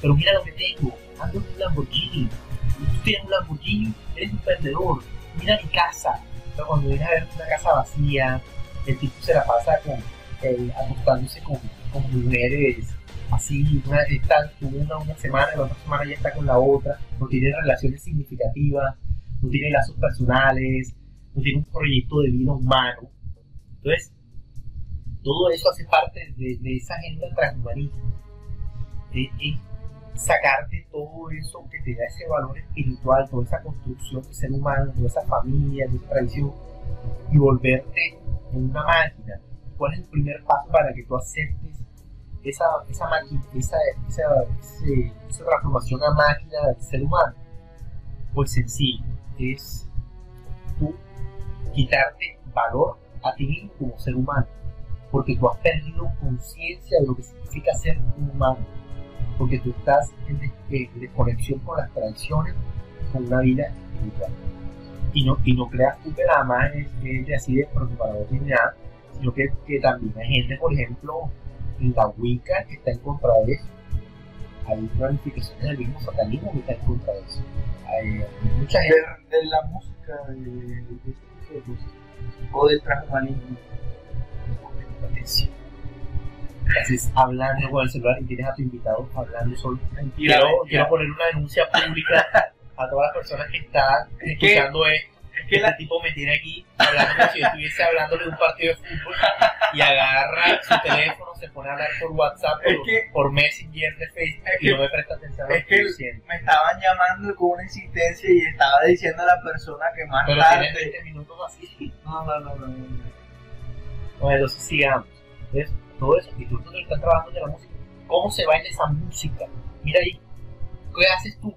pero mira lo que tengo, ando en un Lamborghini, tú tienes un Lamborghini, eres un perdedor, mira mi casa, pero cuando vienes a ver una casa vacía, el tipo se la pasa con, eh, acostándose con, con mujeres así, una, está con una una semana y la otra semana ya está con la otra, no tiene relaciones significativas, no tiene lazos personales, no tiene un proyecto de vida humano. Entonces, todo eso hace parte de, de esa agenda transhumanista. Es, es sacarte todo eso que te da ese valor espiritual, toda esa construcción de ser humano, toda esa familia, toda esa tradición, y volverte en una máquina. ¿Cuál es el primer paso para que tú aceptes esa, esa, máquina, esa, esa, esa transformación a máquina del ser humano? Pues sencillo, es tú quitarte valor a ti mismo como ser humano, porque tú has perdido conciencia de lo que significa ser un humano, porque tú estás des- en desconexión con las tradiciones, con una vida espiritual. Y no, y no creas tú que nada más es, es de así de preparador ni nada, sino que, que también hay gente, por ejemplo, la Wicca que está en contra de eso. Hay ramificaciones del mismo satanismo que está en contra de eso. Hay, hay mucha gente. de, de la música, de, de este tipo de cosas, o del transhumanismo. Estás hablando con el celular y tienes a tu invitado hablando solo. Mentira, Quiero, mentira. quiero poner una denuncia pública a todas las personas que están escuchando esto. Que la, tipo me tiene aquí hablando como si yo estuviese hablándole de un partido de fútbol y agarra su teléfono, se pone a hablar por WhatsApp, Es por, que- por Messenger de Facebook es y no me presta atención a lo es que que me estaban llamando con una insistencia y estaba diciendo a la persona que más Pero tarde. tienes 20 minutos así. No, no, no, no. no. Bueno, entonces sigamos. Entonces, todo eso, y tú estás trabajando de la música, ¿cómo se baila esa música? Mira ahí, ¿qué haces tú?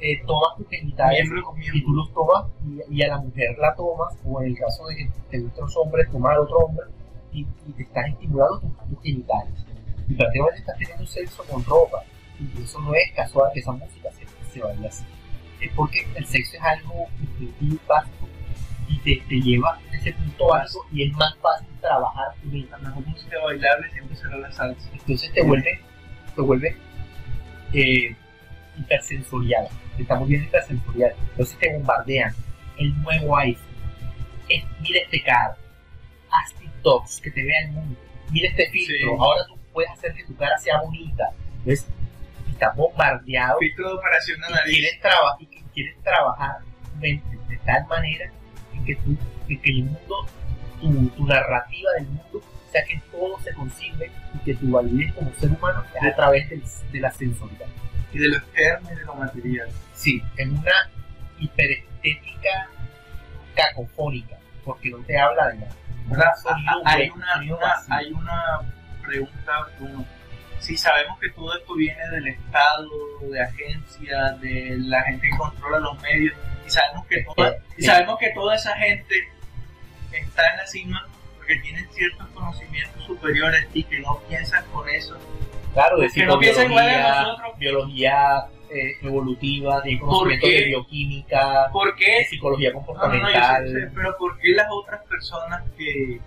Eh, tomas tus genitales y tú los tomas y, y a la mujer la tomas, o en el caso de que te gustan los hombres, tomar a otro hombre y, y te estás estimulando tus, tus genitales. Y prácticamente estás teniendo sexo con ropa. Y eso no es casual que esa música se, se baile así. Es porque el sexo es algo instintivo, básico, y te, te lleva a ese punto básico y es más fácil trabajar tu mente. La música bailable siempre será la salsa. Entonces te vuelve, te vuelve eh, hipersensorial. Estamos bien hipersensorial. Entonces te bombardean el nuevo iPhone. Es, mira este carro. Haz TikToks, que te vea el mundo. Mira este filtro. Sí. Ahora tú puedes hacer que tu cara sea bonita. Entonces, estás bombardeado Filtro de operación de y nariz. quieres, traba- y quieres trabajar tu mente de tal manera en que, tú, en que el mundo, tu, tu narrativa del mundo, sea que todo se concibe y que tu validez como ser humano es a través de la sensorialidad. Y de lo externo y de lo material. Sí, en una hiperestética cacofónica, porque no te habla de nada. Ahora, Sonido a- a- hay, una, hay una pregunta, uno, si sabemos que todo esto viene del Estado, de agencias, de la gente que controla los medios, y sabemos que toda, y sabemos que toda esa gente está en la cima porque tienen ciertos conocimientos superiores y que no piensan con eso. Claro, de no psicobiología, nosotros. biología eh, evolutiva, de conocimiento de bioquímica, ¿Por de qué? psicología No, no, no, yo comportamental. sé, sé, pero ¿por qué las otras personas que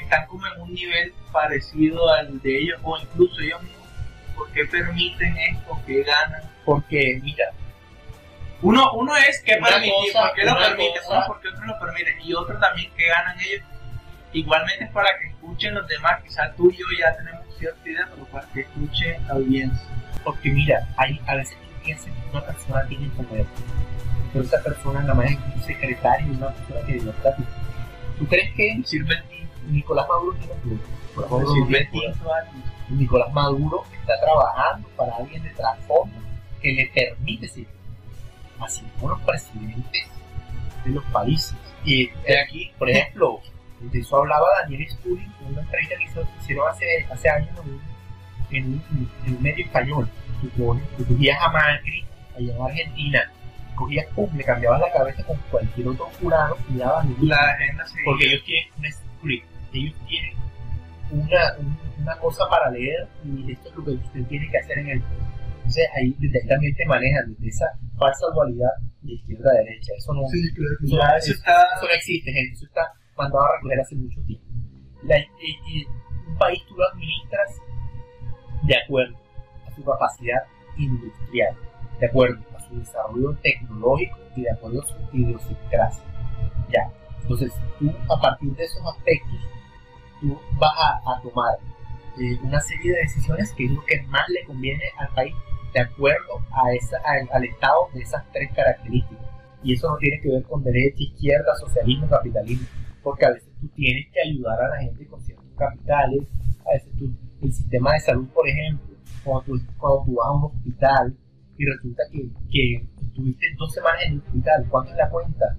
están como en un nivel parecido al de ellos o incluso ellos mismos, ¿por qué permiten esto? ¿Por qué ganan? Porque, mira, Uno, uno es que permitir, cosa- ¿por qué lo cosa- Uno porque otros lo permiten y otro también que ganan ellos. Igualmente es para que escuchen los demás, quizás tú y yo ya tenemos cierta idea, pero para que escuche la audiencia. porque mira, hay, a veces tú piensas que una persona tiene poder, pero esa persona nada más es un secretario de una persona que no está. ¿Tú crees que Sirve Nicolás Maduro tiene poder? Nicolás Maduro sirve el. Nicolás Maduro está trabajando para alguien de trasfondo que le permite ser así como los presidentes de los países. Y de aquí, por ejemplo, de eso hablaba Daniel Scully en una entrevista que hizo- hicieron hace, hace años en un, en un- en un medio español. Tú, cogías a Macri allá en Argentina, cogías, pum, le cambiabas la cabeza con cualquier otro jurado y dabas La agenda se porque ellos tienen un, es- script. Ellos tienen una, un- una cosa para leer y esto es lo que usted tiene que hacer en el Entonces ahí desde ahí también te manejan desde esa falsa dualidad de izquierda a derecha. Eso no, Sí, claro. eso, Ya, eso está. eso no existe, gente. Eso está mandado a recoger hace mucho tiempo. La- y- y un país tú lo administras de acuerdo a su capacidad industrial, de acuerdo a su desarrollo tecnológico y de acuerdo a su idiosincrasia. Ya. Entonces, tú a partir de esos aspectos, tú vas a, a tomar eh, una serie de decisiones que es lo que más le conviene al país de acuerdo a esa, al estado de esas tres características. Y eso no tiene que ver con derecha, izquierda, socialismo, capitalismo, porque a veces tú tienes que ayudar a la gente con ciertos capitales, a veces tú, el sistema de salud, por ejemplo, cuando tú, vas a un hospital y resulta que, que estuviste dos semanas en el hospital, ¿cuánto es la cuenta?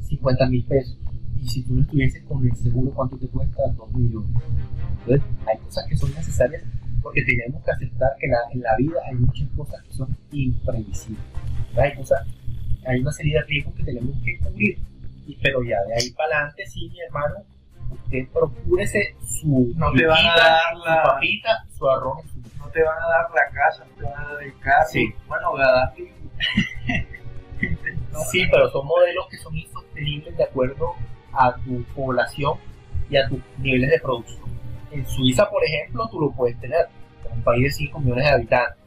50 mil pesos. Y si tú no estuvieses con el seguro, ¿cuánto te cuesta? 2 millones. Entonces, hay cosas que son necesarias porque tenemos que aceptar que la- en la vida hay muchas cosas que son imprevisibles. Hay cosas, hay una serie de riesgos que tenemos que cubrir. Y, pero ya de ahí para adelante, sí, mi hermano, usted procúrese su No te van a su papita, su arroz No te van a dar la casa, no te van a dar el carro. Sí. Bueno, Gaddafi. *laughs* Sí, pero son modelos que son insostenibles de acuerdo a tu población y a tus niveles de producción. En Suiza, por ejemplo, tú lo puedes tener. Es un país de 5 millones de habitantes.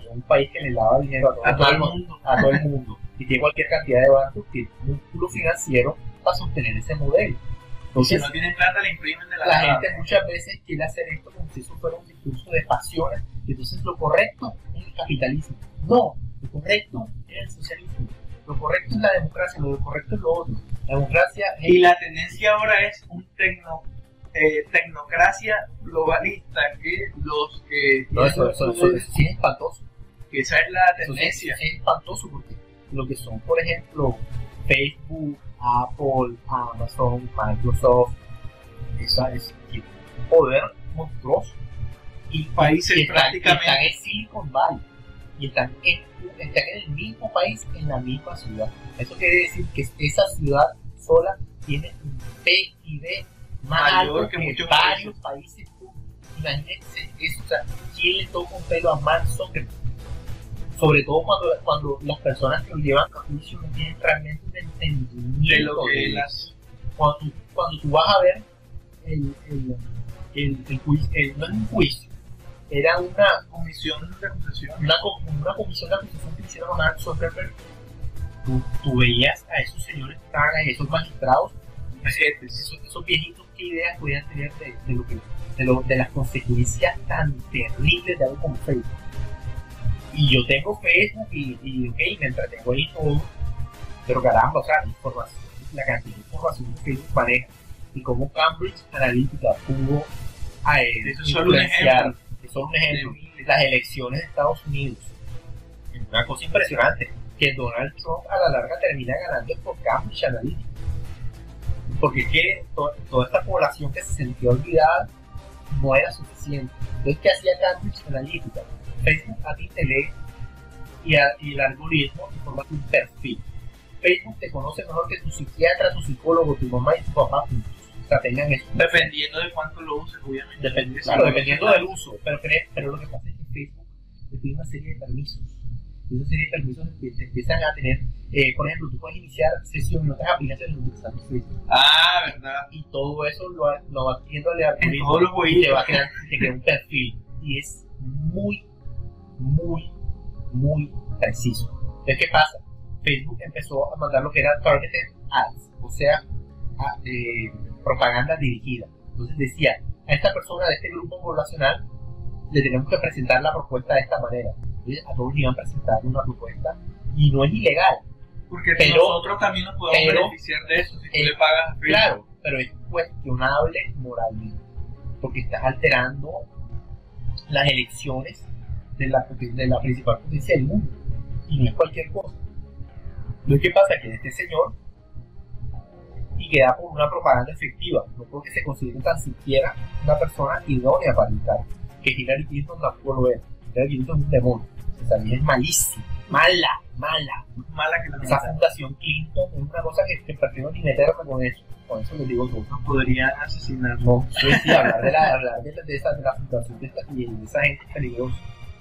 Es un país que le lava dinero a todo, A todo el el mundo. A todo el mundo. Y tiene cualquier cantidad de bancos que tienen un músculo financiero para sostener ese modelo. Si Entonces, no tienen plata, le imprimen de la, la gente muchas veces quiere hacer esto como si eso fuera un discurso de pasiones. Entonces lo correcto es el capitalismo. No, lo correcto es el socialismo. Lo correcto es la democracia, lo correcto es lo otro. La democracia es Y la tendencia ahora es un tecno, eh, tecnocracia globalista que los que No, eso, eso, eso, eso sí es espantoso. que esa es la sí, tendencia. sí es espantoso porque lo que son, por ejemplo, Facebook, Apple, Amazon, Microsoft, esa es poder monstruoso. Y Países están, prácticamente. están en Silicon Valley y están en, están en el mismo país, en la misma ciudad. Eso quiere decir que esa ciudad sola tiene un PIB más Mayor alto que que, muchos varios países. Imagínense eso, o sea, ¿quién le toca un pelo a Mark Zuckerberg? Sobre todo cuando, cuando las personas que lo llevan a juicio no tienen realmente un entendimiento de lo que las cuando tú, cuando tú vas a ver el, el, el, el juicio, no es un juicio, era una, comisión de acusación una, una comisión de acusación que hicieron a Mark Zuckerberg, tú, tú veías a esos señores que estaban ahí, esos magistrados, esos, esos viejitos, qué ideas podían tener de, de lo que, de, lo, de las consecuencias tan terribles de algo como Facebook. Y yo tengo Facebook y, y ok, me entretengo ahí todo, pero caramba, o sea, la información, la cantidad de información que Facebook maneja y cómo Cambridge Analytica pudo eh, Eso es solo un ejemplo. eso es un ejemplo, las elecciones de Estados Unidos. Una cosa impresionante, que Donald Trump a la larga termina ganando por Cambridge Analytica. Porque es que to- toda esta población que se sentía olvidada no era suficiente. Entonces, ¿qué hacía Cambridge Analytica? Facebook a ti te lee y, a- y el algoritmo te forma un perfil. Facebook te conoce mejor que tu psiquiatra, tu psicólogo, tu mamá y tu papá juntos. O sea, tengan eso. dependiendo de cuánto lo uses obviamente Si claro, dependiendo del uso. Pero, pero lo que pasa es que Facebook te pide una serie de permisos. Y esa serie de permisos te, empiezan a tener, eh, por ejemplo, tú puedes iniciar sesión en otras aplicaciones utilizando Facebook. ah verdad Y todo eso lo, va- lo va adquiriendo el algoritmo. todos los y te va a crear, te crea un perfil. Y es muy, muy, muy preciso. Entonces, ¿qué pasa? Facebook empezó a mandar lo que era targeted ads, o sea, a- eh, propaganda dirigida. Entonces decía, a esta persona de este grupo poblacional le tenemos que presentar la propuesta de esta manera. Entonces, a todos iban a presentar una propuesta y no es ilegal. porque Pero- nosotros también nos podemos pero- beneficiar de eso si tú eh, le pagas a Facebook Claro, pero es cuestionable moralmente, porque estás alterando las elecciones de la, de la principal potencia del mundo, y no es cualquier cosa. Entonces, ¿qué pasa? Que este señor, y queda por una propaganda efectiva, no porque se considere tan siquiera una persona idónea para el cargo, que Hillary Clinton tampoco lo es. Hillary Clinton es un demonio, esa vieja es malísima, mala, mala, mala que la esa fundación Clinton es una cosa que, que prefiero ni meterme con eso. con eso les digo todo. Nos podrían asesinar. No, sí, hablar de la, hablar de, la- de esa, de la fluctuación de, esta, de esa gente peligrosa.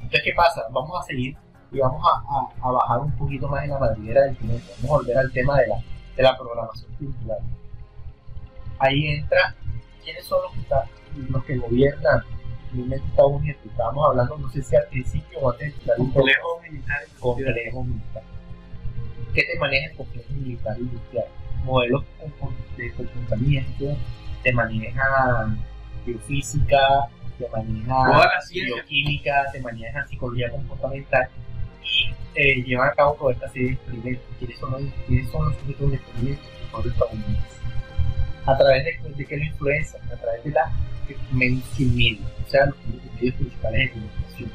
Entonces, ¿qué pasa? Vamos a seguir y vamos a, a- a bajar un poquito más en la madriguera del jinete. Vamos a volver al tema de la, de la programación cultural. Ahí entra, ¿quiénes son los que, está- los que gobiernan en Estados Unidos? Estábamos hablando, no sé si al principio o antes de Complejos militares. complejo militar. ¿Qué te maneja el complejo militar industrial? Modelos con- de comportamiento, te maneja biofísica, te maneja bioquímica, te maneja psicología comportamental y eh, llevan a cabo toda esta serie de experimentos. ¿Quiénes son los, quiénes son los sujetos de experimentos? Los estadounidenses. ¿A través de, de qué lo influencian? A través de la mainstream media, o sea, los medios principales de comunicación.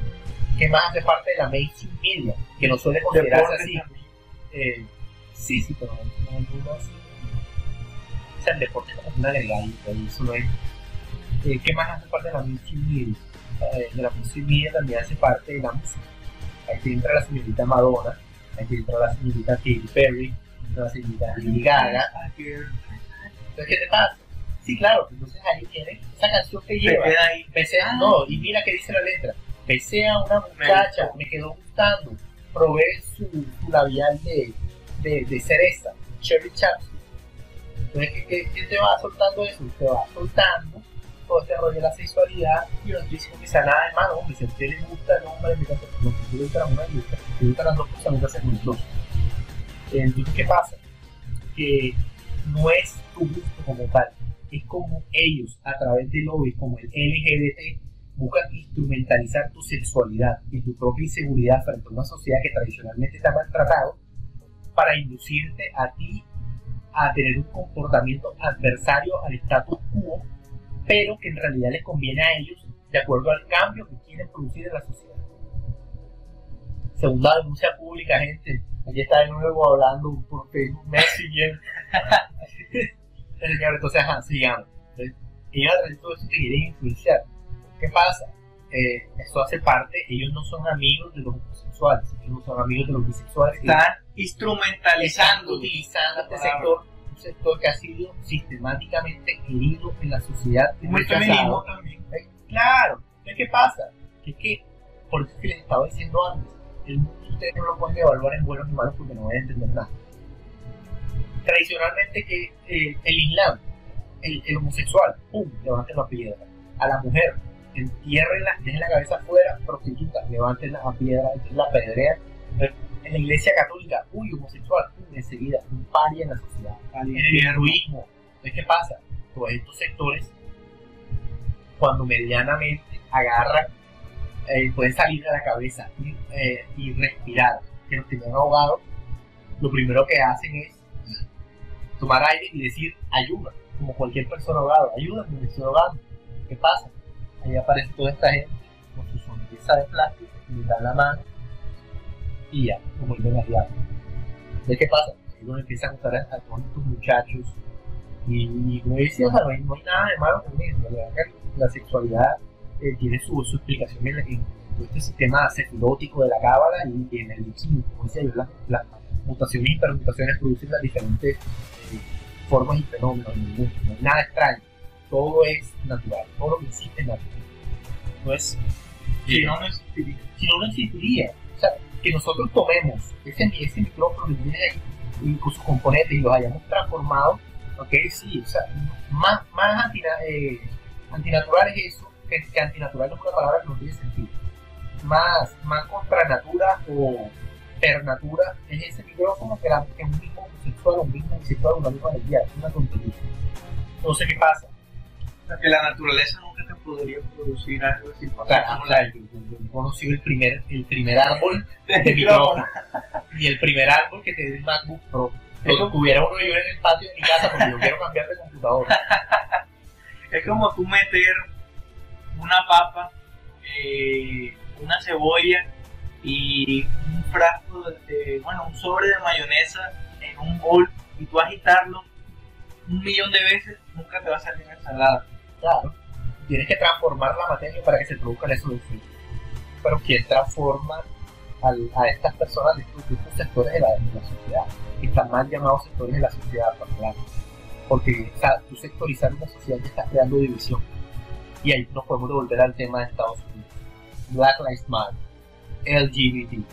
¿Qué más hace parte de la mainstream media? Que no suele considerarse así. Eh, sí, sí, pero no, no. O sea, el deporte es como un agregadito, y eso no es. Eh, ¿Qué más hace parte de la mainstream media? Eh, de la mainstream media también hace parte de la música. Ahí te entra la señorita Madonna, ahí te entra la señorita Katy Perry, entra la señorita Lady Gaga. Entonces, ¿qué te pasa? Sí, claro, entonces ahí viene esa canción que lleva. queda ahí. Besé, no, y mira que dice la letra. Besé a una muchacha, me quedó gustando. Probé su, su labial de, de, de cereza, cherry chaps. Entonces, ¿qué, qué, qué te va soltando eso? Te va soltando todo este rollo de la sexualidad. Yo no estoy diciendo que sea nada de malo, hombre. Si a usted le gusta el hombre, le gusta no, si le gusta la mujer, le gusta, le gustan las dos cosas, nunca hacen los dos. Entonces, ¿qué pasa? Que no es tu gusto como tal, es como ellos, a través de lobbies como el LGBT, buscan instrumentalizar tu sexualidad y tu propia inseguridad frente a una sociedad que tradicionalmente te ha maltratado para inducirte a ti a tener un comportamiento adversario al status quo, pero que en realidad les conviene a ellos de acuerdo al cambio que quieren producir en la sociedad. Segunda denuncia pública, gente. Aquí está de nuevo hablando por Facebook Messenger. *laughs* Entonces, ajá, sigamos. Entonces, ellos a través de todo eso te quieren influenciar. ¿Qué pasa? Eh, esto hace parte, ellos no son amigos de los homosexuales, ellos no son amigos de los bisexuales. Están están instrumentalizando. utilizando este sector, sector que ha sido sistemáticamente herido en la sociedad. Como el feminismo también. Eh, Claro, ¿Entonces ¿qué pasa? Que es que, por eso es que les estaba diciendo antes, el mundo ustedes no lo pueden evaluar en buenos y malos porque no van a entender nada. Tradicionalmente que eh, el Islam, el, el homosexual, pum, levanten la piedra. A la mujer, entiérrenla, dejen la cabeza afuera, prostituta, levanten la piedra, la pedrean. En la iglesia católica, uy, homosexual, enseguida, un paria en la sociedad. En el hinduismo, entonces ¿qué pasa? Todos estos sectores, cuando medianamente agarran, eh, pueden salir de la cabeza y, eh, y respirar, que los tenían ahogados, lo primero que hacen es tomar aire y decir ayuda, como cualquier persona ahogada, ayuda, me estoy ahogando. ¿Qué pasa? Ahí aparece toda esta gente con su sonrisa de plástico, le dan la mano y ya, lo vuelven a ¿De qué pasa? Ellos empiezan a usar a todos estos muchachos y, y como decía, o sea, no, hay, no hay nada de malo con eso. La, verdad que la sexualidad eh, tiene su, su explicación en, en todo este sistema sefilótico de la cábala y, en el químico. Como decía yo, las las mutaciones y permutaciones producen las diferentes eh, formas y fenómenos en el mundo. No hay nada extraño. Todo es natural. Todo lo que existe es natural. No es. Si no, no existiría. Si no, no existiría. Que nosotros tomemos ese, ese micrófono y con sus componentes y los hayamos transformado, ok, sí, o sea, más, más antina, eh, antinatural es eso, que, que antinatural es una palabra que no tiene sentido. Más, más contra natura o per natura es ese micrófono que, la, un mismo homosexual o un mismo bisexual una misma lesbiana, es una tontería. Entonces, ¿qué pasa? Sea, que la naturaleza nunca te podría producir algo así. O sea, o sea, yo, yo- yo he conocido el primer, el primer árbol de micrófono *laughs* y el primer árbol que te dé un MacBook Pro. Lo tuviera uno yo en el patio de mi casa porque yo quiero cambiar de computadora. *laughs* Es como tú meter una papa, eh, una cebolla y un frasco de, bueno, un sobre de mayonesa en un bol y tú agitarlo un millón de veces, nunca te va a salir una ensalada. Claro. Tienes que transformar la materia para que se produzcan esos efectos. Pero ¿quién transforma al- a estas personas de estos, de estos sectores de la, de la sociedad? Que están mal llamados sectores de la sociedad. Porque o sea, tú sectorizar una sociedad ya está creando división. Y ahí nos podemos devolver al tema de Estados Unidos. Black Lives Matter, LGBT,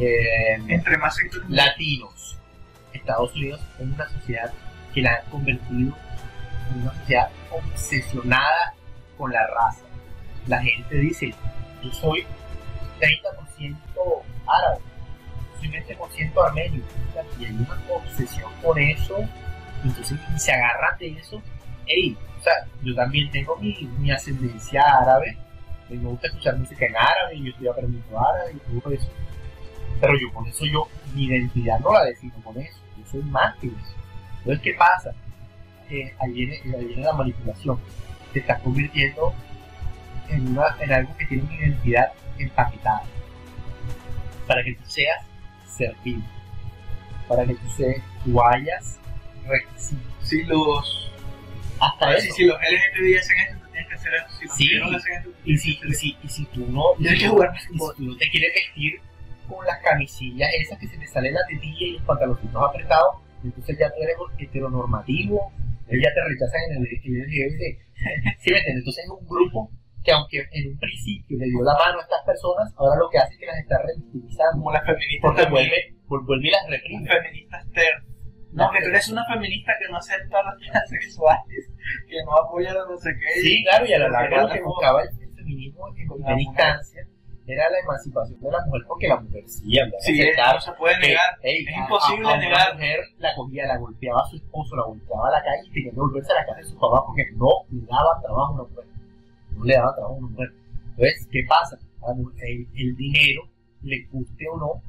eh, Entre más sectores. latinos. Estados Unidos es una sociedad que la han convertido sociedad obsesionada con la raza. La gente dice, yo soy 30% árabe, soy 20% armenio, y hay una obsesión con eso, entonces se agarran de eso. Ey, o sea, yo también tengo mi, mi ascendencia árabe, me gusta escuchar música en árabe, yo estoy aprendiendo árabe y todo eso. Pero yo con eso, yo, mi identidad no la defino con eso, yo soy más que eso. Entonces, ¿qué pasa? Eh, ahí, viene, ahí viene la manipulación. Te estás convirtiendo en, una, en algo que tiene una identidad empaquetada. Para que tú seas servil. Para que tú, seas, tú hayas requisitos. Si los. Hasta eso. si los LGTBI hacen esto, tú tienes que hacer esto. Si los Sí. hacen esto, Y si, y, si, y si tú no, Tienes que jugar y si tú no te quieres vestir con las camisillas esas que se te salen la tetilla y los pantaloncitos apretados, entonces ya tú eres heteronormativo, ellos ya te rechazan en el, en el LGBT. *laughs* ¿Sí me entiendes? Entonces es un grupo que aunque en un principio le dio la mano a estas personas, ahora lo que hace es que las está revictimizando, Como las feministas porque vuelve, vuelve, y las reprime. Feministas ter. No, que tú eres una feminista que no acepta a las transexuales, que no apoya a no sé qué. Sí, claro, y a la larga lo que buscaba el, feminismo en primera mujer. instancia era la emancipación de la mujer, porque la mujer sí que Sí, aceptar no se puede que, negar. es a- imposible a- a una negar. mujer la cogía, la golpeaba a su esposo, la golpeaba a la calle y tenía que volverse a la casa de su papá porque no le daba trabajo a una mujer. No le daba trabajo a una mujer. Entonces, ¿qué pasa? La El, el dinero, le guste o no,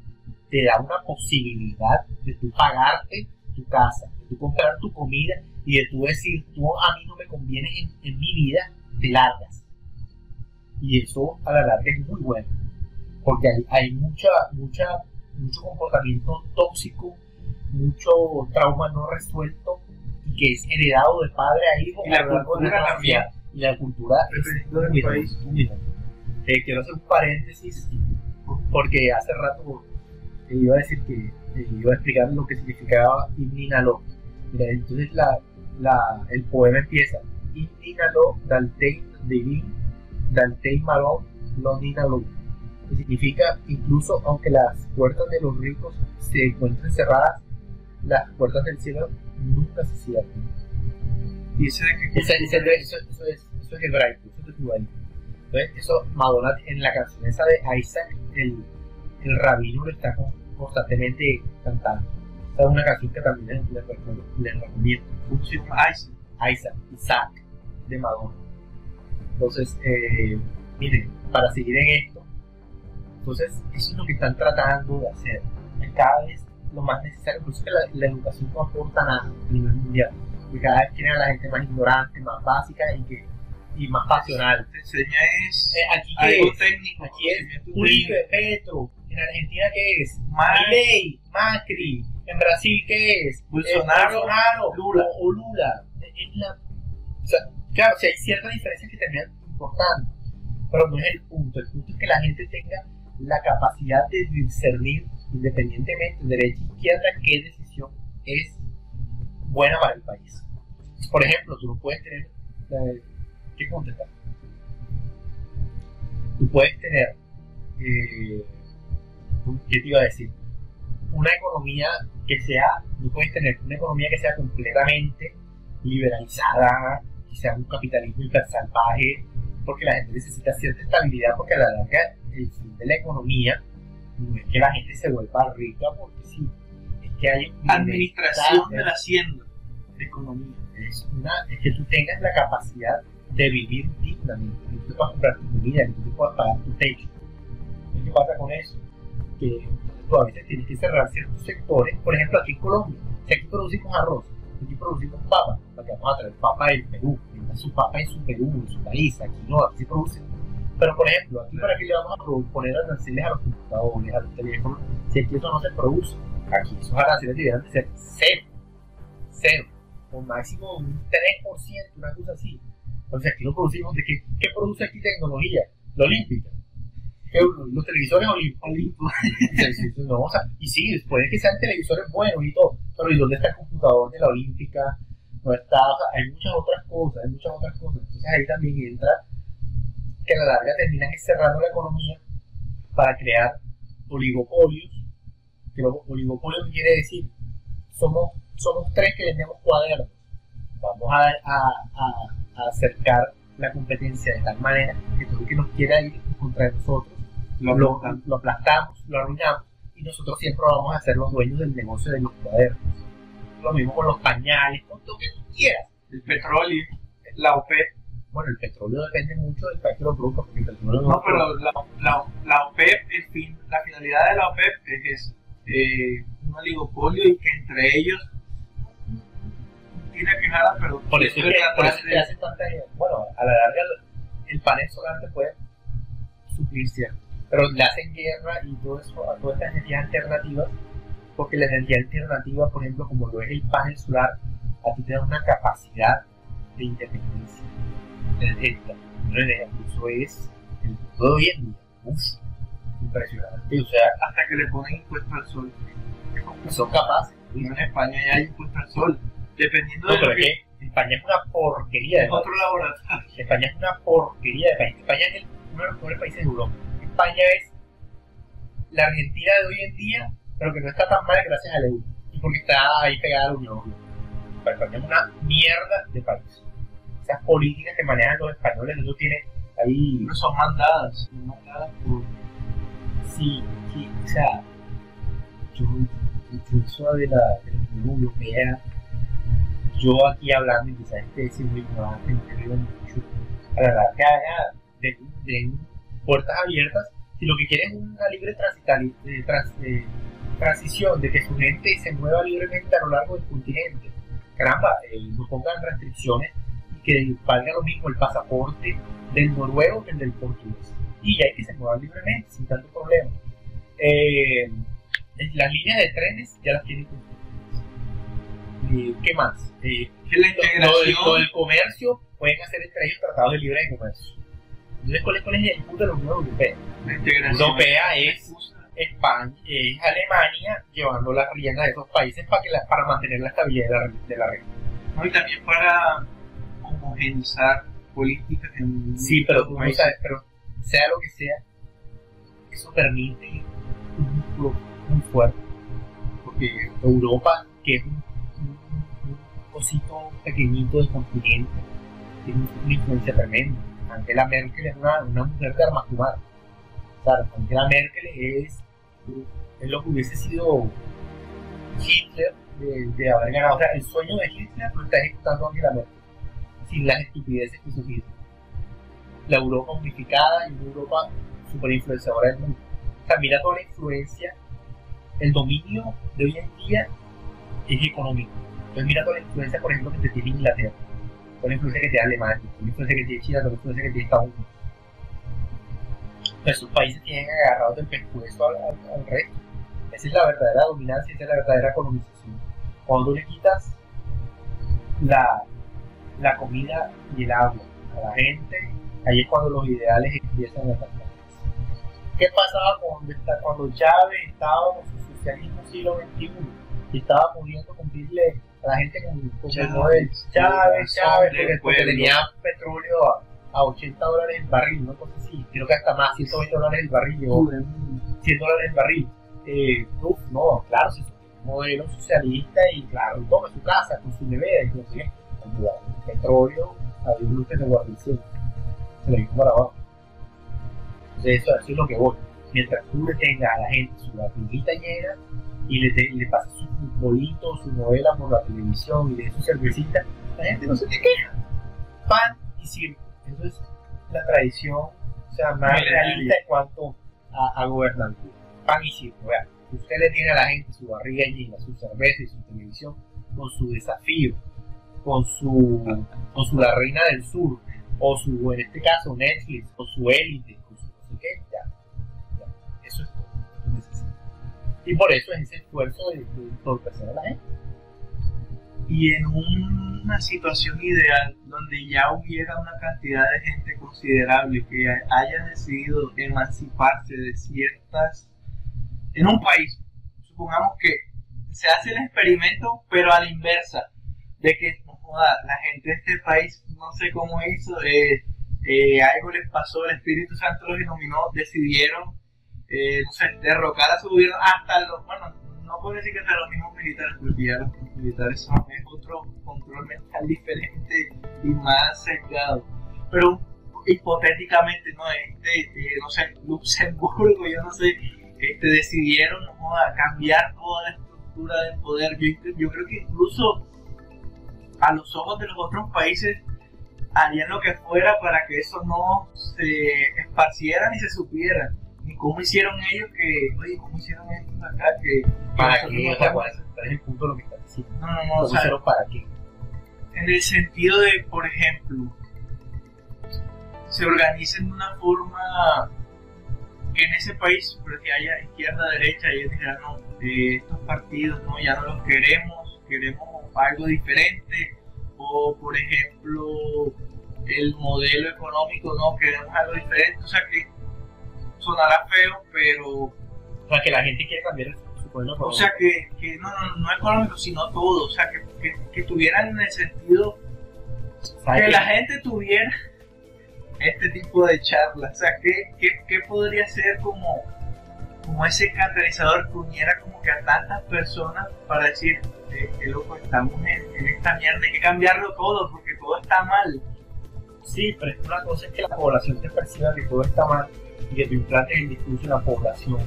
te da una posibilidad de tú pagarte tu casa, de tú comprar tu comida y de tú decir, tú a mí no me conviene en, en mi vida, te largas. Y eso a la larga es muy bueno, porque hay, hay mucha, mucha, mucho comportamiento tóxico, mucho trauma no resuelto y que es heredado de padre a hijo Y la cultura también. Y la cultura es Dependiendo del muy país. Eh, quiero hacer un paréntesis porque hace rato eh, iba a decir que eh, iba a explicar lo que significaba Imninalo. Mira, entonces la, la, el poema empieza Imninalo daltein divin daltein malon lo ninalo que significa incluso aunque las puertas de los ricos se encuentren cerradas las puertas del cielo nunca se cierran de que ese- ese- eso, eso es, eso es hebraico, eso es judaísmo. Entonces, eso Madonna en la canción esa de Isaac, el, el rabino lo está con- constantemente cantando. Esa es una canción que también les, les recomiendo. Isaac, Isaac, de Madonna. Entonces, eh, miren, para seguir en esto, entonces, eso es lo que están tratando de hacer. Es cada vez lo más necesario, por eso que la, la educación no aporta nada a nivel mundial. Que cada vez quieren a la gente más ignorante, más básica y, que, y más pasional. Te enseña es Eh, aquí algo es? técnico. Aquí es Uribe, Petro. En Argentina qué es? Milei, Macri. En Brasil qué es? Bolsonaro, Bolsonaro, Lula. O, o Lula. Es la- o sea, claro, si hay ciertas diferencias que terminan importando, pero no es el punto. El punto es que la gente tenga la capacidad de discernir independientemente de derecha e izquierda qué decisión es buena para el país. Por ejemplo, tú no puedes tener ¿qué contestar? Tú puedes tener eh, ¿qué te iba a decir? Una economía que sea, tú puedes tener una economía que sea completamente liberalizada, sea un capitalismo hiper salvaje, porque la gente necesita cierta estabilidad, porque a la larga el fin de la economía no es que la gente se vuelva rica, porque sí, es que hay Administración bienestar, de la hacienda. Economía. es, una, es que tú tengas la capacidad de vivir dignamente, que tú puedas comprar tu comida, que tú puedas pagar tu techo. ¿Qué pasa con eso? Que tú a veces tienes que cerrar ciertos sectores, por ejemplo aquí en Colombia, si aquí producimos arroz, aquí producimos papa, para que vamos a traer papa del Perú, su papa en su Perú, en su país, aquí no, aquí se produce. Pero por ejemplo, aquí para qué le vamos a poner aranceles a los computadores, a los teléfonos, si aquí eso no se produce, aquí esos aranceles deberían de ser cero, cero, o máximo un 3%, una cosa así. Entonces aquí no producimos, ¿de qué, qué produce aquí tecnología? La olímpica. ¿Qué- Los televisores olímpicos. *laughs* y sí, puede que sean televisores buenos y todo, pero ¿y dónde está el computador de la olímpica? no está, hay muchas otras cosas, hay muchas otras cosas. Entonces ahí también entra que a la larga terminan cerrando la economía para crear oligopolios. Que los oligopolios quiere decir, somos, somos tres que vendemos cuadernos. Vamos a, a acercar la competencia de tal manera que todo el que nos quiera ir contra nosotros lo, lo, lo aplastamos, lo arruinamos y nosotros siempre vamos a ser los dueños del negocio de los cuadernos. Lo mismo con los pañales, con lo que tú quieras. El petróleo, la OPEP. Bueno, el petróleo depende mucho del país que lo produzca, porque el petróleo No, pero la, la, la OPEP, el fin, la finalidad de la OPEP es eh, un oligopolio y que entre ellos tiene que nada, pero por eso es que, por eso que hacen tanta bueno a la larga el panel solar te puede suplir cierto pero le hacen guerra y todo eso a todas estas energías alternativas porque la energía alternativa por ejemplo como lo es el panel solar a ti te da una capacidad de independencia energética. Eso es el de hoy en día. Uf, impresionante. O sea hasta que le ponen impuesto al sol. Son capaces. En España ya hay impuesto al sol. Dependiendo no, de pero lo que es que España es una porquería de otro país. laboratorio. España es una porquería de país. España es el, uno de los peores países de Europa. España es la Argentina de hoy en día, pero que no está tan mal gracias al euro. Y porque está ahí pegada a la Unión Europea. España es una mierda de país. Esas políticas que manejan los españoles, eso tiene ahí. no son mandadas son mandadas por Sí, sí, o sea, yo, eso de la, de la Unión Europea, yo aquí hablando, y quizás este es muy ignorante, me mucho, a la larga de, de puertas abiertas, si lo que quieren es una libre eh, trans- eh, transición, de que su gente se mueva libremente a lo largo del continente, caramba, eh, no pongan restricciones y que valga lo mismo el pasaporte del noruego que el del portugués. Y ya hay que se muevan libremente, sin tanto problema. Eh, las líneas de trenes ya las tienen ¿Qué más? La integración lo del comercio pueden hacer entre ellos tratados de libre de comercio. Entonces, ¿cuál es, cuál es el punto de la Unión Europea? la integración Europea es España, es Alemania llevando las riendas de esos países para, que la- para mantener la estabilidad de la, de la región. ¿no? y también para homogenizar políticas en Sí, pero tú sabes, pero sea lo que sea, eso permite un músculo muy fuerte. Porque Europa, que es un, un, un cosito pequeñito del continente, tiene una influencia tremenda. Angela Merkel es una, una mujer de armas tomar. Claro, Angela Merkel es, es lo que hubiese sido Hitler de, de haber ganado. O sea, el sueño de Hitler lo está ejecutando Angela Merkel, sin las estupideces que hizo Hitler la Europa unificada y una Europa super influenciadora del mundo. O sea, mira toda la influencia, el dominio de hoy en día es económico. Entonces mira toda la influencia, por ejemplo, que tiene Inglaterra, toda la influencia que Alemania, toda la influencia que China, toda la influencia que tiene Estados Unidos. Esos países tienen agarrados del pescuezo al, al- al resto. Esa es la verdadera dominancia, esa es la verdadera colonización. Cuando tú le quitas la, la comida y el agua a la gente, ahí es cuando los ideales empiezan a atacar. ¿Qué pasaba cuando, cuando Chávez estaba en su socialismo siglo XXI y estaba pudiendo cumplirle a la gente con, con el Chávez, modelo Chávez, Chávez, porque, porque tenía petróleo a, a 80 dólares el barril, ¿no? Entonces sí, creo que hasta más, 120 dólares el barril, llegó 100 dólares el barril. Eh, uf, no, claro, si es un modelo socialista y claro, toma su casa con su nevera y no sé qué. Petróleo, a Dios luz que te guarde el cielo. Se le vino para abajo. Entonces eso, eso es lo que voy. Mientras tú le tengas a la gente su barriguita llena y le, y le pases su futbolito, su novela por la televisión y le su cervecita, la gente no se te queja. Pan y circo. Eso es la tradición, o sea, más realista en cuanto a, a. Pan y circo, vean. Usted le tiene a la gente su barriga llena, su cerveza y su televisión con su desafío, con su, con su La Reina del Sur, o su, en este caso, Netflix, o su élite, o su no sé qué, ya. Y por eso es ese esfuerzo de, de entorpecer a la gente. y en una situación ideal donde ya hubiera una cantidad de gente considerable que haya decidido emanciparse de ciertas en un país supongamos que se hace el experimento pero a la inversa de que no, joda, la gente de este país no sé cómo hizo, eh, eh, algo les pasó, el Espíritu Santo los iluminó, decidieron, eh, no sé, derrocar a su gobierno hasta los, bueno, no puedo decir que hasta los mismos militares, porque ya los militares son es otro control mental diferente y más sesgado. Pero hipotéticamente, no, este, eh, no sé, Luxemburgo, yo no sé, este, decidieron no cambiar toda la estructura del poder. Yo, yo creo que incluso a los ojos de los otros países harían lo que fuera para que eso no se esparciera ni se supiera. Ni cómo hicieron ellos que, oye, cómo hicieron esto acá, que... ¿Para qué? O sea, ¿cuál es el punto de lo que estás diciendo? No, no, no, o ¿Cómo sea, para qué? en el sentido de, por ejemplo, se organicen de una forma que en ese país, pero que haya izquierda, derecha, y ellos dijeran, no, eh, estos partidos no, ya no los queremos, queremos algo diferente, o por ejemplo, el modelo económico, no, queremos algo diferente, o sea que sonará feo, pero O sea, que la gente quiere cambiar su modelo o sea que, que no, no, no económico, sino todo, o sea que, que, que tuvieran en el sentido ¿Sabes que la gente tuviera este tipo de charlas. O sea, ¿qué, qué, qué podría ser como, como ese catalizador que uniera como que a tantas personas para decir, eh, que loco, estamos en, en esta mierda, hay que cambiarlo todo porque todo está mal. Sí, pero es una cosa es que la población te perciba que todo está mal y que tú implantes el discurso en la población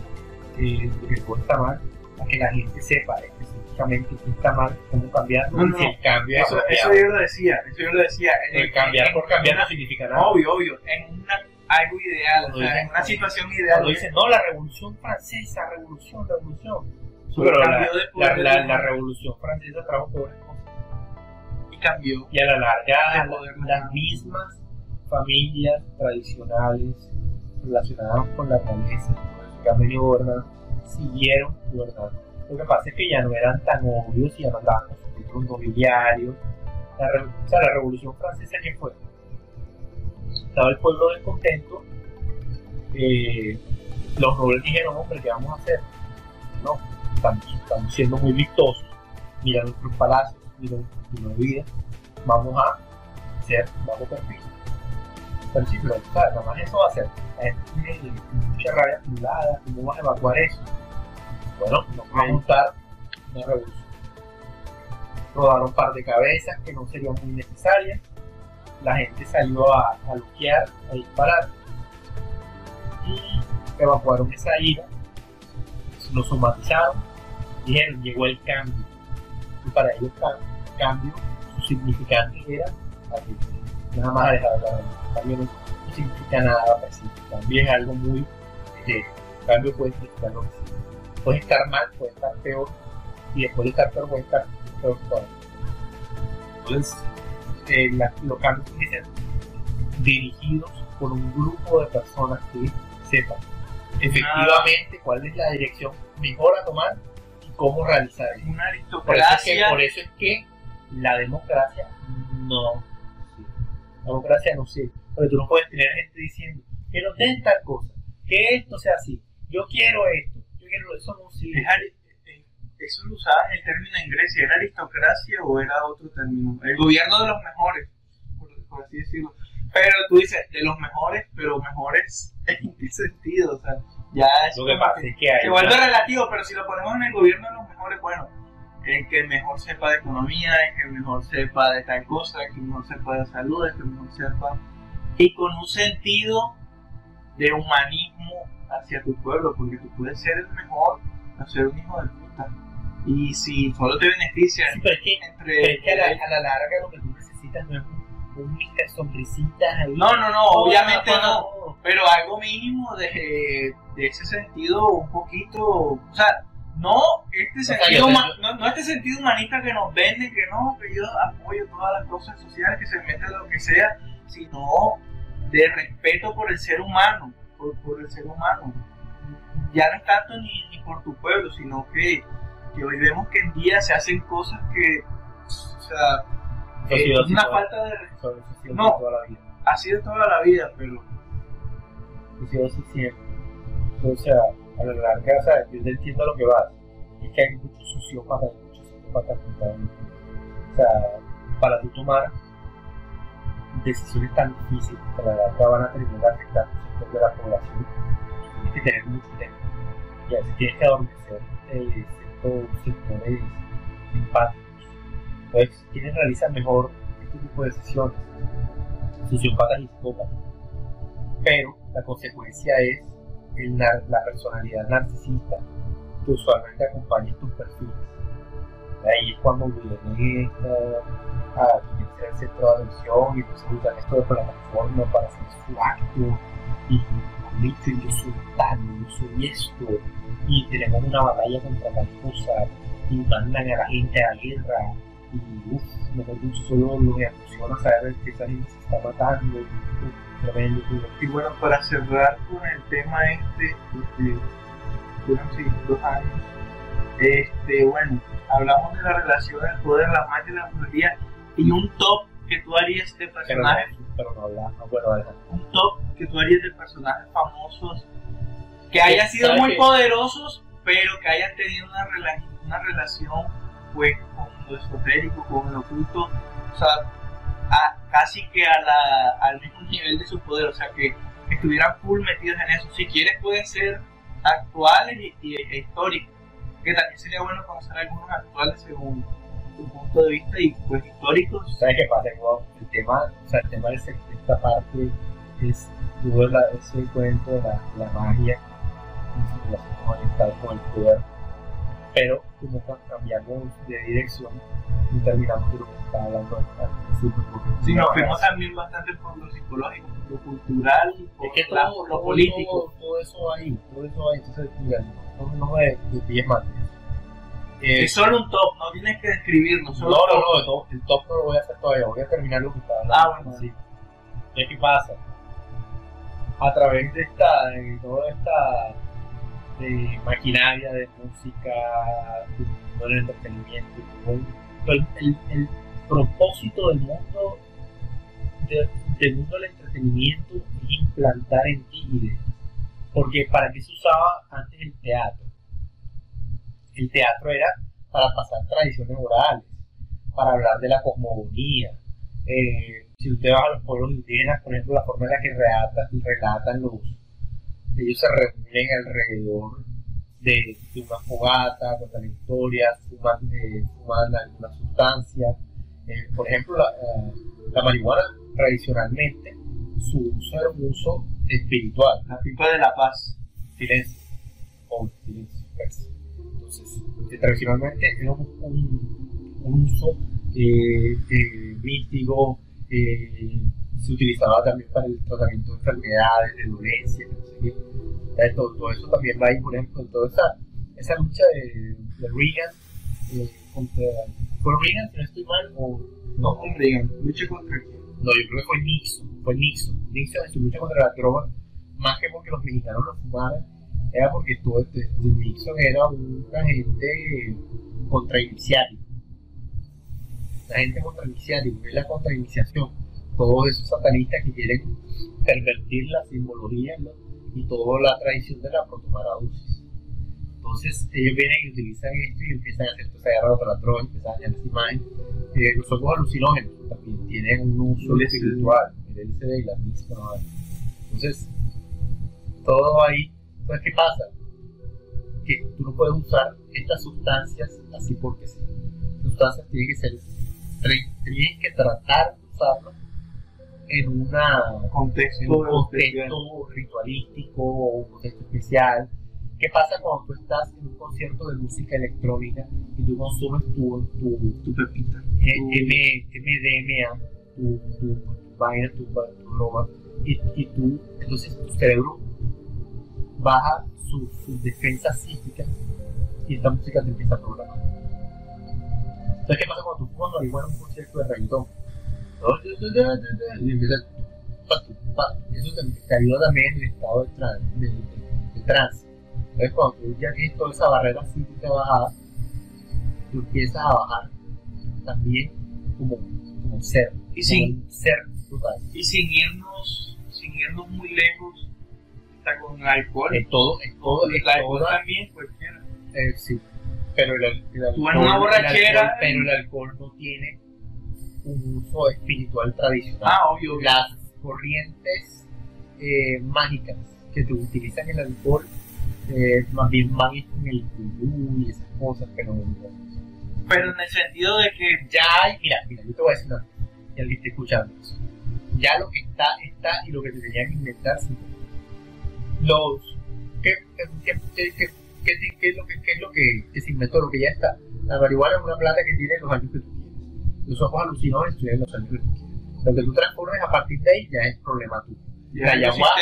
eh, de que todo está mal, a que la gente sepa específicamente qué está mal, cómo cambiarlo, No, no, el cambio es Eso, eso yo lo decía, eso yo lo decía. En- El cambiar por cambiar no significa nada. Obvio, obvio, en una, algo ideal, o sea, en una situación ideal. Cuando dicen, no, la revolución francesa, revolución, revolución. Pero la, de la, la- de- la revolución francesa trajo peores cosas. y cambió. Y a la larga, De las mismas familias tradicionales relacionadas con la realeza, que han venido gobernando, siguieron gobernando. Lo que pasa es que ya no eran tan obvios y ya no andaban con sus títulos nobiliarios. O sea, la revolución francesa, ¿qué fue? Estaba el pueblo descontento. eh, los nobles dijeron, hombre, ¿qué vamos a hacer? No, estamos, siendo muy vistosos. Mira nuestros palacios, mira de vida. Vamos a ser bajo perfil. Sí, pero ¿sabes? nada más eso va a ser. Gente tiene mucha rabia acumulada, ¿cómo vas a evacuar eso? Bueno, nos vamos a montar una revolución. Rodaron un par de cabezas que no serían muy necesarias. La gente salió a, a a disparar. Y evacuaron esa ira. Lo somatizaron. Dijeron, llegó el cambio. Y para ellos, cam- cambio, su significante era aquí. Nada más dejar de hablar. Cambio no, significa nada pacífico. Cambio es algo muy. Eh, cambio puede significar lo que. Puede estar mal, puede estar peor. Y después de estar peor, puede estar peor todavía. Entonces, eh, la- los cambios tienen que ser dirigidos por un grupo de personas que sepan efectivamente cuál es la dirección mejor a tomar y cómo realizar. Una Por eso, es que, aristocracia. por eso es que la democracia no. La democracia no sirve. Porque tú no puedes tener gente diciendo que nos den tal cosa, que esto sea así, yo quiero esto, yo quiero eso no sirve. Eh, Eso lo usaban el término en Grecia, ¿era aristocracia o era otro término? El gobierno de los mejores, por, por así decirlo. Pero tú dices, de los mejores, pero mejores en qué sentido, o sea, ya es Lo que como pasa que es que hay se vuelve relativo, pero si lo ponemos en el gobierno de los mejores, bueno, el que mejor sepa de economía, el que mejor sepa de tal cosa, el que mejor sepa de salud, el que mejor sepa... Y con un sentido de humanismo hacia tu pueblo, porque tú puedes ser el mejor o ser un hijo de puta. Y si solo te beneficia Sí, pero es que, entre... pero es que a, la, a la larga lo que tú necesitas no es un, mister sonrisitas ahí. No, no, no, obviamente no, no. Pero algo mínimo de, de ese sentido, un poquito, o sea, no este sea, sentido, yo- huma- no, no este sentido humanista que nos venden, que no, que yo apoyo todas las cosas sociales, que se meten lo que sea, sino de respeto por el ser humano, por, por el ser humano. Ya no es tanto ni, ni por tu pueblo, sino que, que hoy vemos que en día se hacen cosas que, o sea, eh, es una falta de respeto. No. toda la vida. Ha sido toda la vida, pero sido así siempre. O sea, a la larga, o sea, yo te entiendo lo que vas. Es que hay muchos sociópatas muchos juntados. O sea, para tú tomar decisiones tan difíciles que la verdad van a terminar afectando un sector de la población, tienes que tener mucho tiempo. Y a veces tienes que adormecer eh, ciertos sectores empáticos. Entonces, quienes realizan mejor este tipo de decisiones, sociópatas y psicópatas. Pero la consecuencia es el la personalidad narcisista que usualmente acompaña estos perfiles. Ahí es cuando viene esta de atención y entonces usan esto de plataforma para hacer su acto y dicen yo soy tal, yo soy esto y tenemos una batalla contra tal cosa y mandan a la gente a la guerra y uff, mejor dicho, solo lo emociona saber que esa gente se está matando y tremendo. Y bueno, para cerrar con el tema este, porque fueron sí, dos años, este, bueno, hablamos de la relación del poder, la magia y la brujería, y un top que tú harías de pero no, personajes, pero no no, un top que tú harías de personajes famosos que hayan sido ¿Sabes muy qué? poderosos, pero que hayan tenido una, rela- una relación pues con lo esotérico, con lo oculto, o sea, a- casi que a la, al mismo nivel de su poder, o sea, que estuvieran full metidos en eso. Si quieres pueden ser actuales y, y- e históricos, que también sería bueno conocer algunos actuales según tu punto de vista y pues históricos. ¿Sabes qué pasa? El tema, o sea, el tema de esta parte es todo la- ese cuento de la, la magia y su relación con el Estado, con el poder. Pero como cuando cambiamos de dirección y terminamos de lo que estaba hablando al principio. Sí, nos fuimos también bastante por lo psicológico, lo cultural por Es que la- todo, lo todo- político. Todo, todo eso ahí, todo eso ahí. Entonces, mira, no, no me desvíes más. de eso. Eh, Es solo un top, no tienes que describirlo, No, no, no, el top, el top no lo voy a hacer todavía, voy a terminar lo que estaba hablando. Ah, bueno. Sí. Entonces, ¿qué pasa? A través de esta, de toda esta eh, maquinaria de música, de todo el entretenimiento, el, el, el- el propósito del mundo, de- del mundo del entretenimiento es implantar en ti ideas. Porque ¿para qué se usaba antes el teatro? El teatro era para pasar tradiciones orales, para hablar de la cosmogonía. Eh, si usted va a los pueblos indígenas, por ejemplo, la forma en la que relata- relatan los, ellos se reúnen alrededor de, de una fogata, cuentan historias, fuman, eh, fuman alguna sustancia. Eh, por ejemplo, la, eh, la marihuana tradicionalmente su uso era un uso espiritual, La pipa de la paz. silencio, o silencio, pues. Entonces, eh, tradicionalmente era un, un- uso eh, eh, místico, eh, se utilizaba también para el tratamiento de enfermedades, de dolencias. Ya, Todo, todo eso también va ahí, por ejemplo, en toda esa, esa lucha de, de Reagan eh, contra. ¿Fue Reagan, si no estoy mal? O, no, No, Reagan, lucha contra no, yo creo que fue Nixon, fue Nixon. Nixon en su lucha contra la droga, más que porque los mexicanos lo fumaran, era porque estuvo, este, Nixon era un agente contrainiciático. La gente contrainiciático, que es la contrainiciación. Todos esos satanistas que quieren pervertir la simbología ¿no? y toda la tradición de la protomarausis. Entonces ellos vienen y utilizan esto y empiezan a hacer toda esa guerra contra la droga, empiezan a hacer las imágenes. Eh, los hongos alucinógenos también tienen un uso LSD. espiritual, el LSD y la misma. Entonces, todo ahí. Entonces, ¿qué pasa? Que tú no puedes usar estas sustancias así porque sí. Las sustancias tienen que ser, tienen que tratar de usarlas en una Contexto. en un especial. contexto ritualístico o un contexto especial. ¿Qué pasa cuando tú estás en un concierto de música electrónica y tú consumes tu, tu, Tu pepita. MDMA, tu, tu, tu vaina, tu, tu droga, y, y tú, entonces tu cerebro baja sus sus defensas psíquicas y esta música te empieza a programar. Entonces, ¿qué pasa cuando tú marihuana en un concierto de reggaetón? Y empieza eso te, te ayuda también en el estado de, tran- de, de- de trance. Entonces, cuando tú ya tienes toda esa barrera psíquica bajada, tú empiezas a bajar también como, como ser, Y como sin, un ser total. y sin irnos, sin irnos muy lejos, está con alcohol. En todo, en todo, el alcohol toda, también, cualquiera. eh, sí. Pero el, el Tú alcohol, en una borrachera- alcohol- pero el alcohol no tiene un uso espiritual tradicional. Ah, obvio. obvio. Las corrientes eh, mágicas que utilizan el alcohol eh, más bien van en el vudú y esas cosas, pero Pero en el sentido de que ya hay, mira, mira, yo te voy a decir una y escuchando eso. Ya lo que está, está, y lo que te tenían que inventar, sí. Los, ¿qué, qué, qué, qué, qué- qué es lo que, qué es lo que, que se inventó? Lo que ya está. La marihuana es una planta que tiene los años que tú quieres. Los ojos alucinógenos tienen los años que tú quieres. Lo que tú transformes a partir de ahí ya es problema tuyo. Ya la ayahuasca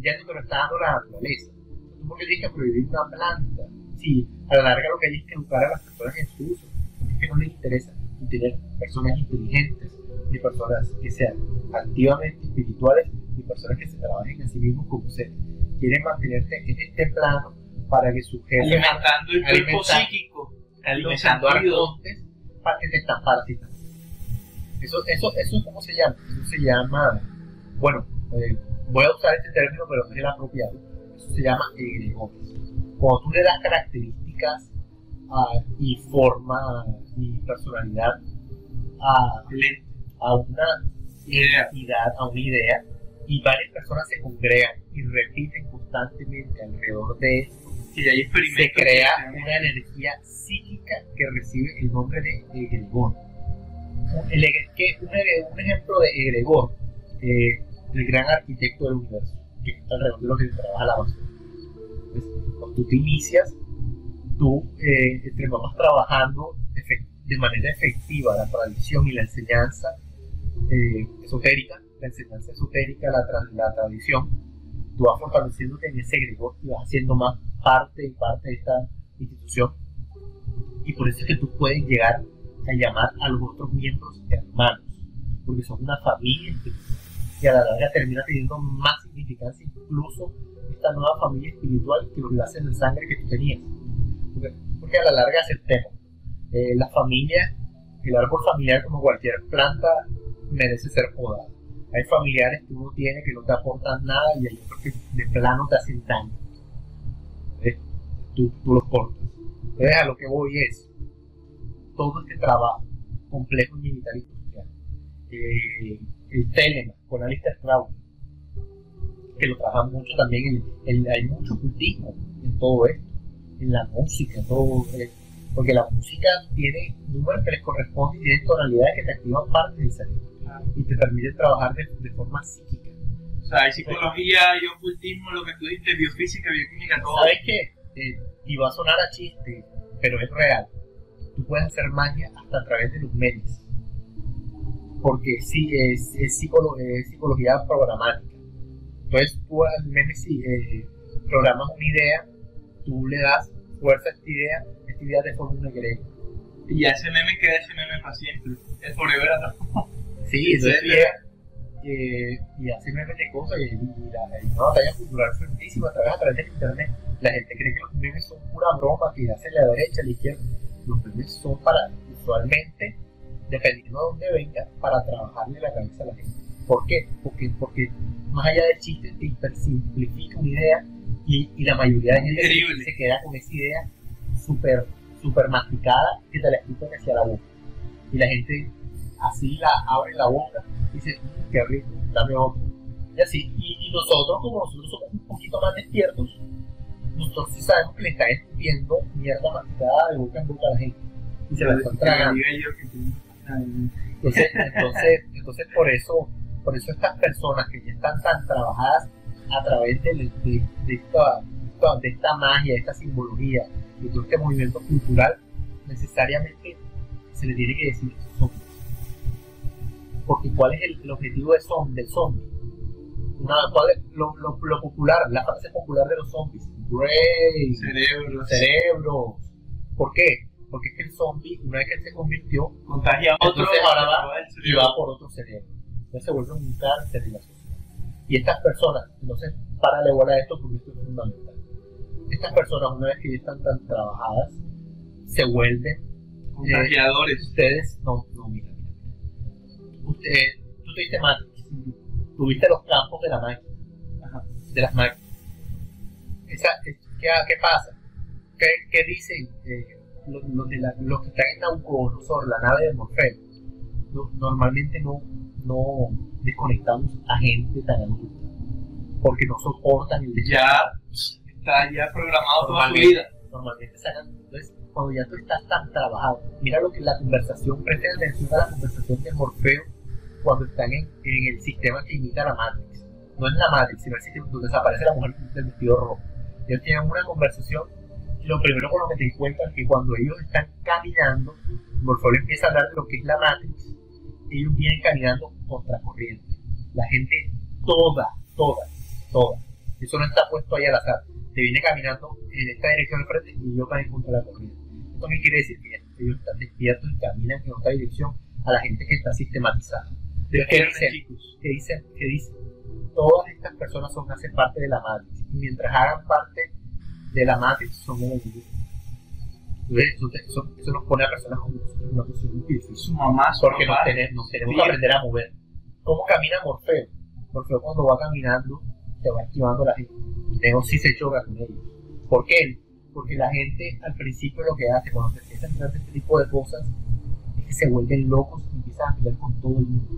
ya no te lo está dando la naturaleza. ¿Tú por qué tienes que prohibir una planta? Sí, a la larga lo que hay es que educar a las personas en su uso. Porque es que no les interesa tener personas inteligentes, ni personas que sean activamente espirituales, ni personas que se trabajen a sí mismos como seres. Quieren mantenerte en este plano para que su jefe alimentando el cuerpo psíquico. alimentando arcontes para que te están parasitando. Eso, eso, eso, ¿cómo se llama? Eso se llama, bueno, eh, voy a usar este término, pero no es el apropiado. Eso se llama egregores. Cuando tú le das características ah, y forma y personalidad a, a una identidad, a una idea, y varias personas se congregan y repiten constantemente alrededor de eso, Y hay se crea una energía psíquica que recibe el nombre de egregor. El que- un, un ejemplo de egregor, eh, el gran arquitecto del universo, que está alrededor de lo que trabaja la basura. Entonces, cuando tú te inicias, tú, eh, entre más vas trabajando de manera efectiva la tradición y la enseñanza eh, esotérica, la enseñanza esotérica, la, tra- la tradición, tú vas fortaleciéndote en ese egregor y vas haciendo más parte y parte de esta institución. Y por eso es que tú puedes llegar a llamar a los otros miembros hermanos, porque son una familia y a la larga termina teniendo más significancia incluso esta nueva familia espiritual que los lazos de sangre que tú tenías. Porque, porque a la larga aceptemos, eh, la familia, el árbol familiar como cualquier planta merece ser podada. Hay familiares que uno tiene que no te aportan nada y hay otros que de plano te hacen daño. ¿Ves? Tú, tú los cortas. Entonces a lo que voy es, todo este trabajo complejo militar industrial, eh, el Telema con Alistair Crowley, que lo trabajan mucho también, en, en- hay mucho ocultismo en todo esto, en la música, todo, eh, porque la música tiene números que les corresponden y tiene tonalidades que te activan parte del cerebro y te permiten trabajar de, de forma psíquica. O sea, hay psicología, hay ocultismo, lo que tú dijiste, biofísica, bioquímica, todo. ¿Sabes qué? Eh, y va a sonar a chiste, pero es real. Tú puedes hacer magia hasta a través de los memes. Porque sí, es, es, psicolo- es psicología programática. Entonces tú al meme si eh, programas una idea, tú le das fuerza a esta idea, esta idea te forma un egregor. Y ese meme queda ese meme para siempre. El forever Sí, llega eh, y hace memes de cosas y, y la, hay una batalla cultural fuertísima a través, a través del internet. La gente cree que los memes son pura broma que hace la derecha, la izquierda. Los memes son para, usualmente, dependiendo de dónde venga, para trabajarle la cabeza a la gente. ¿Por qué? Porque, porque más allá del chiste te hipersimplifica una idea y, y la mayoría de gente Increíble. se queda con esa idea súper super masticada que te la escupen hacia la boca. Y la gente así la abre la boca y dice, "Mm, qué rico, dame otro. Y así, y, y nosotros, como nosotros somos un poquito más despiertos, nosotros sí sabemos que le están escupiendo mierda masticada de boca en boca a la gente. Y se la están tragando. Entonces, entonces, entonces por eso, por eso estas personas que ya están tan trabajadas a través de, de, de esta, esta- de esta magia, de esta simbología, de todo este movimiento cultural, necesariamente se le tiene que decir zombies. Porque ¿cuál es el, el objetivo de zom- del zombie? Una, ¿cuál es lo, lo, lo popular, la frase popular de los zombies? Brains, Cerebros. cerebros. ¿Por qué? Porque es que el zombie, una vez que él se convirtió, Contagia a otro. ahora va y cerebro. va por otro cerebro. Entonces se vuelve un cáncer en la sociedad. Y estas personas, entonces, bola a esto porque esto es fundamental. Estas personas, una vez que ya están tan trabajadas, se vuelven Contagiadores. ustedes, no, no, mira. Usted, tú tuviste Matrix, tuviste los campos de la máquina, Ajá, de las máquinas. Esa, es- ¿qué, qué pasa? ¿Qué, qué dicen eh, los, los de la- los que están en Nabucodonosor, la nave de Morfeo? no- normalmente no, no desconectamos a gente tan adulta porque no soportan el descanso. Ya está ya programado toda su vida. normalmente sacan. Entonces, cuando ya tú estás tan trabajado, mira lo que la conversación, presten atención a la conversación de Morfeo cuando están en, en el sistema que imita la Matrix. No es la Matrix, sino el sistema donde desaparece la mujer del vestido rojo. Ellos tienen una conversación y lo primero con lo que te encuentran es que cuando ellos están caminando, Morfeo le empieza a hablar de lo que es la Matrix, ellos vienen caminando contracorriente. La gente toda, toda, toda. Eso no está puesto ahí al azar te viene caminando en esta dirección al frente y yo van contra la corriente. Esto qué quiere decir que ellos están despiertos y caminan en otra dirección a la gente que está sistematizada. ¿Qué Despierten, dicen? chicos. ¿Qué dicen? ¿Qué dicen? Todas estas personas son, hacen parte de la Matrix y mientras hagan parte de la Matrix son. Entonces, eso, eso- eso nos pone a personas como nosotros en una posición muy difícil Su mamá, su porque papá. nos, tenemos, nos tenemos que aprender a mover. ¿Cómo camina Morfeo? Morfeo cuando va caminando te va esquivando la gente. Neo sí se choca con ellos. ¿Por qué? Porque la gente al principio lo que hace cuando se empieza a de este tipo de cosas es que se vuelven locos y empiezan a pelear con todo el mundo.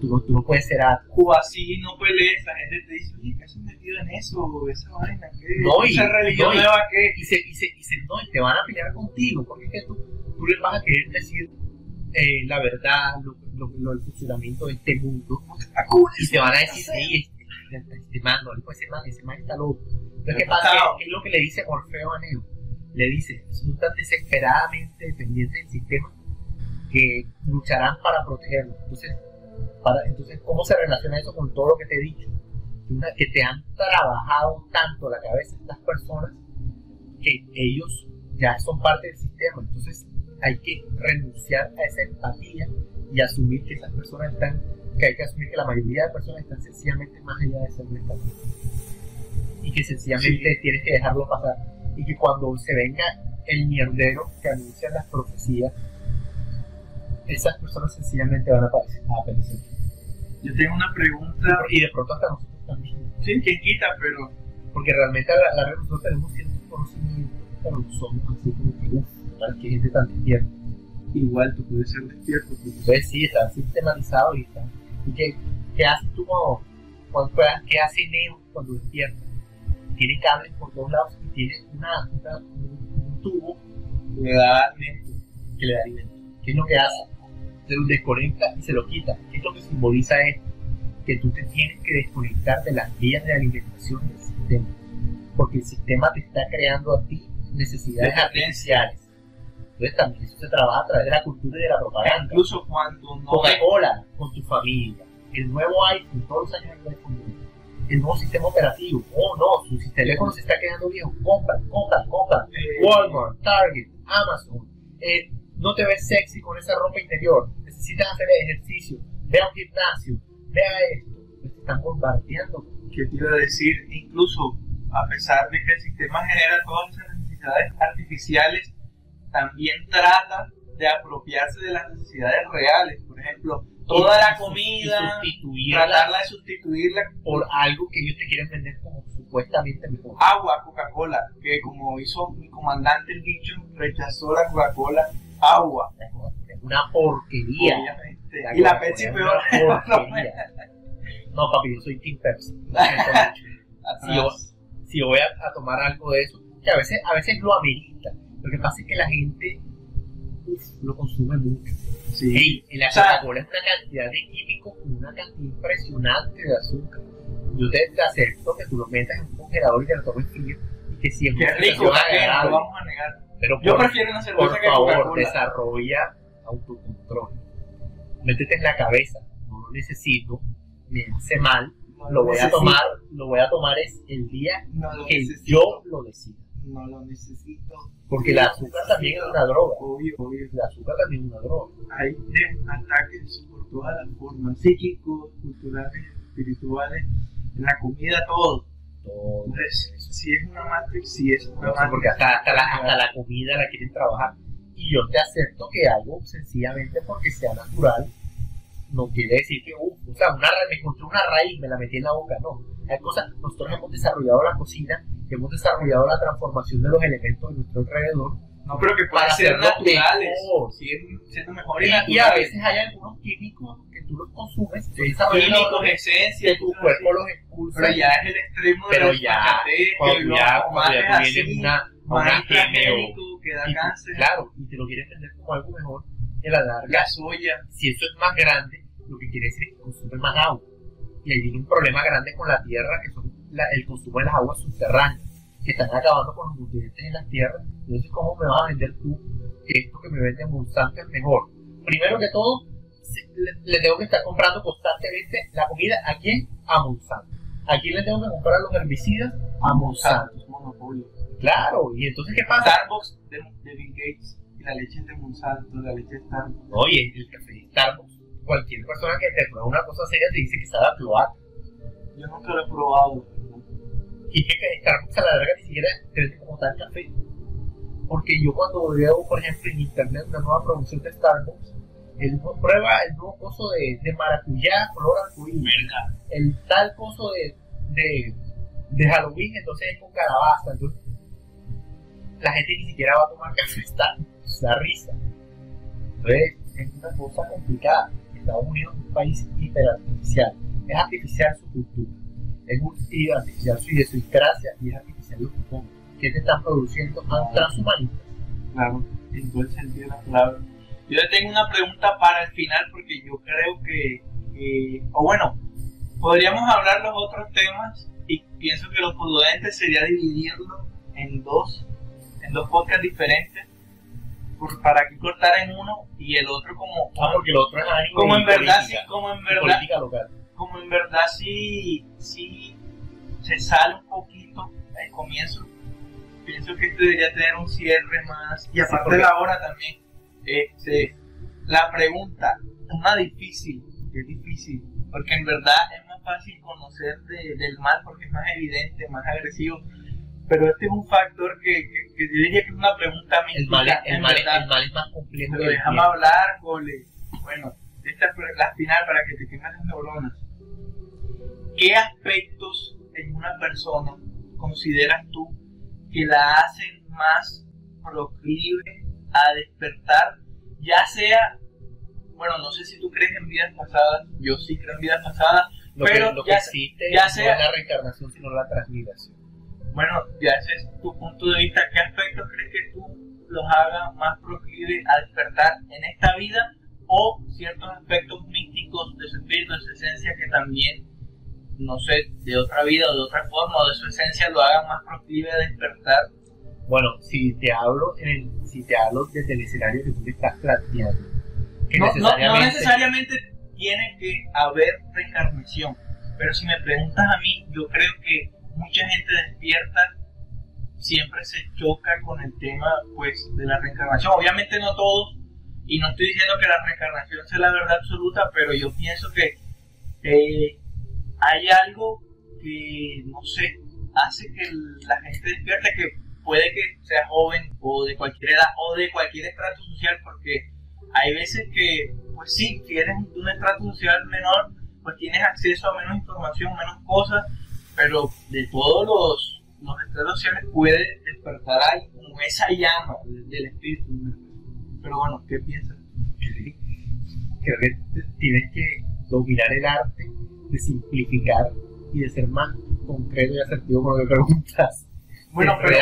Tú, no, tú no puedes ser Atlas. O así no pelees, la gente te dice, oye, ¿qué haces metido en eso? Esa vaina, ¿qué? No, y- Esa religión no, nueva, ¿qué? y se, y, se, y se- no, y te van a pelear contigo, porque es que tú, tú les vas a querer decir eh, la verdad, lo, lo, lo- el funcionamiento de este mundo, y te van a decir, sí, este, este, man, no le puede ser man, ese man está loco. Entonces, ¿qué pasa? ¿Qué es lo que le dice Morfeo a Neo? Le dice, son tan desesperadamente dependientes del sistema que lucharán para protegerlo. Entonces, para, entonces, ¿cómo se relaciona eso con todo lo que te he dicho? Que, una- que te han trabajado tanto la cabeza estas personas que ellos ya son parte del sistema. Entonces hay que renunciar a esa empatía y asumir que esas personas están, que hay que asumir que la mayoría de personas están sencillamente más allá de ser estatal. Y que sencillamente tienes que dejarlo pasar. Y que cuando se venga el mierdero que anuncia las profecías, esas personas sencillamente van a aparecer. A aparecer. Yo tengo una pregunta, Y de pronto hasta nosotros también. sí, quien quita, pero Porque realmente a la larga nosotros tenemos ciertos conocimientos, pero no somos así como que, uff, que gente tan despierta. igual tú puedes ser despierto. pues. Entonces sí, está sistematizado y está. ¿Y qué, qué haces tú cuando? ¿Qué hace Neo cuando despierta? Tiene cables por todos lados y tiene una, una- un, un tubo Le da alimento. que le da alimento. ¿Qué es lo que hace? Se lo desconecta y se lo quita. ¿Qué es lo que simboliza esto? Que tú te tienes que desconectar de las vías de alimentación del sistema. Porque el sistema te está creando a ti necesidades artificiales. Entonces también eso se trabaja a través de la cultura y de la propaganda. Incluso cuando no Coca-Cola con tu familia, el nuevo iPhone, todos los años nuevo, el nuevo sistema operativo, oh no, su teléfono se está quedando viejo, compra, compra, compra, eh, Walmart, Target, Amazon, eh, no te ves sexy con esa ropa interior, necesitas hacer ejercicio, ve a un gimnasio, ve a esto, pues te están bombardeando. que te iba a decir, incluso a pesar de que el sistema genera todas esas necesidades artificiales, también trata de apropiarse de las necesidades reales. Por ejemplo, toda la comida, tratarla de sustituirla por algo que ellos te quieren vender como supuestamente mejor. agua, Coca-Cola, que como hizo mi comandante el bicho, rechazó la Coca-Cola, agua. Es una porquería. Obviamente. La Y la Pepsi es peor. *laughs* No, papi, yo soy Team Pepsi. *laughs* Si yo, si yo voy a, a tomar algo de eso, que a veces, a veces lo amerita. Lo que pasa es que la gente uf, lo consume mucho. Sí. En la Coca-Cola es una cantidad de químicos con una cantidad impresionante de azúcar. Yo te, te acepto que tú lo metas en un congelador y te lo tomes frío y que si es Qué rico, agradable. lo vamos a negar. Pero Yo por- prefiero una cerveza por que favor, desarrolla autocontrol. Métete en la cabeza, no lo necesito, me hace mal, No lo voy a necesito. tomar, lo voy a tomar es el día No que necesito. yo lo decida. No lo necesito. Porque el azúcar también es una droga. Obvio, obvio. El azúcar también es una droga. Hay ataques por todas las formas, psíquicos, culturales, espirituales, en la comida, todo. Todo. Entonces, si es una Matrix, si es una No Matrix. porque hasta, hasta, la, hasta la comida la quieren trabajar. Y yo te acepto que algo sencillamente porque sea natural no quiere decir que, uff, o sea, una, me encontré una raíz, me la metí en la boca, no. Hay cosas, nosotros hemos desarrollado la cocina, hemos desarrollado la transformación de los elementos de nuestro alrededor No, pero que pueden para ser naturales. mejor. Siendo mejores Y, y a veces hay algunos químicos tú los consumes, esa químicos, esencias, tu cuerpo los expulsa. Pero ya es el extremo de Pero los ya, cuando ya, cuando ya tú vienes una, una transgénico que da cáncer, claro, y te lo quieres vender como algo mejor, a la larga, la soya. si eso es más grande, lo que quiere decir es que consume más agua. Y ahí viene un problema grande con la tierra, que son la- el consumo de las aguas subterráneas, que están acabando con los nutrientes en las tierras. Entonces, ¿cómo me vas a vender tú que esto que me vende Monsanto es mejor? Primero que todo, le, le tengo que estar comprando constantemente la comida a quién? A Monsanto. ¿A quién le tengo que comprar los herbicidas? A Monsanto. es monopolio. Claro, y entonces, ¿qué pasa? Starbucks de, de Bill Gates y la leche de Monsanto, la leche de Starbucks. Oye, el café de Starbucks, cualquier persona que te pruebe una cosa seria te dice que sabe a cloaca. Yo nunca lo he probado. Y es que Starbucks a la larga ni siquiera vende como tal café. Porque yo cuando veo, por ejemplo, en internet una nueva promoción de Starbucks, él prueba el nuevo coso de, de maracuyá color arcoíris, el tal coso de, de, de Halloween, entonces es con calabaza. Entonces, la gente ni siquiera va a tomar café Starbucks, da risa. Entonces, es una cosa complicada. Estados Unidos es un país hiperartificial. Es artificial su cultura. Es artificial su idiosincrasia y es artificial lo que come. ¿Qué te están produciendo? Ah, transhumanistas. Claro, en todo el sentido de la palabra. Yo le tengo una pregunta para el final porque yo creo que, que- o bueno, podríamos hablar los otros temas y pienso que lo prudente sería dividirlo en dos, en dos podcasts diferentes, por- para aquí cortar en uno y el otro como, Ah, porque lo otro es anime como en verdad, sí, política, como en verdad, política local. como en verdad sí, sí se sale un poquito al comienzo. Pienso que esto debería tener un cierre más. Y aparte porque- la hora también. Este, la pregunta, una difícil, es difícil, porque en verdad es más fácil conocer de- del mal porque es más evidente, más agresivo. Pero este es un factor que, que, que yo diría que es una pregunta El mística, el, verdad. el mal es más complejo Pero el déjame hablar, Gole. Bueno, esta es la final para que te quemen las neuronas. ¿Qué aspectos en una persona consideras tú que la hacen más proclive a despertar? Ya sea, bueno, no sé si tú crees en vidas pasadas, yo sí creo en vidas pasadas, Lo pero que, lo que ya, existe ya no sea- es la reencarnación, sino la transmigración. bueno, ya ese es tu punto de vista. ¿Qué aspectos crees que tú los haga más proclive a despertar en esta vida o ciertos aspectos místicos de su espíritu, de su esencia que también, no sé, de otra vida o de otra forma o de su esencia lo hagan más proclive a despertar? Bueno, si te hablo en el, si te hablo desde el escenario que tú te estás planteando, que No, no- no necesariamente, necesariamente tiene que haber reencarnación, pero si me preguntas a mí, yo creo que mucha gente despierta siempre se choca con el tema pues de la reencarnación. Obviamente no todos, y no estoy diciendo que la reencarnación sea la verdad absoluta, pero yo pienso que eh, hay algo que, no sé, hace que la gente despierte, que puede que sea joven o de cualquier edad o de cualquier estrato social, porque hay veces que, pues sí, si eres de un estrato social menor, pues tienes acceso a menos información, menos cosas, pero de todos los, los estratos sociales puede despertar ahí como esa llama del, del espíritu. Pero bueno, ¿qué piensas? creo que tienes que dominar el arte de simplificar y de ser más concreto y asertivo con lo que preguntas. Bueno, pero,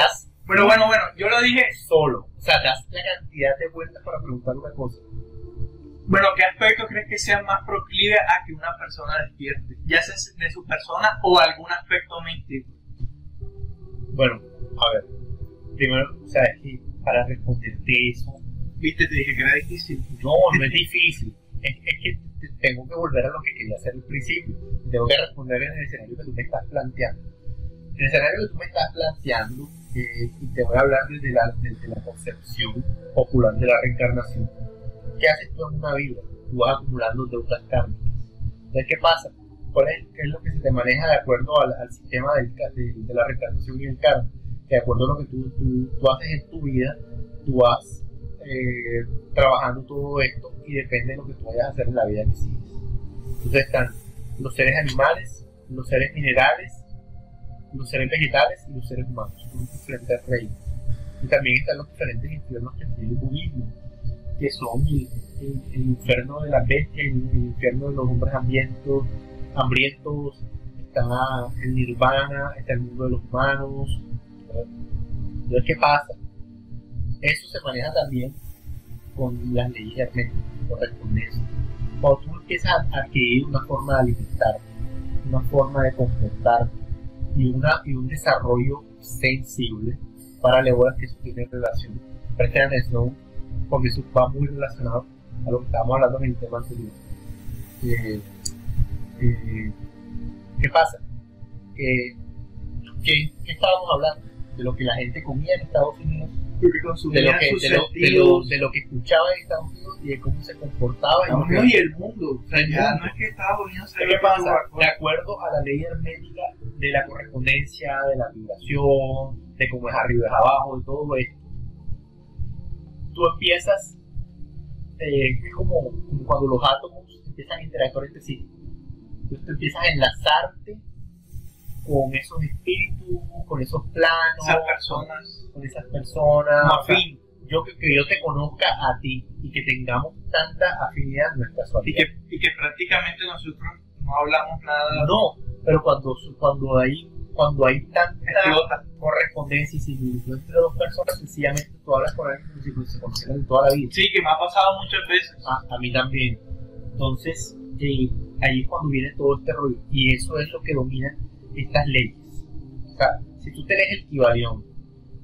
pero bueno, bueno, yo lo dije, solo. O sea, das la cantidad de vueltas para preguntar una cosa. bueno, ¿qué aspecto crees que sea más proclive a que una persona despierte? Ya sea de su persona o algún aspecto místico. Bueno, a ver. Primero, o sea, es que para responderte eso, Viste, te dije que era difícil. no, no es difícil. Es, es que te- tengo que volver a lo que quería hacer al principio. Tengo que responder en el escenario que tú me estás planteando. En el escenario que tú me estás planteando, eh, y te voy a hablar desde la, desde la concepción popular de la reencarnación. ¿Qué haces tú en una vida? Tú vas acumulando deudas kármicas. ¿qué pasa? ¿Cuál es, qué es lo que se te maneja de acuerdo al, al sistema del de, de la reencarnación y el karma? Que de acuerdo a lo que tú, tú, tú haces en tu vida, tú vas eh, trabajando todo esto y depende de lo que tú vayas a hacer en la vida que sigues. Entonces están los seres animales, los seres minerales, los seres vegetales y los seres humanos. Son diferentes reinos. Y también están los diferentes infiernos que tiene el budismo, que son el, infierno de las bestias, el, el infierno de los hombres hambrientos, hambrientos, está el nirvana, está el mundo de los humanos. ¿verdad? Entonces, ¿qué pasa? Eso se maneja también con las leyes herméticas, correspondencia. Cuando tú empiezas a adquirir una forma de alimentar, una forma de comportar y, una, y un desarrollo sensible, para leer que eso tiene relación. Presten atención porque eso va muy relacionado a lo que estábamos hablando en el tema anterior. Eh, eh, ¿Qué pasa? Que, que- ¿Qué estábamos hablando? De lo que la gente comía en Estados Unidos, de lo que, de lo, de lo- de lo que escuchaba en Estados Unidos y de cómo se comportaba. Estados Unidos y el mundo. O sea, ya no es que Estados Unidos sea ¿Qué pasa? De acuerdo a la ley hermética de la correspondencia, de la vibración, de cómo es arriba y es abajo, de todo esto, tú empiezas, eh, es como, como cuando los átomos empiezan a interactuar entre sí. Entonces tú empiezas a enlazarte con esos espíritus, con esos planos, esas personas con esas personas. como o sea, afín. yo que, que yo te conozca a ti y que tengamos tanta afinidad no es Y casualidad. que, y que prácticamente nosotros no hablamos nada. No, pero cuando, cuando hay cuando hay tanta Explota. correspondencia y similitud entre dos personas, sencillamente tú hablas con alguien como si se conocieran toda la vida. Sí, que me ha pasado muchas veces. A, a mí también. Entonces, eh, ahí es cuando viene todo este rollo. Y eso es lo que domina estas leyes. O sea, si tú te lees el Kibalión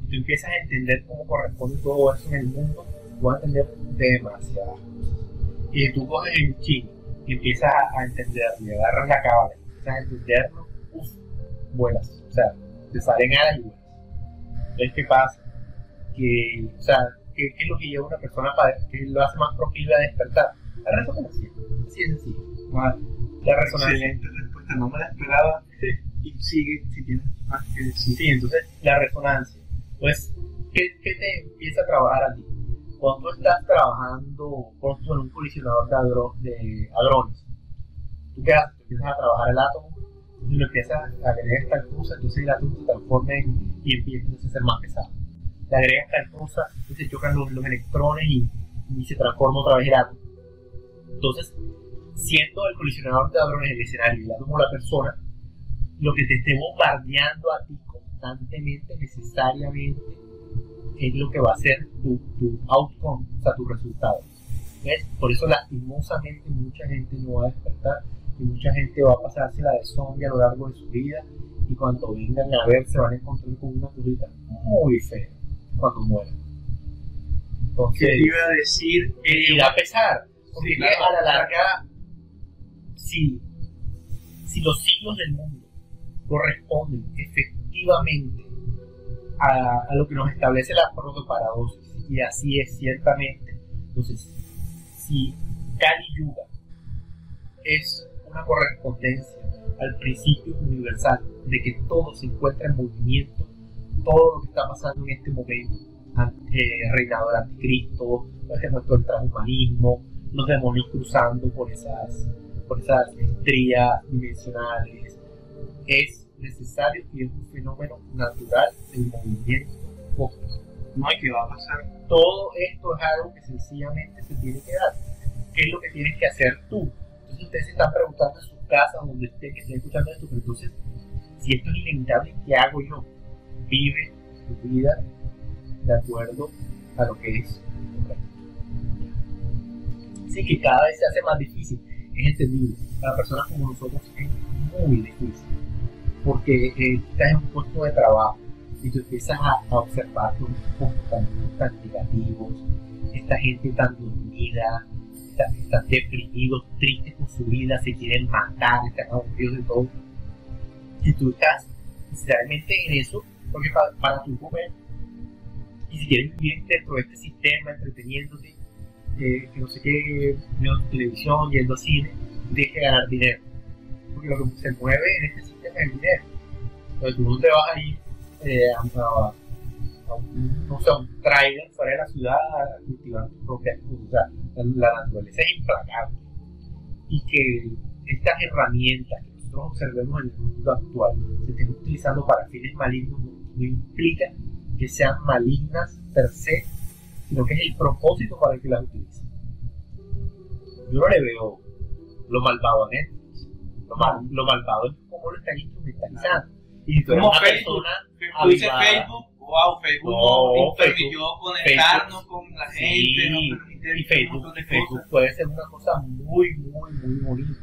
y tú empiezas a entender cómo corresponde todo eso en el mundo, tú vas a entender demasiado. Y tú coges el chino y empiezas a, entenderlo, y agarras la cábala, empiezas a entenderlo, uff, vuelas. O sea, te salen alas y vuelas. Entonces, ¿qué pasa? Que, o sea, ¿qué, es lo que lleva a una persona para que lo hace más proclive a despertar? La resonancia. Así es sencillo. La resonancia. Excelente respuesta, no me la esperaba. Y sigue si tienes más que decir. Sí, entonces la resonancia. Pues, ¿qué, qué te empieza a trabajar a ti? Cuando estás trabajando en un colisionador de, hadro- de hadrones, ¿tú qué haces? Tú empiezas a trabajar el átomo y lo empiezas a agregar esta cosa, entonces el átomo se transforma y empieza entonces a ser más pesado. Le agregas esta cosa, entonces chocan los, los electrones y, y se transforma otra vez el átomo. Entonces, siendo el colisionador de hadrones el escenario y el átomo la persona, lo que te esté bombardeando a ti constantemente, necesariamente, es lo que va a ser tu, tu outcome, o sea, tu resultado. ¿Ves? Por eso, lastimosamente, mucha gente no va a despertar y mucha gente va a pasársela de zombie a lo largo de su vida y cuando vengan a ver se van a encontrar con una curita muy fea cuando mueran. ¿Qué Entonces, iba a decir? y da pesar, porque Sí, claro. a la larga, si, si los siglos del mundo corresponden efectivamente a, lo que nos establece la protoparadosis, y así es ciertamente, entonces, si Kali Yuga es una correspondencia al principio universal de que todo se encuentra en movimiento, todo lo que está pasando en este momento, an- eh, reinado del anticristo, ejemplo, el transhumanismo, los demonios cruzando por esas, por esas estrías dimensionales, es necesario y es un fenómeno natural del movimiento. No, ¿y qué va a pasar? Todo esto es algo que sencillamente se tiene que dar. ¿Qué es lo que tienes que hacer tú? Entonces ustedes se están preguntando en sus casas, donde estén, que estén escuchando esto, pero entonces, si esto es inevitable, ¿qué hago yo? Vive tu vida de acuerdo a lo que es correcto. Sí, que cada vez se hace más difícil, es entendible. Para personas como nosotros es muy difícil, porque eh, estás en un puesto de trabajo y tú empiezas a, a observar los comportamientos tan negativos, esta gente tan dormida, están, deprimidos, tristes con su vida, se quieren matar, están aburridos de todo. Y tú estás necesariamente en eso, porque para, para tu comer, y si quieres vivir dentro de este sistema, entreteniéndote, eh, que no sé qué, viendo televisión, yendo al cine, tienes que ganar dinero. Porque lo que se mueve en este el dinero. Entonces tú no te vas ir eh, a, a- a un, no sé, un trailer fuera de la ciudad a cultivar tus propias cosas. O sea, la, naturaleza es implacable. Y que estas herramientas que nosotros observemos en el mundo actual se estén utilizando para fines malignos no, no implica que sean malignas per se, sino que es el propósito para el que las utiliza. Yo no le veo lo malvado a Netflix. Lo, mal- lo malvado es cómo lo están instrumentalizando. Y tú eres Como una Facebook. persona Tú dices Facebook, wow, Facebook No, nos permitió conectarnos con la gente, Sí, nos permite y Facebook, puede ser una cosa muy, muy, muy bonita.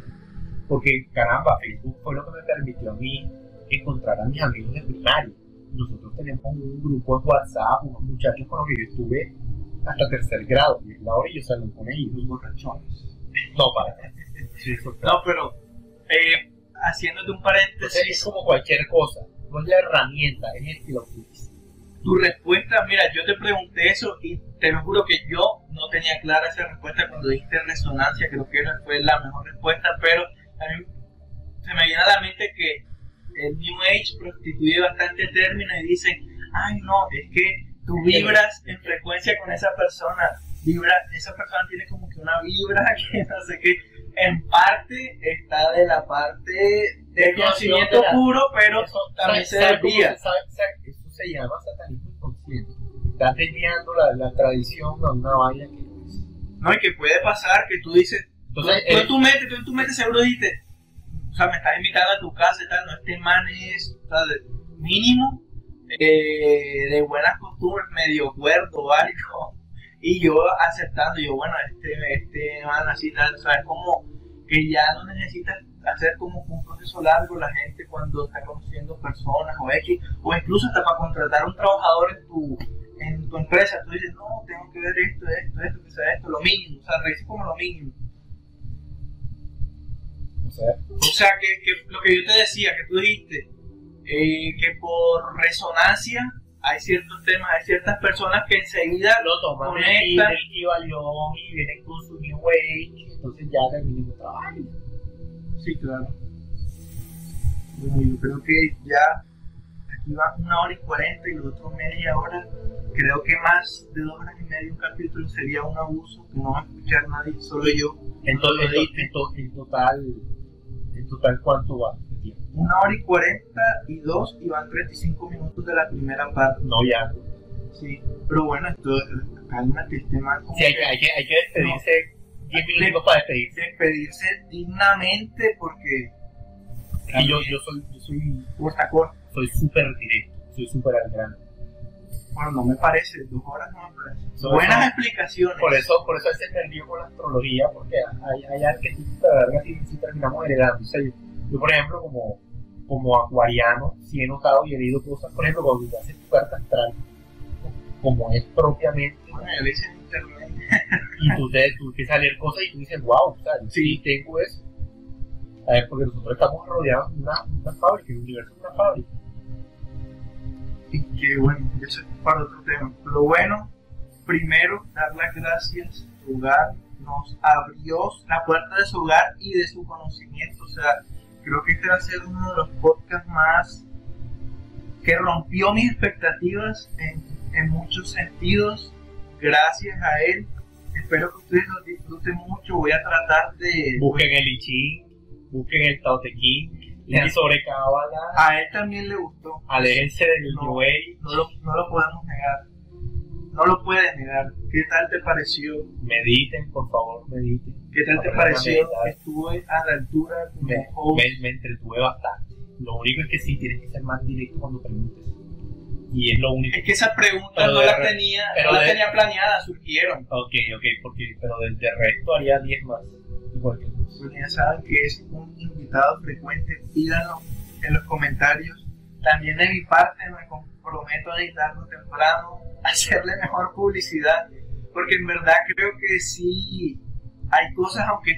Porque, caramba, Facebook fue lo que me permitió a mí encontrar a mis amigos de primaria. Nosotros tenemos un grupo en WhatsApp, unos muchachos con los que yo estuve hasta tercer grado. Y Laura y yo salgo con ellos. Los borrachones. No, para. Sí, es No, pero eh, haciéndote un Entonces, es paréntesis, como cualquier cosa. No es la herramienta, es el tu respuesta, mira, yo te pregunté eso y te lo juro que yo no tenía clara esa respuesta cuando dijiste resonancia, creo que esa fue la mejor respuesta, pero a mí se me viene a la mente que el New Age prostituye bastante términos y dicen, ay no, es que tú vibras en frecuencia con esa persona, vibra, esa persona tiene como que una vibra *laughs* que no sé qué, en parte está de la parte de conocimiento puro, pero Eso, también se ¿sabe cómo desvía. Eso se llama satanismo inconsciente. Estás desviando la, la tradición a una vaina que no es. No, y que puede pasar que tú dices, Entonces, tú, eh, en tu mente, tú en tu mente seguro dijiste, o sea, me estás invitando a tu casa y tal, no, este man es, o sea, mínimo, eh, de buenas costumbres, medio cuerdo o algo, y yo aceptando, yo, bueno, este, este man así tal, o sea, es como que ya no necesitas hacer como un proceso largo la gente cuando está conociendo personas o X, o incluso hasta para contratar a un trabajador en tu, en tu empresa, tú dices, no, tengo que ver esto, esto, esto, que sea esto, lo mínimo, o sea, reírse como lo mínimo. o sea, O sea, que, que lo que yo te decía, que tú dijiste, eh, que por resonancia hay ciertos temas, hay ciertas personas que enseguida lo toman conectan. equivalión y vienen con su new entonces ya terminan otra vaina. Sí, claro. Bueno, yo creo que ya aquí va una hora y cuarenta y lo otro media hora. Creo que más de dos horas y media un capítulo sería un abuso que no va a escuchar nadie, solo yo. Entonces, en, en en total, en total, ¿cuánto va? Una hora y cuarenta y dos y van 35 minutos de la primera parte. No, ya. Sí, pero bueno, esto, cálmate, este man Sí, hay, que- hay, que, hay que despedirse 10 minutos para despedirse. despedirse dignamente porque Y yo, yo soy, yo soy, corta corta. soy súper directo, soy súper al grano. Bueno, no me parece, dos horas no me parece. Buenas explicaciones. Por eso, por eso se perdió con la astrología, porque hay, hay arquetipos que la larga sí, sí terminamos heredando. O sea, yo, yo, por ejemplo, como, como acuariano, sí he notado y he leído cosas, por ejemplo, cuando tú haces tu carta astral, como es propiamente, Bueno, yo le hice en internet. y tú, te, tú empiezas a leer cosas y tú dices, wow, yo sí tengo eso. A ver, porque nosotros estamos rodeados de una, una fábrica, el universo es una fábrica. Y que bueno, eso es para otro tema. Pero bueno, primero dar las gracias. Su hogar nos abrió la puerta de su hogar y de su conocimiento. O sea, creo que este va a ser uno de los podcasts más que rompió mis expectativas en, en muchos sentidos. Gracias a él. Espero que ustedes lo disfruten mucho. Voy a tratar de. Busquen el I Ching, busquen el Tao Te Ching, lean sobre Kabbalah, A él también le gustó. aléjense del No. New Age, No lo, no lo podemos negar. No lo puedes negar. ¿Qué tal te pareció? mediten, por favor, mediten. ¿Qué tal te pareció? Estuve a la altura como me, host. me, me entretuve bastante. Lo único es que sí tienes que ser más directo cuando preguntes. Y es lo único. Es que esas preguntas no las tenía, pero no las tenía planeadas, surgieron. Ok, ok, porque, pero del de resto haría 10 más. Igual que tú. Pues ya saben que es un invitado frecuente, pídanlo en los comentarios. También de mi parte me comprometo a editarlo temprano, a *laughs* hacerle mejor publicidad, porque en verdad creo que sí hay cosas, aunque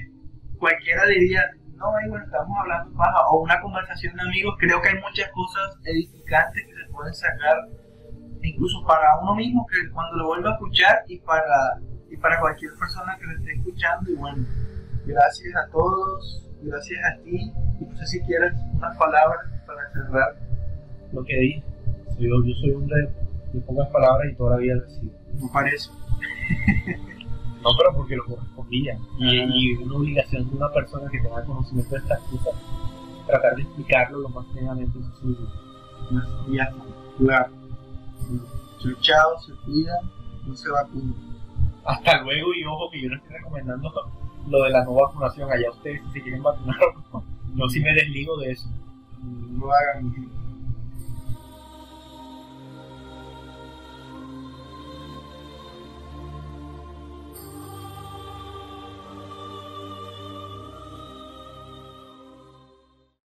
cualquiera diría, no, bueno, estamos hablando paja, o una conversación de amigos, creo que hay muchas cosas edificantes que se pueden sacar, incluso para uno mismo, que cuando lo vuelva a escuchar, y para, y para cualquier persona que lo esté escuchando, y bueno, gracias a todos, gracias a ti, y no sé si quieres unas palabras para cerrar. Lo que dije. Soy, yo, soy hombre de, de pocas palabras y toda la vida lo he sido. No parece. *laughs* No, pero porque lo correspondía. Y, y una obligación de una persona que tenga conocimiento de estas cosas, tratar de explicarlo lo más plenamente posible. Y ya está. Claro. Chao, se cuidan, no se vacunen. Hasta luego y ojo que yo no estoy recomendando lo de la no vacunación. Allá ustedes si se quieren vacunar o no. Yo sí me desligo de eso. No hagan mi gente.